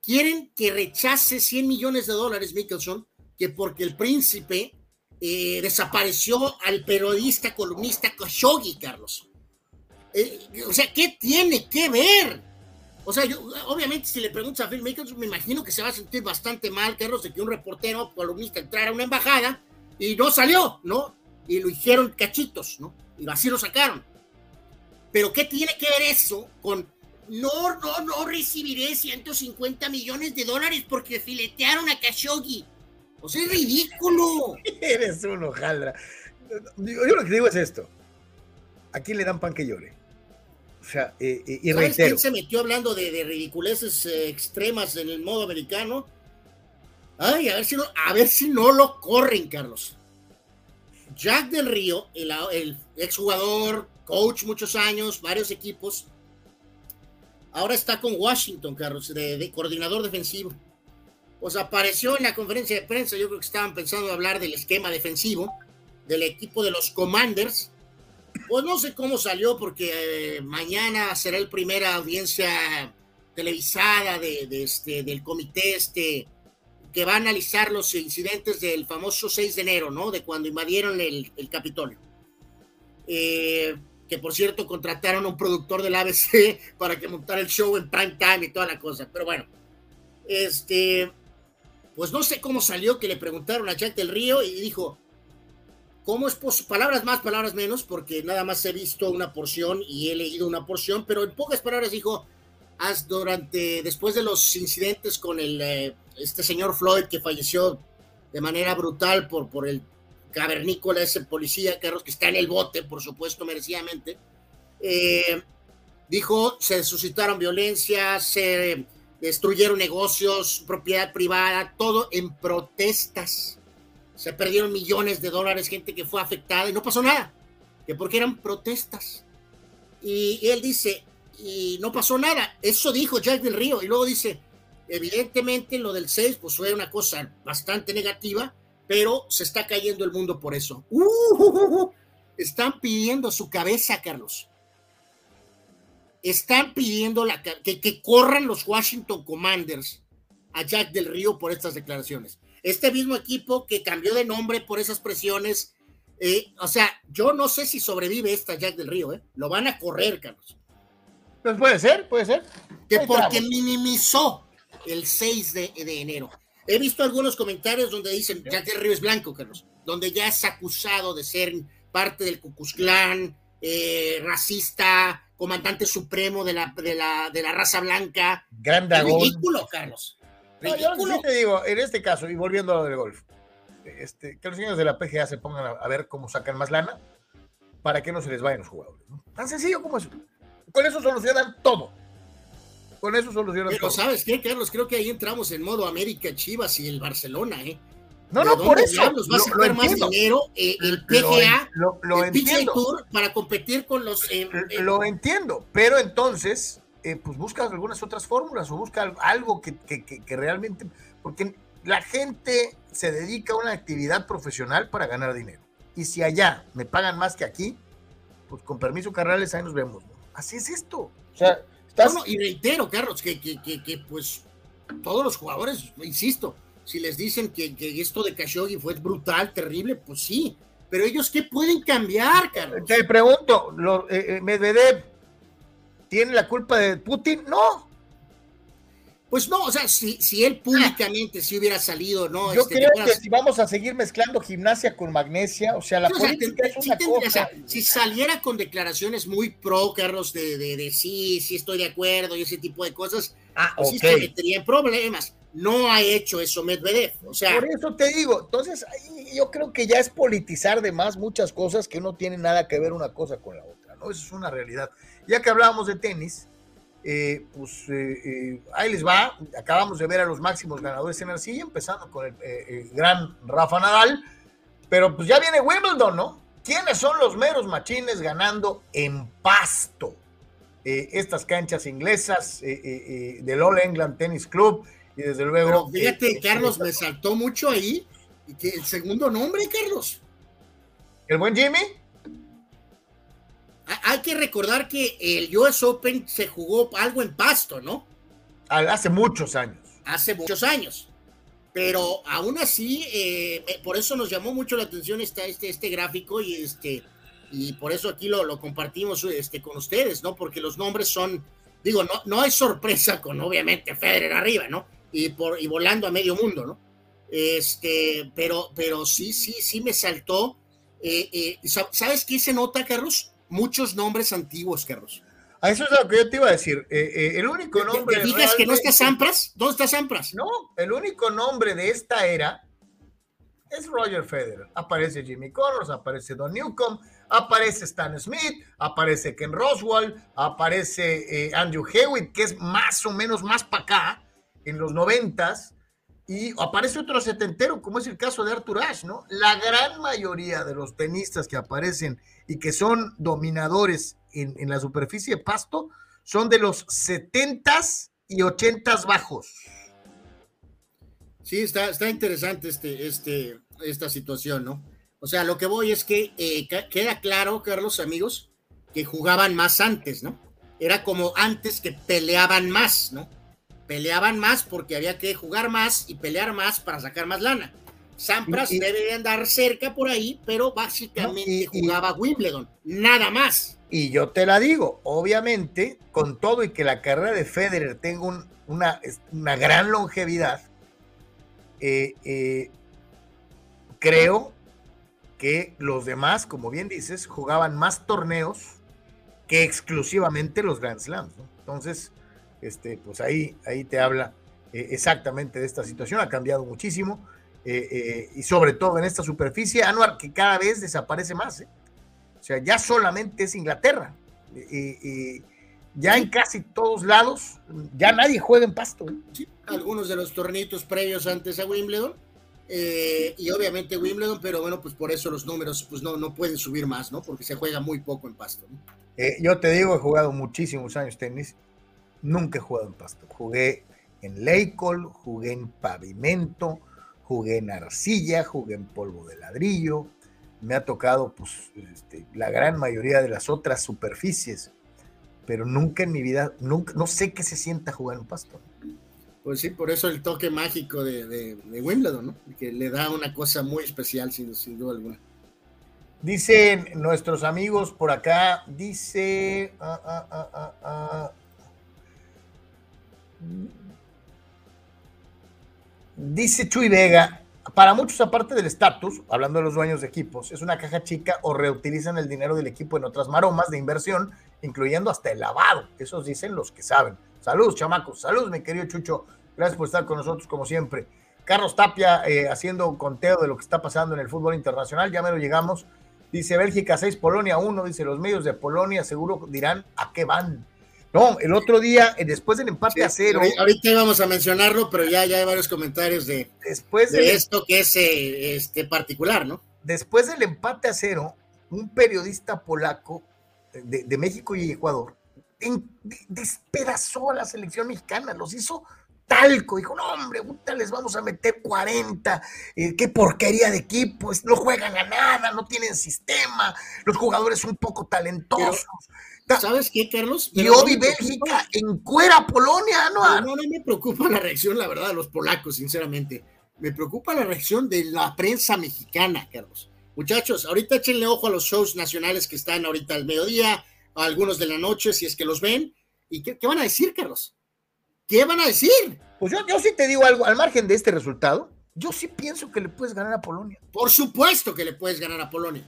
Quieren que rechace 100 millones de dólares, Mickelson, que porque el príncipe eh, desapareció al periodista columnista Khashoggi, Carlos. Eh, o sea, ¿qué tiene que ver? O sea, yo, obviamente, si le preguntas a Phil Mickelson, me imagino que se va a sentir bastante mal, Carlos, de que un reportero columnista entrara a una embajada y no salió, ¿no? Y lo hicieron cachitos, ¿no? Y así lo sacaron. Pero ¿qué tiene que ver eso con no, no, no recibiré 150 millones de dólares porque filetearon a Khashoggi? O sea, es ridículo. Eres un hojaldra. Yo, lo que digo es esto. ¿A quién le dan pan que llore? O sea, eh, eh, y ¿Sabes quién se metió hablando de, de ridiculeces eh, extremas en el modo americano? Ay, a ver si no, a ver si no lo corren, Carlos. Jack del Río, el, el exjugador, coach muchos años, varios equipos, ahora está con Washington, Carlos, de, de coordinador defensivo. Pues apareció en la conferencia de prensa, yo creo que estaban pensando hablar del esquema defensivo del equipo de los Commanders. Pues no sé cómo salió, porque eh, mañana será la primera audiencia televisada de, de este, del comité este, que va a analizar los incidentes del famoso 6 de enero, ¿no? De cuando invadieron el, el Capitolio. Eh, que por cierto contrataron a un productor del ABC para que montara el show en prime time y toda la cosa. Pero bueno, este, pues no sé cómo salió que le preguntaron a Jack del Río y dijo, ¿cómo es posible? Palabras más, palabras menos, porque nada más he visto una porción y he leído una porción, pero en pocas palabras dijo, haz durante, después de los incidentes con el, eh, este señor Floyd que falleció de manera brutal por, por el cavernícola, ese policía, Carlos, que está en el bote, por supuesto, merecidamente, eh, dijo, se suscitaron violencia, se destruyeron negocios, propiedad privada, todo en protestas. Se perdieron millones de dólares, gente que fue afectada y no pasó nada, que porque eran protestas. Y, él dice, y no pasó nada. Eso dijo Jack del Río. Y luego dice, evidentemente lo del 6 pues fue una cosa bastante negativa, pero se está cayendo el mundo por eso. Uh, uh, uh. Están pidiendo su cabeza, Carlos. Están pidiendo la, que, que corran los Washington Commanders a Jack del Río por estas declaraciones. Este mismo equipo que cambió de nombre por esas presiones, eh, o sea, yo no sé si sobrevive esta Jack del Río, ¿eh? Lo van a correr, Carlos. Pues puede ser, puede ser. Que porque minimizó el 6 de, de enero. He visto algunos comentarios donde dicen Jack del Río es blanco, Carlos, donde ya es acusado de ser parte del Klan, eh, racista, comandante supremo de la, de la, de la raza blanca. Gran dragón. Ridículo, Carlos. No, yo Ridículo. sí te digo, en este caso, y volviendo a lo del golf, este, que los señores de la PGA se pongan a, a ver cómo sacan más lana para que no se les vayan los jugadores. ¿no? Tan sencillo como eso. Con eso solucionan todo. Con eso solucionan Pero todo. ¿sabes qué, Carlos? Creo que ahí entramos en modo América Chivas y el Barcelona, ¿eh? No, ¿De no, por eso. va a Lo- lo sacar más dinero eh, el Lo PGA, en- lo- lo el entiendo. Tour para competir con los... eh, eh, Lo entiendo, pero entonces, eh, pues busca algunas otras fórmulas o busca al- algo que, que- que- que realmente, porque la gente se dedica a una actividad profesional para ganar dinero. Y si allá me pagan más que aquí, pues con permiso, carnales, ahí nos vemos. ¿no? Así es esto. O sea, estás... No, no, y reitero, Carlos, que, que, que, que, pues todos los jugadores, insisto, si les dicen que, que esto de Khashoggi fue brutal, terrible, pues sí. Pero ellos, ¿qué pueden cambiar, Carlos? Te pregunto, lo- eh, eh, ¿Medvedev tiene la culpa de Putin? No. Pues no, o sea, si, si él públicamente si hubiera salido, ¿no? Yo Este, creo que si vamos a seguir mezclando gimnasia con magnesia, o sea, la Sí, o sea, política es sí una tendría, o sea, si saliera con declaraciones muy pro, Carlos, de, de, de sí, sí estoy de acuerdo y ese tipo de cosas, Ah, pues sí ok. se metería en problemas. No ha hecho eso Medvedev, o sea, Por eso te digo, entonces yo creo que ya es politizar de más muchas cosas que no tienen nada que ver una cosa con la otra, ¿no? Eso es una realidad. Ya que hablábamos de tenis, eh, pues eh, eh, ahí les va, acabamos de ver a los máximos ganadores en arcilla, empezando con el, el gran Rafa Nadal, pero pues ya viene Wimbledon, ¿no? ¿Quiénes son los meros machines ganando en pasto? Estas canchas inglesas del All England Tennis Club y desde luego... pero fíjate, Carlos, me saltó mucho ahí, y que el segundo nombre, Carlos. ¿El buen Jimmy? Ha- Hay que recordar que el US Open se jugó algo en pasto, ¿no? Hace muchos años. hace muchos años. Pero aún así, eh, eh, por eso nos llamó mucho la atención esta, este, este gráfico y este y por eso aquí lo, lo compartimos este, con ustedes, ¿no? Porque los nombres son, digo, no, no hay sorpresa con obviamente Federer arriba, ¿no? Y, por, y volando a medio mundo, ¿no? Este, pero, pero sí, sí, sí me saltó. eh, eh, sa- ¿Sabes qué se nota, Carlos? Muchos nombres antiguos, Carlos. A eso es lo que yo te iba a decir. Eh, eh, el único ¿Te, nombre. te fijas que no está Sampras? ¿Dónde está Sampras? No, el único nombre de esta era es Roger Federer. Aparece Jimmy Connors, aparece Don Newcomb, aparece Stan Smith, aparece Ken Roswell, aparece eh, Andrew Hewitt, que es más o menos más para acá, en los noventas, y aparece otro setentero, como es el caso de Arthur Ashe, ¿no? La gran mayoría de los tenistas que aparecen y que son dominadores en, en la superficie de pasto son de los setentas y ochentas bajos. Sí, está, está interesante este, este, esta situación, ¿no? O sea, lo que voy es que eh, queda claro, Carlos, amigos, que jugaban más antes, ¿no? Era como antes que peleaban más, ¿no? Peleaban más porque había que jugar más y pelear más para sacar más lana. Sampras Y- debe de andar cerca por ahí, pero básicamente No, y- y- jugaba Wimbledon, nada más. Y yo te la digo, obviamente, con todo y que la carrera de Federer tenga un- una, gran longevidad, eh, eh, creo que los demás, como bien dices, jugaban más torneos que exclusivamente los Grand Slams. ¿no? Entonces, este, pues ahí, ahí te habla eh, exactamente de esta situación. Ha cambiado muchísimo eh, eh, y sobre todo en esta superficie, Anuar, que cada vez desaparece más. O sea, ya solamente es Inglaterra. Y, ya en casi todos lados, ya nadie juega en pasto. Sí, algunos de los tornitos previos antes a Wimbledon. eh, y obviamente Wimbledon, pero bueno, pues por eso los números pues no, no pueden subir más, ¿no? Porque se juega muy poco en pasto. ¿no? Eh, yo te digo, he jugado muchísimos años tenis. Nunca he jugado en pasto. Jugué en Leicol, jugué en pavimento, jugué en arcilla, jugué en polvo de ladrillo. Me ha tocado pues, este, la gran mayoría de las otras superficies, pero nunca en mi vida, nunca, no sé qué se sienta jugar en pasto. Pues sí, por eso el toque mágico de, de- de Wimbledon, ¿no? Que le da una cosa muy especial, sin, sin duda alguna. Dicen nuestros amigos por acá, dice... ah, ah, ah, ah, ah. Dice Chuy Vega, para muchos aparte del estatus, hablando de los dueños de equipos, es una caja chica o reutilizan el dinero del equipo en otras maromas de inversión, incluyendo hasta el lavado. Esos dicen los que saben. Saludos, chamacos. Saludos, mi querido Chucho. Gracias por estar con nosotros como siempre. Carlos Tapia eh, haciendo un conteo de lo que está pasando en el fútbol internacional. Ya me lo llegamos. Dice Bélgica 6, Polonia 1. Dice los medios de Polonia seguro dirán a qué van. No, el otro día, eh, después del empate a cero, Ahorita- íbamos a mencionarlo, pero ya, ya hay varios comentarios de, después de del, esto que es eh, este particular, ¿no? después del empate a cero, un periodista polaco de, de México y Ecuador en- de- despedazó a la selección mexicana, los hizo talco, dijo, no hombre, puta, les vamos a meter 40, eh, qué porquería de equipo, es- no juegan a nada, no tienen sistema, los jugadores son poco talentosos. Ta- ¿Sabes qué, Carlos? y Pero no Obi preocupa- Bélgica encuera Polonia, ¿no? No, no, no me preocupa la reacción, la verdad, de los polacos, sinceramente. Me preocupa la reacción de la prensa mexicana, Carlos. Muchachos, ahorita échenle ojo a los shows nacionales que están ahorita al mediodía, a algunos de la noche, si es que los ven. ¿Y qué, qué van a decir, Carlos? ¿qué van a decir? Pues yo, yo sí te digo algo, al margen de este resultado, yo sí pienso que le puedes ganar a Polonia. Por supuesto que le puedes ganar a Polonia.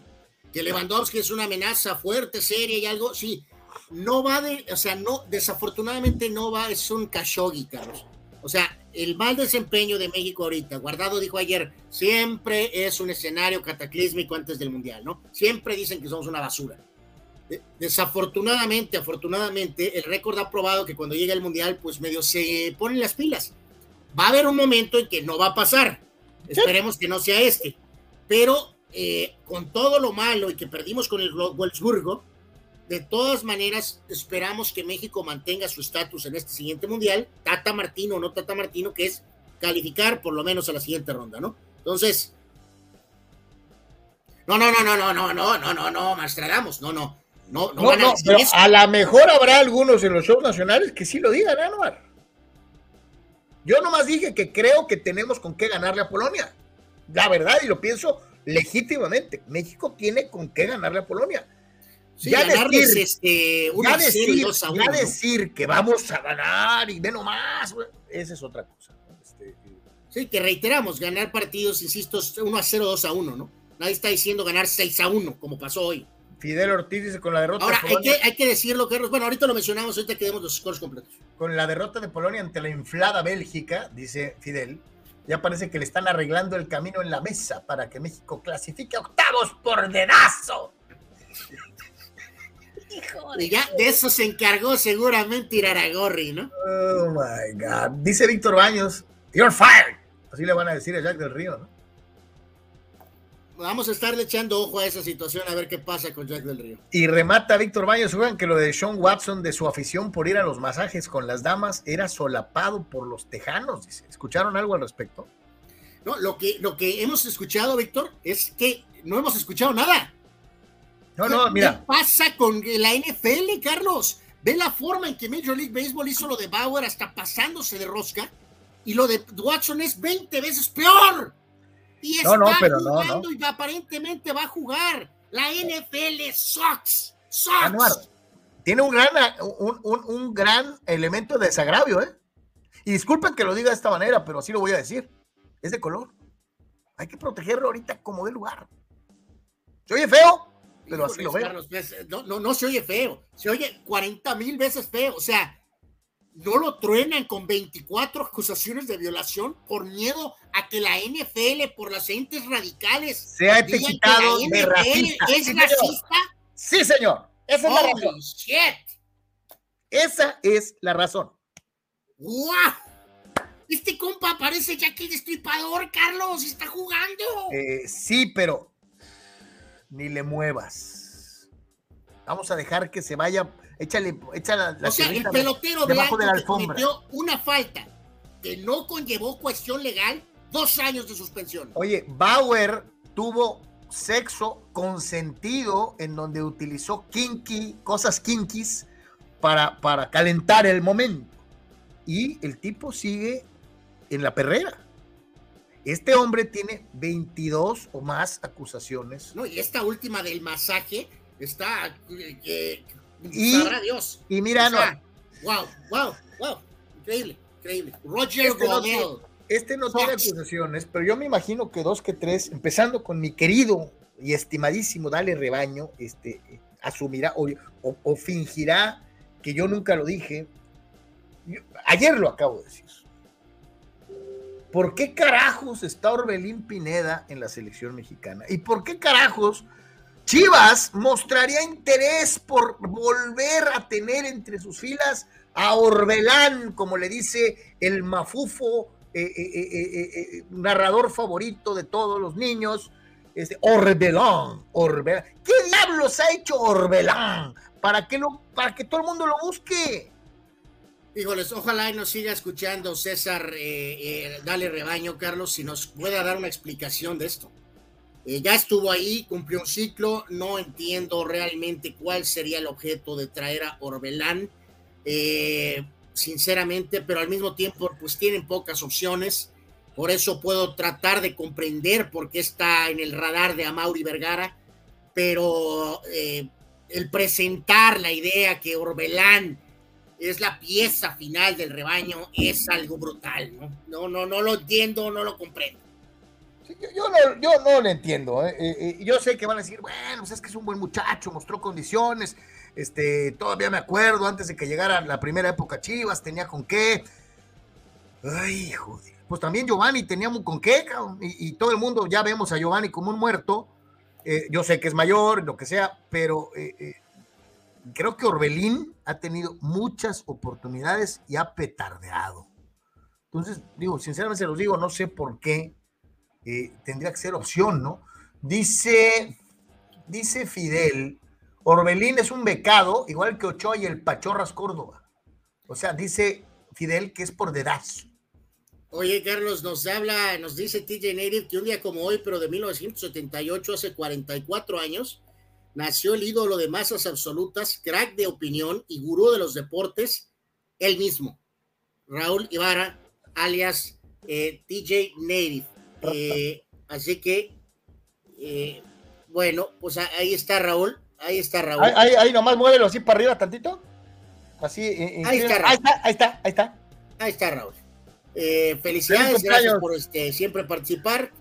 Que Lewandowski es una amenaza fuerte, seria y algo, sí. No va de, o sea, no, desafortunadamente no va, es un Khashoggi, Carlos. O sea, el mal desempeño de México ahorita, Guardado dijo ayer, siempre es un escenario cataclísmico antes del Mundial, ¿no? Siempre dicen que somos una basura. Desafortunadamente, afortunadamente, el récord ha probado que cuando llega el Mundial, pues medio se ponen las pilas. Va a haber un momento en que no va a pasar. Esperemos que no sea este. Pero eh, con todo lo malo y que perdimos con el Wolfsburgo, de todas maneras, esperamos que México mantenga su estatus en este siguiente mundial, Tata Martino o no Tata Martino, que es calificar por lo menos a la siguiente ronda, ¿no? Entonces, no, no, no, no, no, no, no, no, no, no, Mastradamos, no, no, no, no, no, pero a lo mejor habrá algunos en los shows nacionales que sí lo digan, Anuar. Yo nomás dije que creo que tenemos con qué ganarle a Polonia. La verdad, y lo pienso legítimamente. México tiene con qué ganarle a Polonia ya decir, este, ya, decir, ya decir, que vamos a ganar y ve nomás, esa es otra cosa. Este, sí, que reiteramos, ganar partidos, insisto, 1 a 0, 2 a 1, ¿no? Nadie está diciendo ganar 6 a 1, como pasó hoy. Fidel Ortiz dice con la derrota. Ahora, hay que, hay que decirlo, Carlos. Bueno, ahorita lo mencionamos, ahorita que demos los scores completos. Con la derrota de Polonia ante la inflada Bélgica, dice Fidel, ya parece que le están arreglando el camino en la mesa para que México clasifique a octavos por dedazo. Y ya de eso se encargó seguramente Iraragorri, ¿no? Oh my God. Dice Víctor Baños, you're fired. Así le van a decir a Jack del Río, ¿no? Vamos a estarle echando ojo a esa situación a ver qué pasa con Jack del Río. Y remata Víctor Baños, juegan que lo de Sean Watson de su afición por ir a los masajes con las damas era solapado por los tejanos, dice. ¿Escucharon algo al respecto? No, lo que, lo que hemos escuchado, Víctor, es que no hemos escuchado nada. No, no, mira. ¿Qué pasa con la NFL, Carlos? Ve la forma en que Major League Baseball hizo lo de Bauer hasta pasándose de rosca y lo de Watson es 20 veces peor. Y está jugando y aparentemente va a jugar. La NFL sucks. Sucks. tiene un gran, un, un gran elemento de desagravio, ¿eh? Y disculpen que lo diga de esta manera, pero así lo voy a decir. Es de color. Hay que protegerlo ahorita como de lugar. ¿Se oye feo? pero así lo veo. Pues, no, no, no se oye feo, se oye 40 mil veces feo, o sea, no lo truenan con 24 acusaciones de violación por miedo a que la NFL, por las entes radicales, sea etiquetado de racista. ¿Es sí, racista? Sí, señor. Esa es la razón. Esa es la razón. ¡Wow! Este compa parece ya que el destripador, Carlos, está jugando. Eh, sí, pero ni le muevas. Vamos a dejar que se vaya, échale, échale la, O sea, el pelotero debajo de la alfombra. cometió una falta que no conllevó cuestión legal, dos años de suspensión. Oye, Bauer tuvo sexo consentido en donde utilizó kinky, cosas kinkis para, para calentar el momento. Y el tipo sigue en la perrera. Este hombre tiene 22 o más acusaciones. No, y esta última del masaje está. Eh, y, Dios. Y mira, no. Wow, wow, wow. Increíble, increíble. Roger este Godel. No, este no tiene acusaciones, pero yo me imagino que dos que tres, empezando con mi querido y estimadísimo Dale Rebaño, este, asumirá o, o fingirá que yo nunca lo dije. Ayer lo acabo de decir. ¿Por qué carajos está Orbelín Pineda en la selección mexicana? ¿Y por qué carajos Chivas mostraría interés por volver a tener entre sus filas a Orbelán, como le dice el mafufo eh, eh, eh, narrador favorito de todos los niños? Este, Orbelán, Orbelán. ¿Qué diablos ha hecho Orbelán para que, para que todo el mundo lo busque? Híjoles, ojalá y nos siga escuchando César, dale rebaño, Carlos, si nos pueda dar una explicación de esto. Eh, ya estuvo ahí, cumplió un ciclo, no entiendo realmente cuál sería el objeto de traer a Orbelán, sinceramente, pero al mismo tiempo, pues tienen pocas opciones, por eso puedo tratar de comprender por qué está en el radar de Amauri Vergara, pero el presentar la idea que Orbelán es la pieza final del rebaño, es algo brutal, ¿no? No, no, no lo entiendo, no lo comprendo. Yo, no, yo no lo entiendo. ¿eh? Eh, eh, yo sé que van a decir, bueno, pues es que es un buen muchacho, mostró condiciones. Este, todavía me acuerdo, antes de que llegara la primera época Chivas, tenía con qué. Ay, joder. Pues también Giovanni tenía con qué, y, y, todo el mundo ya vemos a Giovanni como un muerto. yo sé que es mayor, lo que sea, pero creo que Orbelín ha tenido muchas oportunidades y ha petardeado. Entonces, digo, sinceramente se los digo, no sé por qué eh, tendría que ser opción, ¿no? Dice, dice Fidel, Orbelín es un becado, igual que Ochoa y el Pachorras Córdoba. O sea, dice Fidel que es por dedazo. Oye, Carlos, nos habla, nos dice TJ Native que un día como hoy, pero de 1978, hace 44 años, nació el ídolo de masas absolutas, crack de opinión y gurú de los deportes, él mismo, Raúl Ibarra, alias eh, TJ Native. Eh, así que, eh, bueno, pues ahí está Raúl, ahí está Raúl. Ahí, ahí, nomás muévelo así para arriba tantito. Así, ahí, está, ahí está, ahí está, ahí está. Ahí está Raúl. felicidades, gracias por este, siempre participar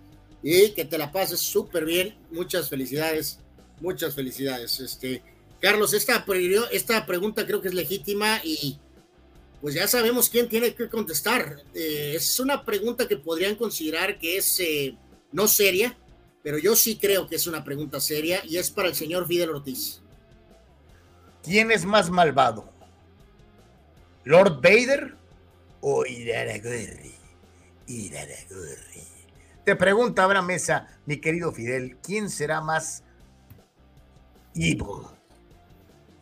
y que te la pases súper bien. Muchas felicidades Muchas felicidades. Este, Carlos, esta, esta pregunta creo que es legítima y pues ya sabemos quién tiene que contestar. Eh, es una pregunta que podrían considerar que es eh, no seria, pero yo sí creo que es una pregunta seria y es para el señor Fidel Ortiz. ¿Quién es más malvado? ¿Lord Vader o Iraragorri? Iraragorri. Te pregunta Abraham Mesa, mi querido Fidel, ¿quién será más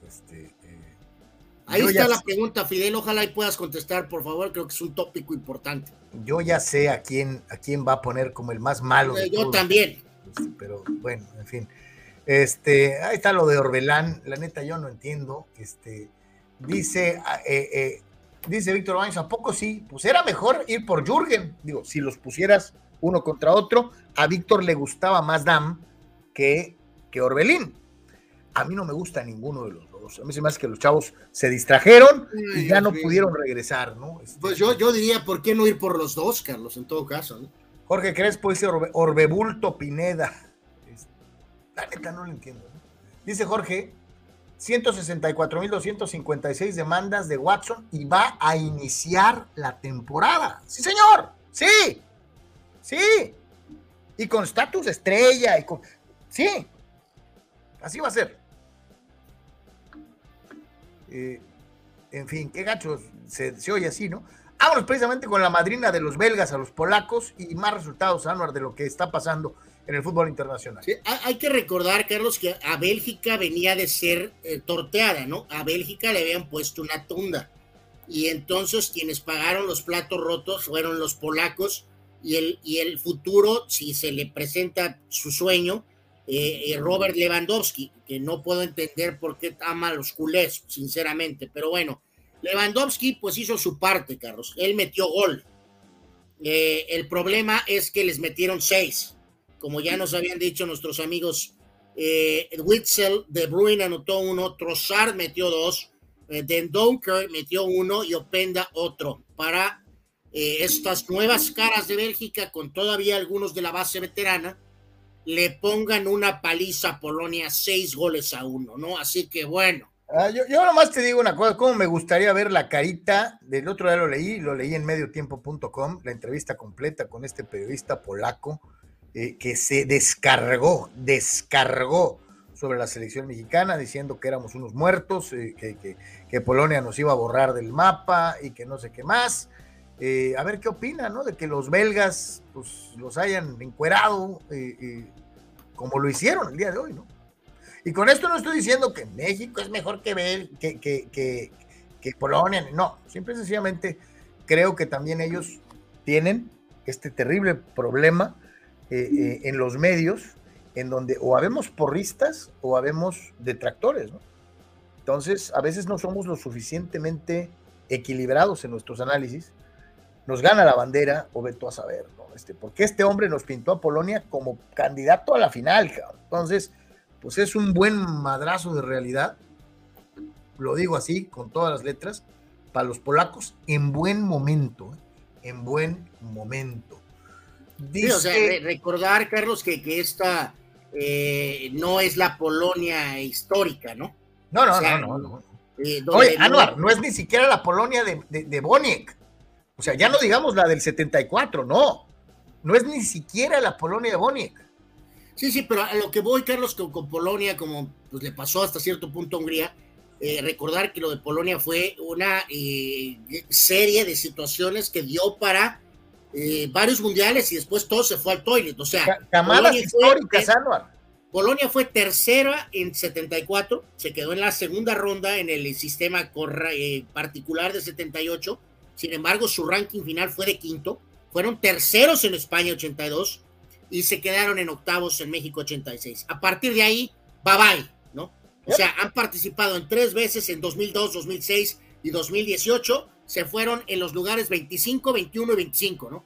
este, eh, Ahí está la pregunta, Fidel. Ojalá y puedas contestar, por favor. Creo que es un tópico importante. Yo ya sé a quién, a quién va a poner como el más malo. Eh, yo también. Pero bueno, en fin. Este, ahí está lo de Orbelán. La neta, yo no entiendo. Este, dice, ah, eh, dice Víctor Baños, ¿a poco sí? Pues era mejor ir por Jürgen. Digo, si los pusieras uno contra otro, a Víctor le gustaba más Dam que, que Orbelín a mí no me gusta ninguno de los A mí se me hace que los chavos se distrajeron y ya no pudieron regresar, ¿no? Este, pues yo, yo diría, ¿por qué no ir por los dos, Carlos, en todo caso? ¿no? Jorge Crespo dice Orbebulto Pineda. La neta no lo entiendo. Dice Jorge, 164.256 demandas de Watson y va a iniciar la temporada. Sí, señor. Sí. Sí. Y con estatus estrella y con... Sí. Así va a ser. Eh, en fin, qué gacho se, oye así, ¿no? Vámonos precisamente con la madrina de los belgas a los polacos y más resultados, Anuar, de lo que está pasando en el fútbol internacional. hay que recordar, Carlos, que a Bélgica venía de ser eh, torteada, ¿no? A Bélgica le habían puesto una tunda. Y entonces quienes pagaron los platos rotos fueron los polacos y el, y el futuro, si se le presenta su sueño, eh, eh, Robert Lewandowski, que no puedo entender por qué ama a los culés, sinceramente, pero bueno, Lewandowski pues hizo su parte, Carlos, él metió gol. Eh, el problema es que les metieron seis, como ya nos habían dicho nuestros amigos Witzel, De Bruyne anotó uno, Trossard metió dos, Den Donker metió uno y Openda otro, para estas nuevas caras de Bélgica con todavía algunos de la base veterana le pongan una paliza a Polonia, seis goles a uno, ¿no? Así que bueno. Ah, yo, nomás te digo una cosa, cómo me gustaría ver la carita, del otro día lo leí, lo leí en mediotiempo.com, la entrevista completa con este periodista polaco eh, que se descargó, descargó sobre la selección mexicana diciendo que éramos unos muertos, eh, que, que, Polonia nos iba a borrar del mapa y que no sé qué más. Eh, a ver qué opina, ¿no? De que los belgas pues, los hayan encuerado como lo hicieron el día de hoy, ¿no? Y con esto no estoy diciendo que México es mejor que, que, que, que, Polonia, no, simple y sencillamente creo que también ellos tienen este terrible problema eh, eh, en los medios, en donde o habemos porristas o habemos detractores, ¿no? Entonces, a veces no somos lo suficientemente equilibrados en nuestros análisis, nos gana la bandera, o veto a saber, este, porque este hombre nos pintó a Polonia como candidato a la final, Entonces, pues es un buen madrazo de realidad, lo digo así, con todas las letras, para los polacos en buen momento, ¿eh? en buen momento. Sí, o sea, re- recordar, Carlos, que, que esta eh, no es la Polonia histórica, ¿no? No, no, O sea, no, no, no. Eh, Oye, no- Anuar, no es ni siquiera la Polonia de, de, de Boniek. O sea, ya no digamos la del 74, no. No es ni siquiera la Polonia de Boniek. Sí, sí, pero a lo que voy, Carlos, con, con Polonia, como pues, le pasó hasta cierto punto a Hungría, eh, recordar que lo de Polonia fue una eh, serie de situaciones que dio para eh, varios mundiales y después todo se fue al toilet. O sea, Ca- Camadas Polonia fue- históricas, Anuar. Polonia fue tercera en 74, se quedó en la segunda ronda en el sistema corra- eh, particular de 78, sin embargo su ranking final fue de quinto, fueron terceros en España 82 y se quedaron en octavos en México 86. A partir de ahí, bye bye, ¿no? O sea, han participado en tres veces en 2002, 2006 y 2018, se fueron en los lugares 25, 21 y 25, ¿no?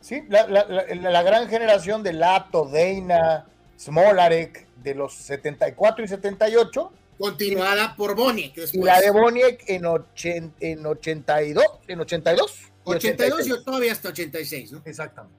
Sí, la, la- la- la gran generación de Lato, Deina, Smolarek, de los 74 y 78, Continuada por Boniek y la de Boniek en, ochen- en 82, en 82. y 82 y 86. todavía hasta 86, ¿no? Exactamente.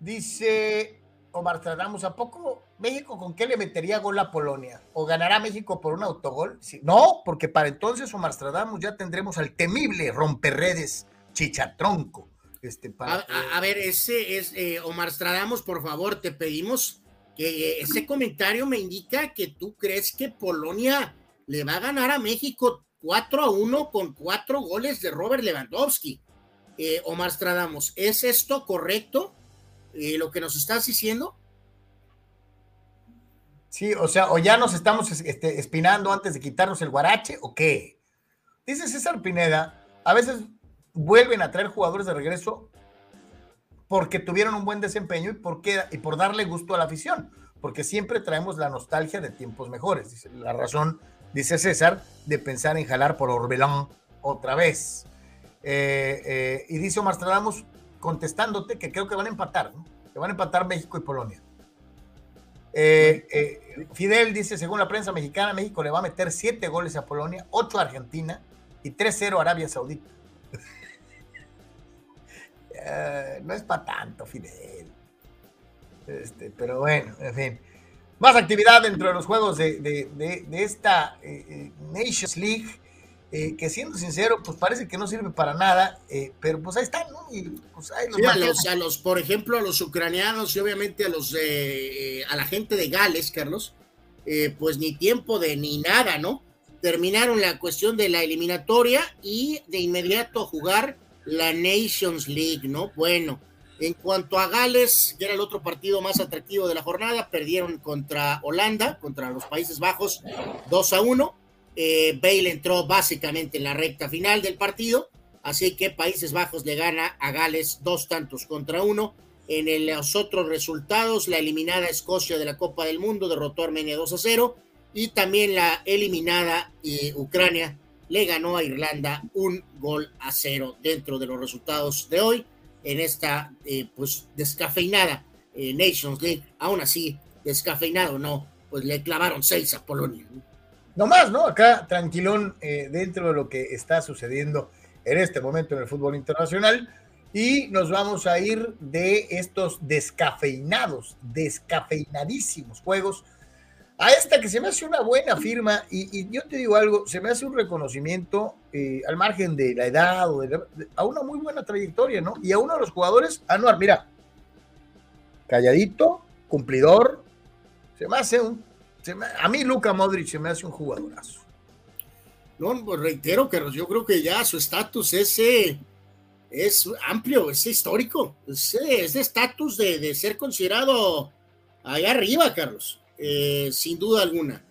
Dice Omar Tradamus, ¿a poco México con qué le metería gol a Polonia? ¿O ganará México por un autogol? Sí. No, porque para entonces Omar Tradamus ya tendremos al temible romperredes Chichatronco. Este, para A, a- a ver, ese es eh, Omar Stradamos, por favor, te pedimos eh, ese comentario me indica que tú crees que Polonia le va a ganar a México 4 a 1 con cuatro goles de Robert Lewandowski. Eh, Omar Stradamos, ¿es esto correcto? Eh, lo que nos estás diciendo. Sí, o sea, o ya nos estamos este, espinando antes de quitarnos el guarache, o qué. Dice César Pineda, a veces vuelven a traer jugadores de regreso porque tuvieron un buen desempeño y por, qué- y por darle gusto a la afición, porque siempre traemos la nostalgia de tiempos mejores. Dice, la razón, dice César, de pensar en jalar por Orbelán otra vez. Eh, eh, y dice Omar Stradamus, contestándote que creo que van a empatar, ¿no? que van a empatar México y Polonia. Eh, Fidel dice, según la prensa mexicana, México le va a meter siete goles a Polonia, ocho a Argentina y 3-0 a Arabia Saudita. Eh, no es para tanto, Fidel. Este, pero bueno, en fin. Más actividad dentro de los juegos de, de- de- de esta eh, eh, Nations League, eh, que siendo sincero, pues parece que no sirve para nada, eh, pero pues ahí están, ¿no? Y pues ahí los Sí, a los, a los, por ejemplo, a los ucranianos y obviamente a los a la gente de Gales, Carlos, pues ni tiempo de ni nada, ¿no? Terminaron la cuestión de la eliminatoria y de inmediato a jugar la Nations League, ¿no? Bueno, en cuanto a Gales, que era el otro partido más atractivo de la jornada, perdieron contra Holanda, contra los Países Bajos, 2 a 1. Eh, Bale entró básicamente en la recta final del partido, así que Países Bajos le gana a Gales dos tantos contra uno. En los otros resultados, la eliminada Escocia de la Copa del Mundo derrotó a Armenia 2 a 0 y también la eliminada eh, Ucrania le ganó a Irlanda un gol a cero dentro de los resultados de hoy en esta eh, pues descafeinada eh, Nations League. Aún así, descafeinado no, pues le clavaron seis a Polonia. No más, ¿no? Acá tranquilón eh, dentro de lo que está sucediendo en este momento en el fútbol internacional. Y nos vamos a ir de estos descafeinados, descafeinadísimos juegos a esta que se me hace una buena firma. Y, yo te digo algo, se me hace un reconocimiento eh, al margen de la edad o de la- a una muy buena trayectoria, ¿no? Y a uno de los jugadores, Anuar, mira, calladito, cumplidor, se me hace un a mí Luka Modric se me hace un jugadorazo. No, pues reitero, Carlos, yo creo que ya su estatus es, eh, amplio, es histórico, es, eh, es de estatus de, de ser considerado allá arriba, Carlos, eh, sin duda alguna.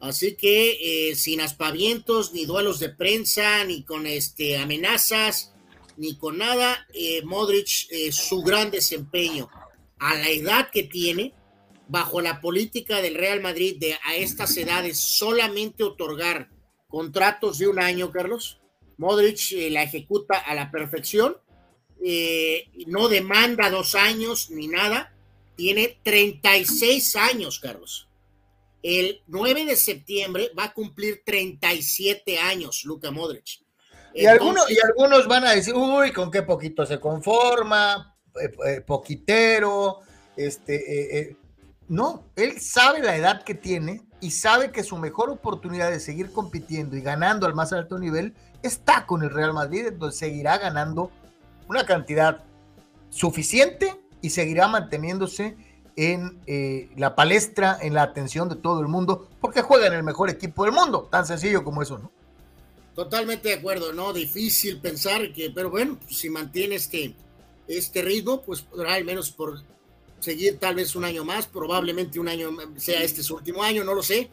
Así que eh, sin aspavientos, ni duelos de prensa, ni con este, amenazas, ni con nada, eh, Modric, su gran desempeño a la edad que tiene, bajo la política del Real Madrid de a estas edades solamente otorgar contratos de un año, Carlos. Modric la ejecuta a la perfección, no demanda dos años ni nada, tiene 36 años, Carlos. El 9 de septiembre va a cumplir 37 años Luka Modric. Y, algunos, y algunos van a decir, uy, con qué poquito se conforma, eh, eh, poquitero, este, eh, no, él sabe la edad que tiene y sabe que su mejor oportunidad de seguir compitiendo y ganando al más alto nivel está con el Real Madrid, entonces seguirá ganando una cantidad suficiente y seguirá manteniéndose en la palestra, en la atención de todo el mundo, porque juega en el mejor equipo del mundo, tan sencillo como eso, ¿no? Totalmente de acuerdo, ¿no? Difícil pensar que, pero bueno, si mantiene este, este ritmo, pues podrá al menos por seguir tal vez un año más, probablemente un año sea este su último año, no lo sé,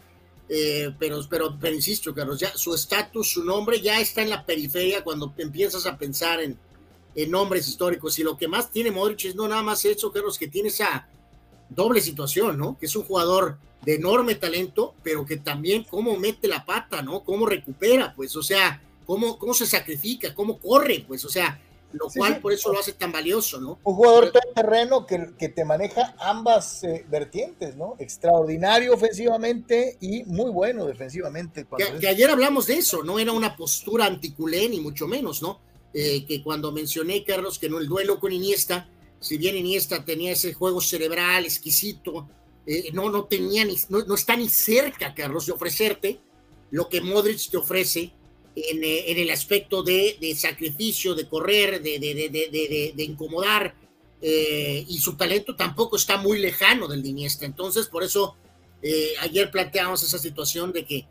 eh, pero, pero, pero insisto, Carlos, ya su estatus, su nombre ya está en la periferia cuando empiezas a pensar en, en nombres históricos y lo que más tiene Modric es no nada más eso, Carlos, que tiene esa doble situación, ¿no? Que es un jugador de enorme talento, pero que también cómo mete la pata, ¿no? Cómo recupera, pues, o sea, cómo, cómo se sacrifica, cómo corre, pues, o sea, lo cual por eso lo hace tan valioso, ¿no? Un jugador todo terreno que, que, te maneja ambas eh, vertientes, ¿no? Extraordinario ofensivamente y muy bueno defensivamente. Que, que, ayer hablamos de eso, no era una postura anticulé ni mucho menos, ¿no? Eh, que cuando mencioné, Carlos, que no el duelo con Iniesta, si bien Iniesta tenía ese juego cerebral exquisito, eh, no, no tenía ni, no, está ni cerca, Carlos, de ofrecerte lo que Modric te ofrece en, eh, en el aspecto de, de, sacrificio, de correr, de, de, de incomodar, y su talento tampoco está muy lejano del de Iniesta. Entonces, por eso ayer planteamos esa situación de que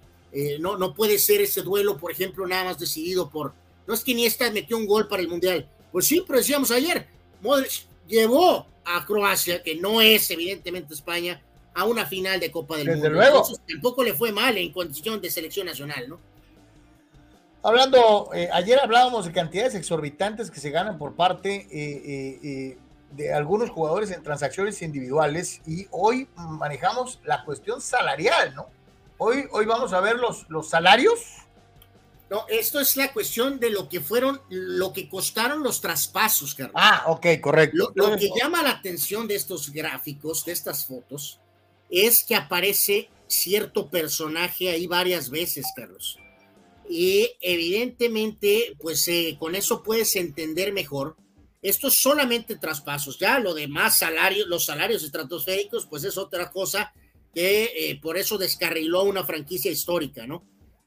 no, no puede ser ese duelo, por ejemplo, nada más decidido por, no es que Iniesta metió un gol para el Mundial, pues sí, pero decíamos ayer, Modric llevó a Croacia, que no es evidentemente España, a una final de Copa del Desde Mundo. Luego. Entonces, tampoco le fue mal en condición de selección nacional, ¿no? Hablando, eh, ayer hablábamos de cantidades exorbitantes que se ganan por parte eh, eh, de algunos jugadores en transacciones individuales y hoy manejamos la cuestión salarial, ¿no? Hoy, hoy vamos a ver los, los salarios. No, esto es la cuestión de lo que fueron, lo que costaron los traspasos, Carlos. Ah, ok, correcto. Lo, lo que llama la atención de estos gráficos, de estas fotos, es que aparece cierto personaje ahí varias veces, Carlos. Y evidentemente, pues eh, con eso puedes entender mejor. Esto es solamente traspasos, ya lo demás salarios, los salarios estratosféricos, pues es otra cosa que eh, por eso descarriló una franquicia histórica, ¿no?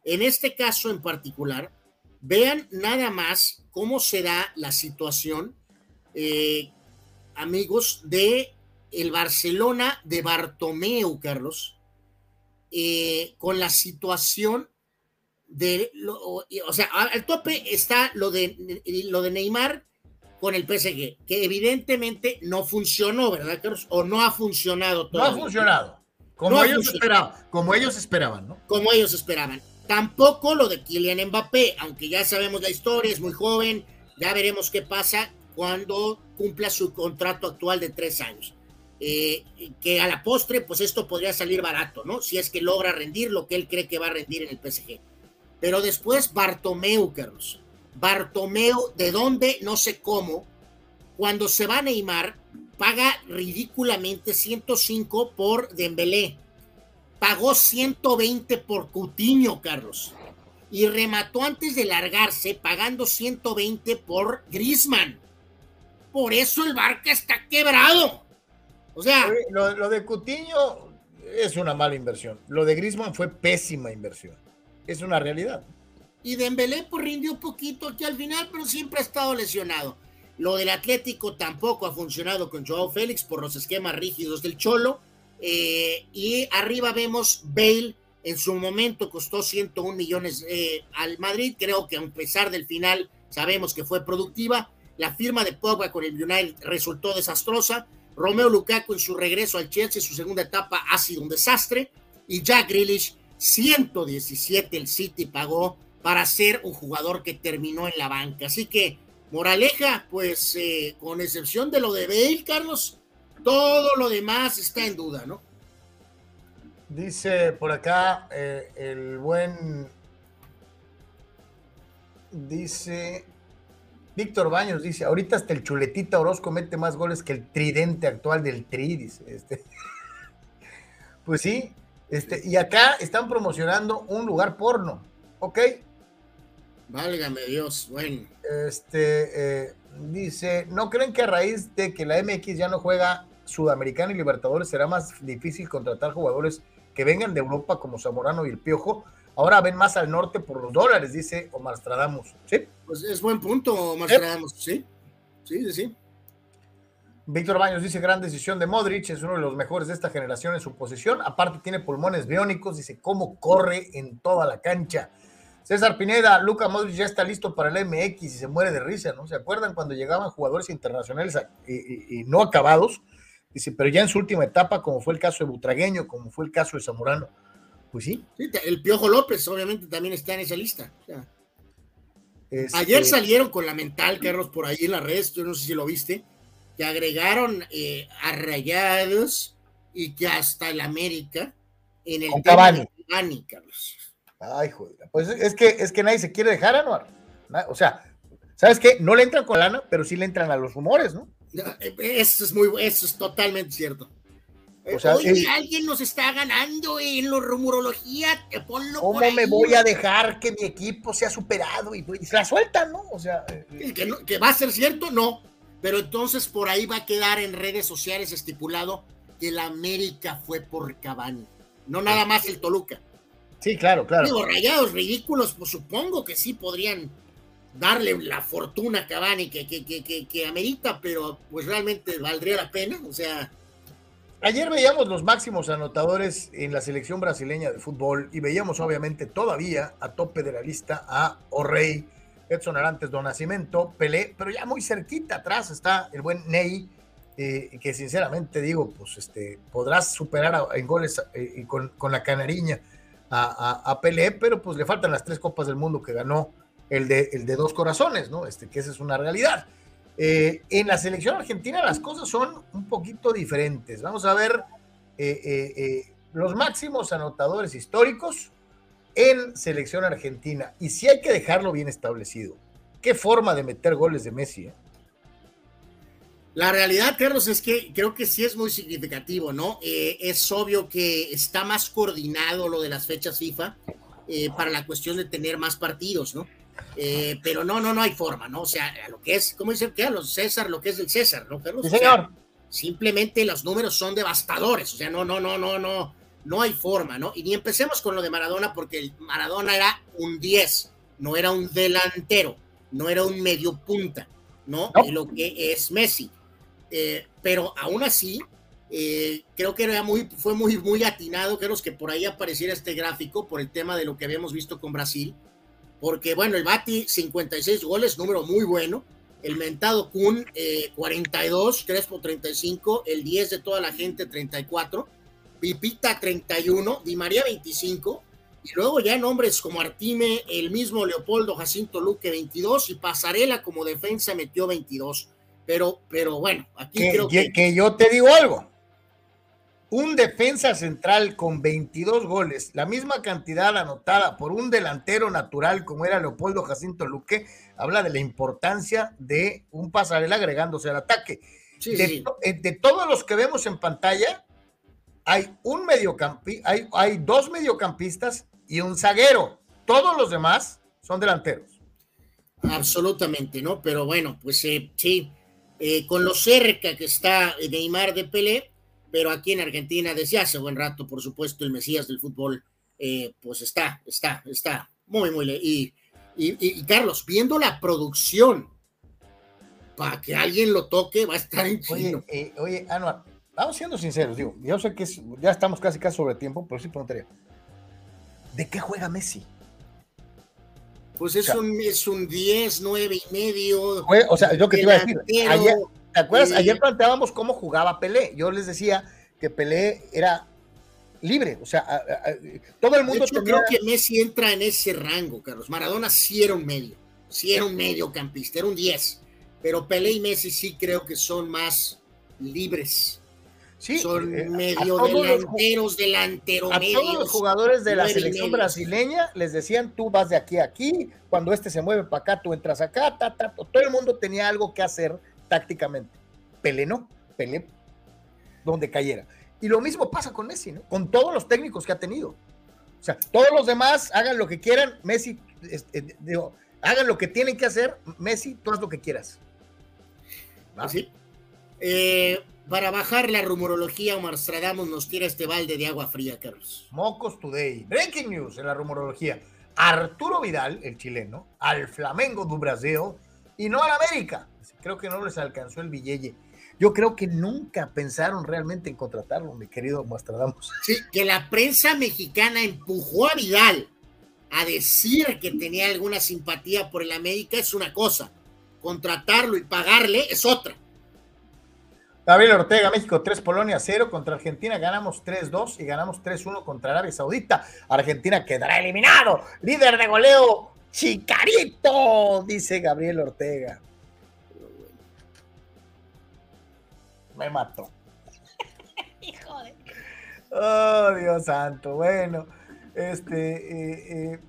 En este caso en particular, vean nada más cómo se da la situación, eh, amigos, de el Barcelona de Bartomeu, Carlos, eh, con la situación de, lo, o sea, al tope está lo de, lo de Neymar con el PSG, que evidentemente no funcionó, ¿verdad, Carlos? O no ha funcionado todo. No ha funcionado. Como, no ellos, esperaban, como ellos esperaban, ¿no? Como ellos esperaban. Tampoco lo de Kylian Mbappé, aunque ya sabemos la historia, es muy joven, ya veremos qué pasa cuando cumpla su contrato actual de tres años. Eh, que a la postre, pues esto podría salir barato, ¿no? Si es que logra rendir lo que él cree que va a rendir en el PSG. Pero después Bartomeu, Carlos. Bartomeu, ¿de dónde? No sé cómo. Cuando se va a Neymar, paga ridículamente 105 por Dembélé. Pagó 120 por Cutiño, Carlos. Y remató antes de largarse pagando 120 por Grisman. Por eso el Barca está quebrado. O sea, lo, lo, de Cutiño es una mala inversión. Lo de Grisman fue pésima inversión. Es una realidad. Y Dembélé pues rindió poquito aquí al final, pero siempre ha estado lesionado. Lo del Atlético tampoco ha funcionado con Joao Félix por los esquemas rígidos del Cholo. Eh, y arriba vemos Bale, en su momento costó 101 millones eh, al Madrid. Creo que a pesar del final sabemos que fue productiva. La firma de Pogba con el United resultó desastrosa. Romeo Lukaku en su regreso al Chelsea, su segunda etapa ha sido un desastre. Y Jack Grealish, 117 el City pagó para ser un jugador que terminó en la banca. Así que, moraleja, pues eh, con excepción de lo de Bale, Carlos, todo lo demás está en duda, ¿no? Dice por acá eh, el buen. Dice Víctor Baños dice, ahorita hasta el chuletita Orozco mete más goles que el tridente actual del Tri, dice este. Pues sí, Este, y acá están promocionando un lugar porno, ¿ok? Válgame Dios, bueno. Este, eh, dice, ¿no creen que a raíz de que la MX ya no juega Sudamericana y Libertadores será más difícil contratar jugadores que vengan de Europa como Zamorano y el Piojo? Ahora ven más al norte por los dólares, dice Omar Stradamus. ¿Sí? Pues es buen punto, Omar Stradamus, sí. Sí, sí, sí. Víctor Baños dice, gran decisión de Modric, es uno de los mejores de esta generación en su posición. Aparte tiene pulmones biónicos, dice, cómo corre en toda la cancha. César Pineda, Luca Modric ya está listo para el MX y se muere de risa, ¿no? ¿Se acuerdan cuando llegaban jugadores internacionales y, no acabados? Dice, pero ya en su última etapa, como fue el caso de Butragueño, como fue el caso de Zamorano. Pues sí. sí el Piojo López, obviamente, también está en esa lista. Este Ayer salieron con la mental, Carlos, por ahí en la red, yo no sé si lo viste, que agregaron eh, a Rayados y que hasta el América en el tema de Carlos. Ay, joder. Pues es que, es que nadie se quiere dejar, Anuar. O sea, ¿sabes qué? No le entran con lana, pero sí le entran a los rumores, ¿no? Eh, eso es muy, eso es totalmente cierto. O sea, Oye, alguien nos está ganando en la rumorología, ponlo ¿Cómo me voy a dejar que mi equipo sea superado y, se la sueltan, no? O sea, eh, que, que, va a ser cierto, no. Pero entonces por ahí va a quedar en redes sociales estipulado que la América fue por Cavani, no nada más el Toluca. Sí, claro, claro. Digo, rayados ridículos, pues supongo que sí podrían darle la fortuna a Cavani que, que, que, que, amerita, pero pues realmente valdría la pena, o sea... Ayer veíamos los máximos anotadores en la selección brasileña de fútbol y veíamos obviamente todavía a tope de la lista a O'Reilly, Edson Arantes, Don Nacimiento, Pelé, pero ya muy cerquita atrás está el buen Ney, eh, que sinceramente digo, pues este, podrás superar en goles eh, con, con la canariña a, Pelé, pero pues le faltan las tres copas del mundo que ganó el de, el de dos corazones, ¿no? Este, que esa es una realidad. Eh, en la selección argentina las cosas son un poquito diferentes. Vamos a ver eh, eh, los máximos anotadores históricos en selección argentina. Y si hay que dejarlo bien establecido. Qué forma de meter goles de Messi. La realidad, Carlos, es que creo que sí es muy significativo, ¿no? Eh, es obvio que está más coordinado lo de las fechas FIFA eh, para la cuestión de tener más partidos, ¿no? Eh, pero no, no, no hay forma, ¿no? O sea, lo que es, ¿cómo dicen que a los César, lo que es el César, ¿no, Carlos? Sí, señor. simplemente los números son devastadores, o sea, no, no, no, no, no, no hay forma, ¿no? Y ni empecemos con lo de Maradona, porque el Maradona era un 10, no era un delantero, no era un medio punta, ¿no? Y lo que es Messi eh, pero aún así, eh, creo que era muy, fue muy, muy atinado, creo que por ahí apareciera este gráfico por el tema de lo que habíamos visto con Brasil, porque bueno, el Bati 56 goles, número muy bueno, el mentado Kun 42, Crespo 35, el 10 de toda la gente 34, Pipita 31, Di María 25, y luego ya nombres como Artime, el mismo Leopoldo Jacinto Luque 22 y Pasarela como defensa metió 22. Pero, pero bueno, aquí que, creo que... que yo te digo algo. Un defensa central con 22 goles, la misma cantidad anotada por un delantero natural como era Leopoldo Jacinto Luque, habla de la importancia de un pasarela agregándose al ataque. de, eh, de, todos los que vemos en pantalla, hay un mediocampi, hay, hay dos mediocampistas y un zaguero. Todos los demás son delanteros. Absolutamente, ¿no? Pero bueno, pues eh, sí, eh, con lo cerca que está Neymar de Pelé, pero aquí en Argentina desde hace buen rato, por supuesto, el Mesías del fútbol, eh, pues está, está, está muy, muy... Y, y, Carlos, viendo la producción, para que alguien lo toque, va a estar en Oye, eh, oye Anuar, vamos siendo sinceros, digo, yo sé que ya estamos casi casi sobre tiempo, pero sí preguntaría, ¿de qué juega Messi? Pues es, un, es un 10, 9 y medio. o sea, yo que te iba a decir. Ayer, ¿Te acuerdas? ayer planteábamos cómo jugaba Pelé. Yo les decía que Pelé era libre. O sea, todo el mundo. Yo creo que Messi entra en ese rango, Carlos. Maradona sí era un medio. Sí era un medio campista, era un 10. Pero Pelé y Messi sí creo que son más libres son eh, medio delanteros, delantero a todos los jugadores de la selección brasileña les decían tú vas de aquí a aquí, cuando este se mueve para acá, tú entras acá, todo el mundo tenía algo que hacer tácticamente. Pelé no, Pelé donde cayera. Y lo mismo pasa con Messi, ¿no? Con todos los técnicos que ha tenido. O sea, todos los demás hagan lo que quieran, Messi, este, digo, hagan lo que tienen que hacer, Messi, tú haz lo que quieras. Así. Eh, para bajar la rumorología, Omar Stradamus nos tira este balde de agua fría, Carlos. Mocos Today. Breaking news en la rumorología. Arturo Vidal, el chileno, al Flamengo do Brasil y no al América. Creo que no les alcanzó el billete. Yo creo que nunca pensaron realmente en contratarlo, mi querido Mastradamus. Sí, que la prensa mexicana empujó a Vidal a decir que tenía alguna simpatía por el América es una cosa. Contratarlo y pagarle es otra. Gabriel Ortega, México 3, Polonia 0 contra Argentina, ganamos 3-2 y ganamos 3-1 contra Arabia Saudita. Argentina quedará eliminado. Líder de goleo, Chicarito, dice Gabriel Ortega. Me mató. Hijo de... Oh, Dios santo. Bueno, este, eh, eh,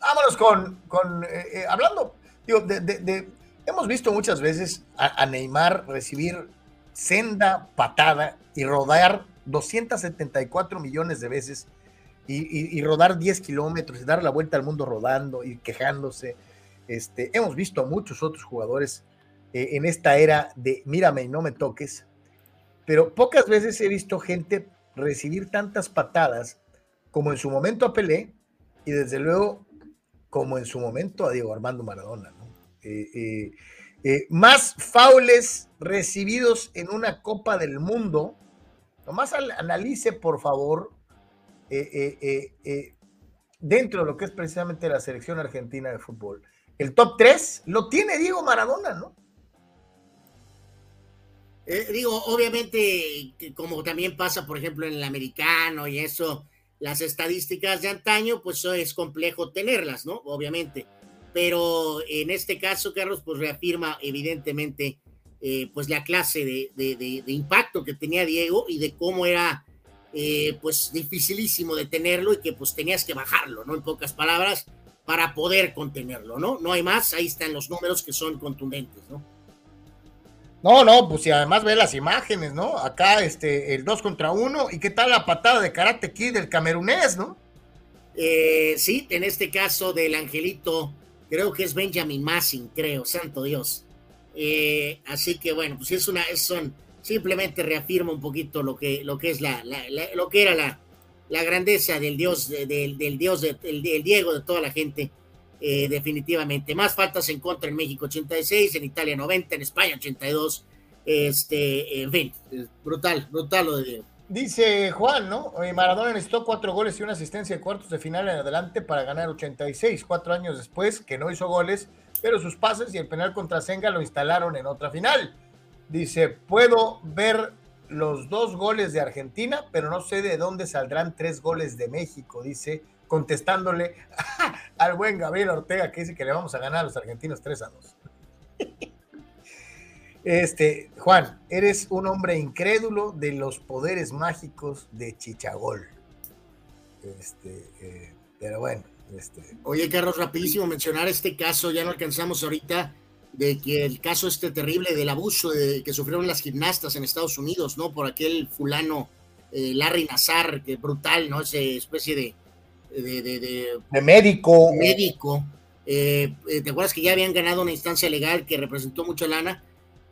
vámonos con, con eh, hablando, digo, de, hemos visto muchas veces a Neymar recibir senda patada y rodar 274 millones de veces y, rodar 10 kilómetros y dar la vuelta al mundo rodando y quejándose. Este, hemos visto a muchos otros jugadores eh, en esta era de mírame y no me toques, pero pocas veces he visto gente recibir tantas patadas como en su momento a Pelé y desde luego como en su momento a Diego Armando Maradona. Eh, eh, eh, más faules recibidos en una Copa del Mundo. Nomás analice, por favor, eh, eh, dentro de lo que es precisamente la selección argentina de fútbol. El top 3 lo tiene Diego Maradona, ¿no? digo, obviamente, como también pasa, por ejemplo, en el americano y eso, las estadísticas de antaño, pues es complejo tenerlas, ¿no? Obviamente pero en este caso, Carlos, pues reafirma evidentemente eh, pues la clase de, impacto que tenía Diego y de cómo era eh, pues dificilísimo detenerlo y que pues tenías que bajarlo, ¿no? En pocas palabras, para poder contenerlo, ¿no? No hay más, ahí están los números que son contundentes, ¿no? No, no, pues si además ve las imágenes, ¿no? Acá este, el 2 contra 1, ¿y qué tal la patada de Karate Kid del camerunés, ¿no? Eh, sí, en este caso del Angelito creo que es Benjamin Massing, creo, santo Dios. Eh, así que bueno, pues es una, son, simplemente reafirma un poquito lo que, lo que es la, lo que era la, la grandeza del Dios, del, del Dios, del, Diego, de toda la gente, eh, definitivamente. Más faltas en contra en México 86, en Italia 90, en España 82, este, en fin, brutal, brutal lo de Diego. Dice Juan, ¿no? Maradona necesitó cuatro goles y una asistencia de cuartos de final en adelante para ganar 86, cuatro años después, que no hizo goles, pero sus pases y el penal contra Senga lo instalaron en otra final. Dice, puedo ver los dos goles de Argentina, pero no sé de dónde saldrán tres goles de México, dice, contestándole al buen Gabriel Ortega, que dice que le vamos a ganar a los argentinos 3 a 2. Este, Juan, eres un hombre incrédulo de los poderes mágicos de Chichagol. Este, eh, pero bueno, este. Oye, Carlos, rapidísimo mencionar este caso, ya no alcanzamos ahorita, de que el caso este terrible del abuso de, que sufrieron las gimnastas en Estados Unidos, ¿no? Por aquel fulano eh, Larry Nazar, que brutal, ¿no? Esa especie de. De, de, médico. Médico. Eh, ¿Te acuerdas que ya habían ganado una instancia legal que representó mucha lana?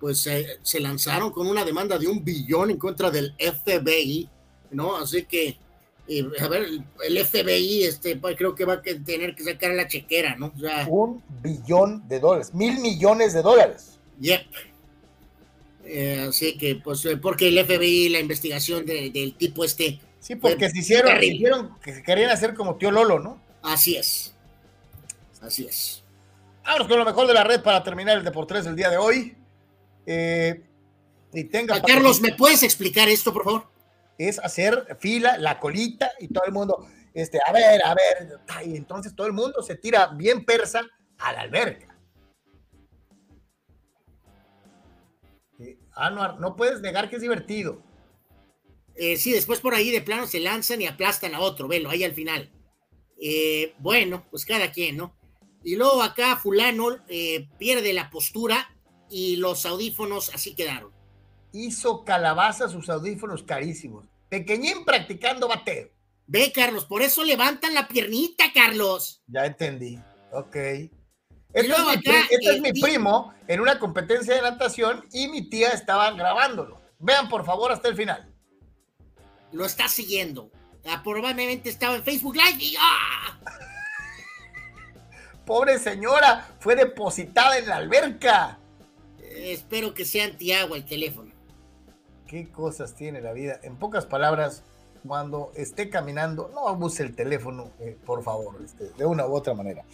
Pues se lanzaron con una demanda de un billón en contra del FBI, ¿no? Así que, eh, a ver, el FBI, este, pues, creo que va a tener que sacar la chequera, ¿no? un billón de dólares, mil millones de dólares. Yep. Eh, así que, pues, eh, porque el FBI, la investigación del tipo este. Sí, porque se hicieron, se hicieron que se querían hacer como tío Lolo, ¿no? Así es. Así es. Vámonos con lo mejor de la red para terminar el Deportes del día de hoy. Eh, y tenga ah, Carlos, ¿me puedes explicar esto, por favor? Es hacer fila, la colita y todo el mundo, este, a ver, a ver, y entonces todo el mundo se tira bien persa a la alberca. Anuar, no puedes negar que es divertido. Eh, sí, después por ahí de plano se lanzan y aplastan a otro, velo, ahí al final. Eh, bueno, pues cada quien, ¿no? Y luego acá fulano eh, pierde la postura y los audífonos así quedaron. Hizo calabaza sus audífonos carísimos. Pequeñín practicando bateo. Ve, Carlos, por eso levantan la piernita, Carlos. Ya entendí. Ok. Este, es, mi, este es mi primo en una competencia de natación y mi tía estaba grabándolo. Vean, por favor, hasta el final. Lo está siguiendo. Ah, probablemente estaba en Facebook Live y ¡ah! Pobre señora, fue depositada en la alberca. Espero que sea antiagua el teléfono. Qué cosas tiene la vida. En pocas palabras, cuando esté caminando, no abuse el teléfono, eh, por favor, este, de una u otra manera.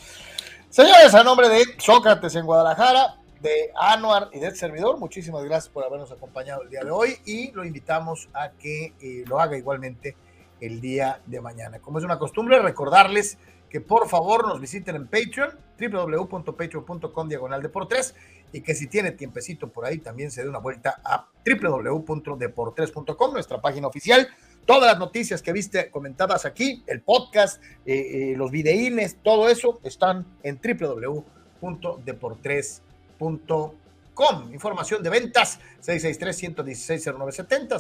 Señores, a nombre de Sócrates en Guadalajara, de Anuar y del servidor, muchísimas gracias por habernos acompañado el día de hoy y lo invitamos a que eh, lo haga igualmente el día de mañana. Como es una costumbre, recordarles que por favor nos visiten en Patreon, www.patreon.com diagonal de por tres, y que si tiene tiempecito por ahí también se dé una vuelta a www.deportres.com, nuestra página oficial. Todas las noticias que viste comentadas aquí, el podcast, eh, eh, los videínes, todo eso están en www.deportres.com. Información de ventas 663-116-0970,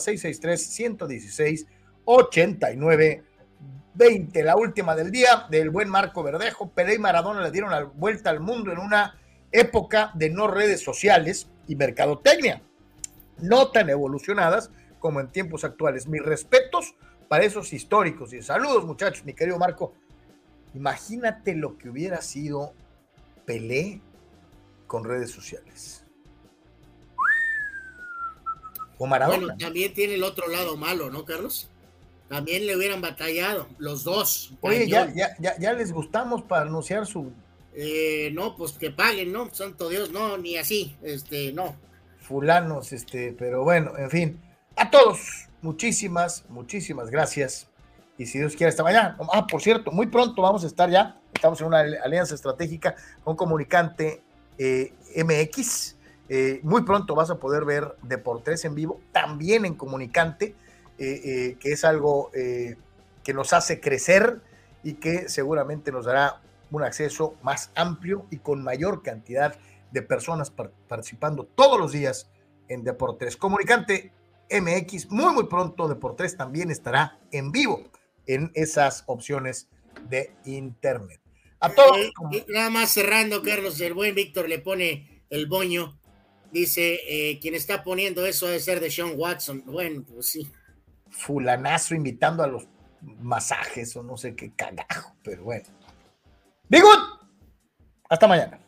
663-116-89 20, la última del día, del buen Marco Verdejo. Pelé y Maradona le dieron la vuelta al mundo en una época de no redes sociales y mercadotecnia, no tan evolucionadas como en tiempos actuales. Mis respetos para esos históricos y saludos muchachos, mi querido Marco. Imagínate lo que hubiera sido Pelé con redes sociales. O Maradona. Bueno, también tiene el otro lado malo, ¿no, Carlos? También le hubieran batallado, los dos. Oye, ya, ya, ya, les gustamos para anunciar su. Eh, no, pues que paguen, ¿no? Santo Dios, no, ni así, este, no. Fulanos, este, pero bueno, en fin. A todos, muchísimas, muchísimas gracias. Y si Dios quiere, hasta mañana. Ah, por cierto, muy pronto vamos a estar ya. Estamos en una alianza estratégica con Comunicante eh, MX. Eh, muy pronto vas a poder ver Deportes en vivo, también en Comunicante eh, que es algo que nos hace crecer y que seguramente nos dará un acceso más amplio y con mayor cantidad de personas participando todos los días en Deportes. Comunicante MX, muy muy pronto Deportes también estará en vivo en esas opciones de internet. A todos. nada más cerrando, Carlos, el buen Víctor le pone el boño. Dice, quien está poniendo eso debe ser de Sean Watson. Bueno, pues sí fulanazo invitando a los masajes o no sé qué cagajo, pero bueno. Good. Hasta mañana.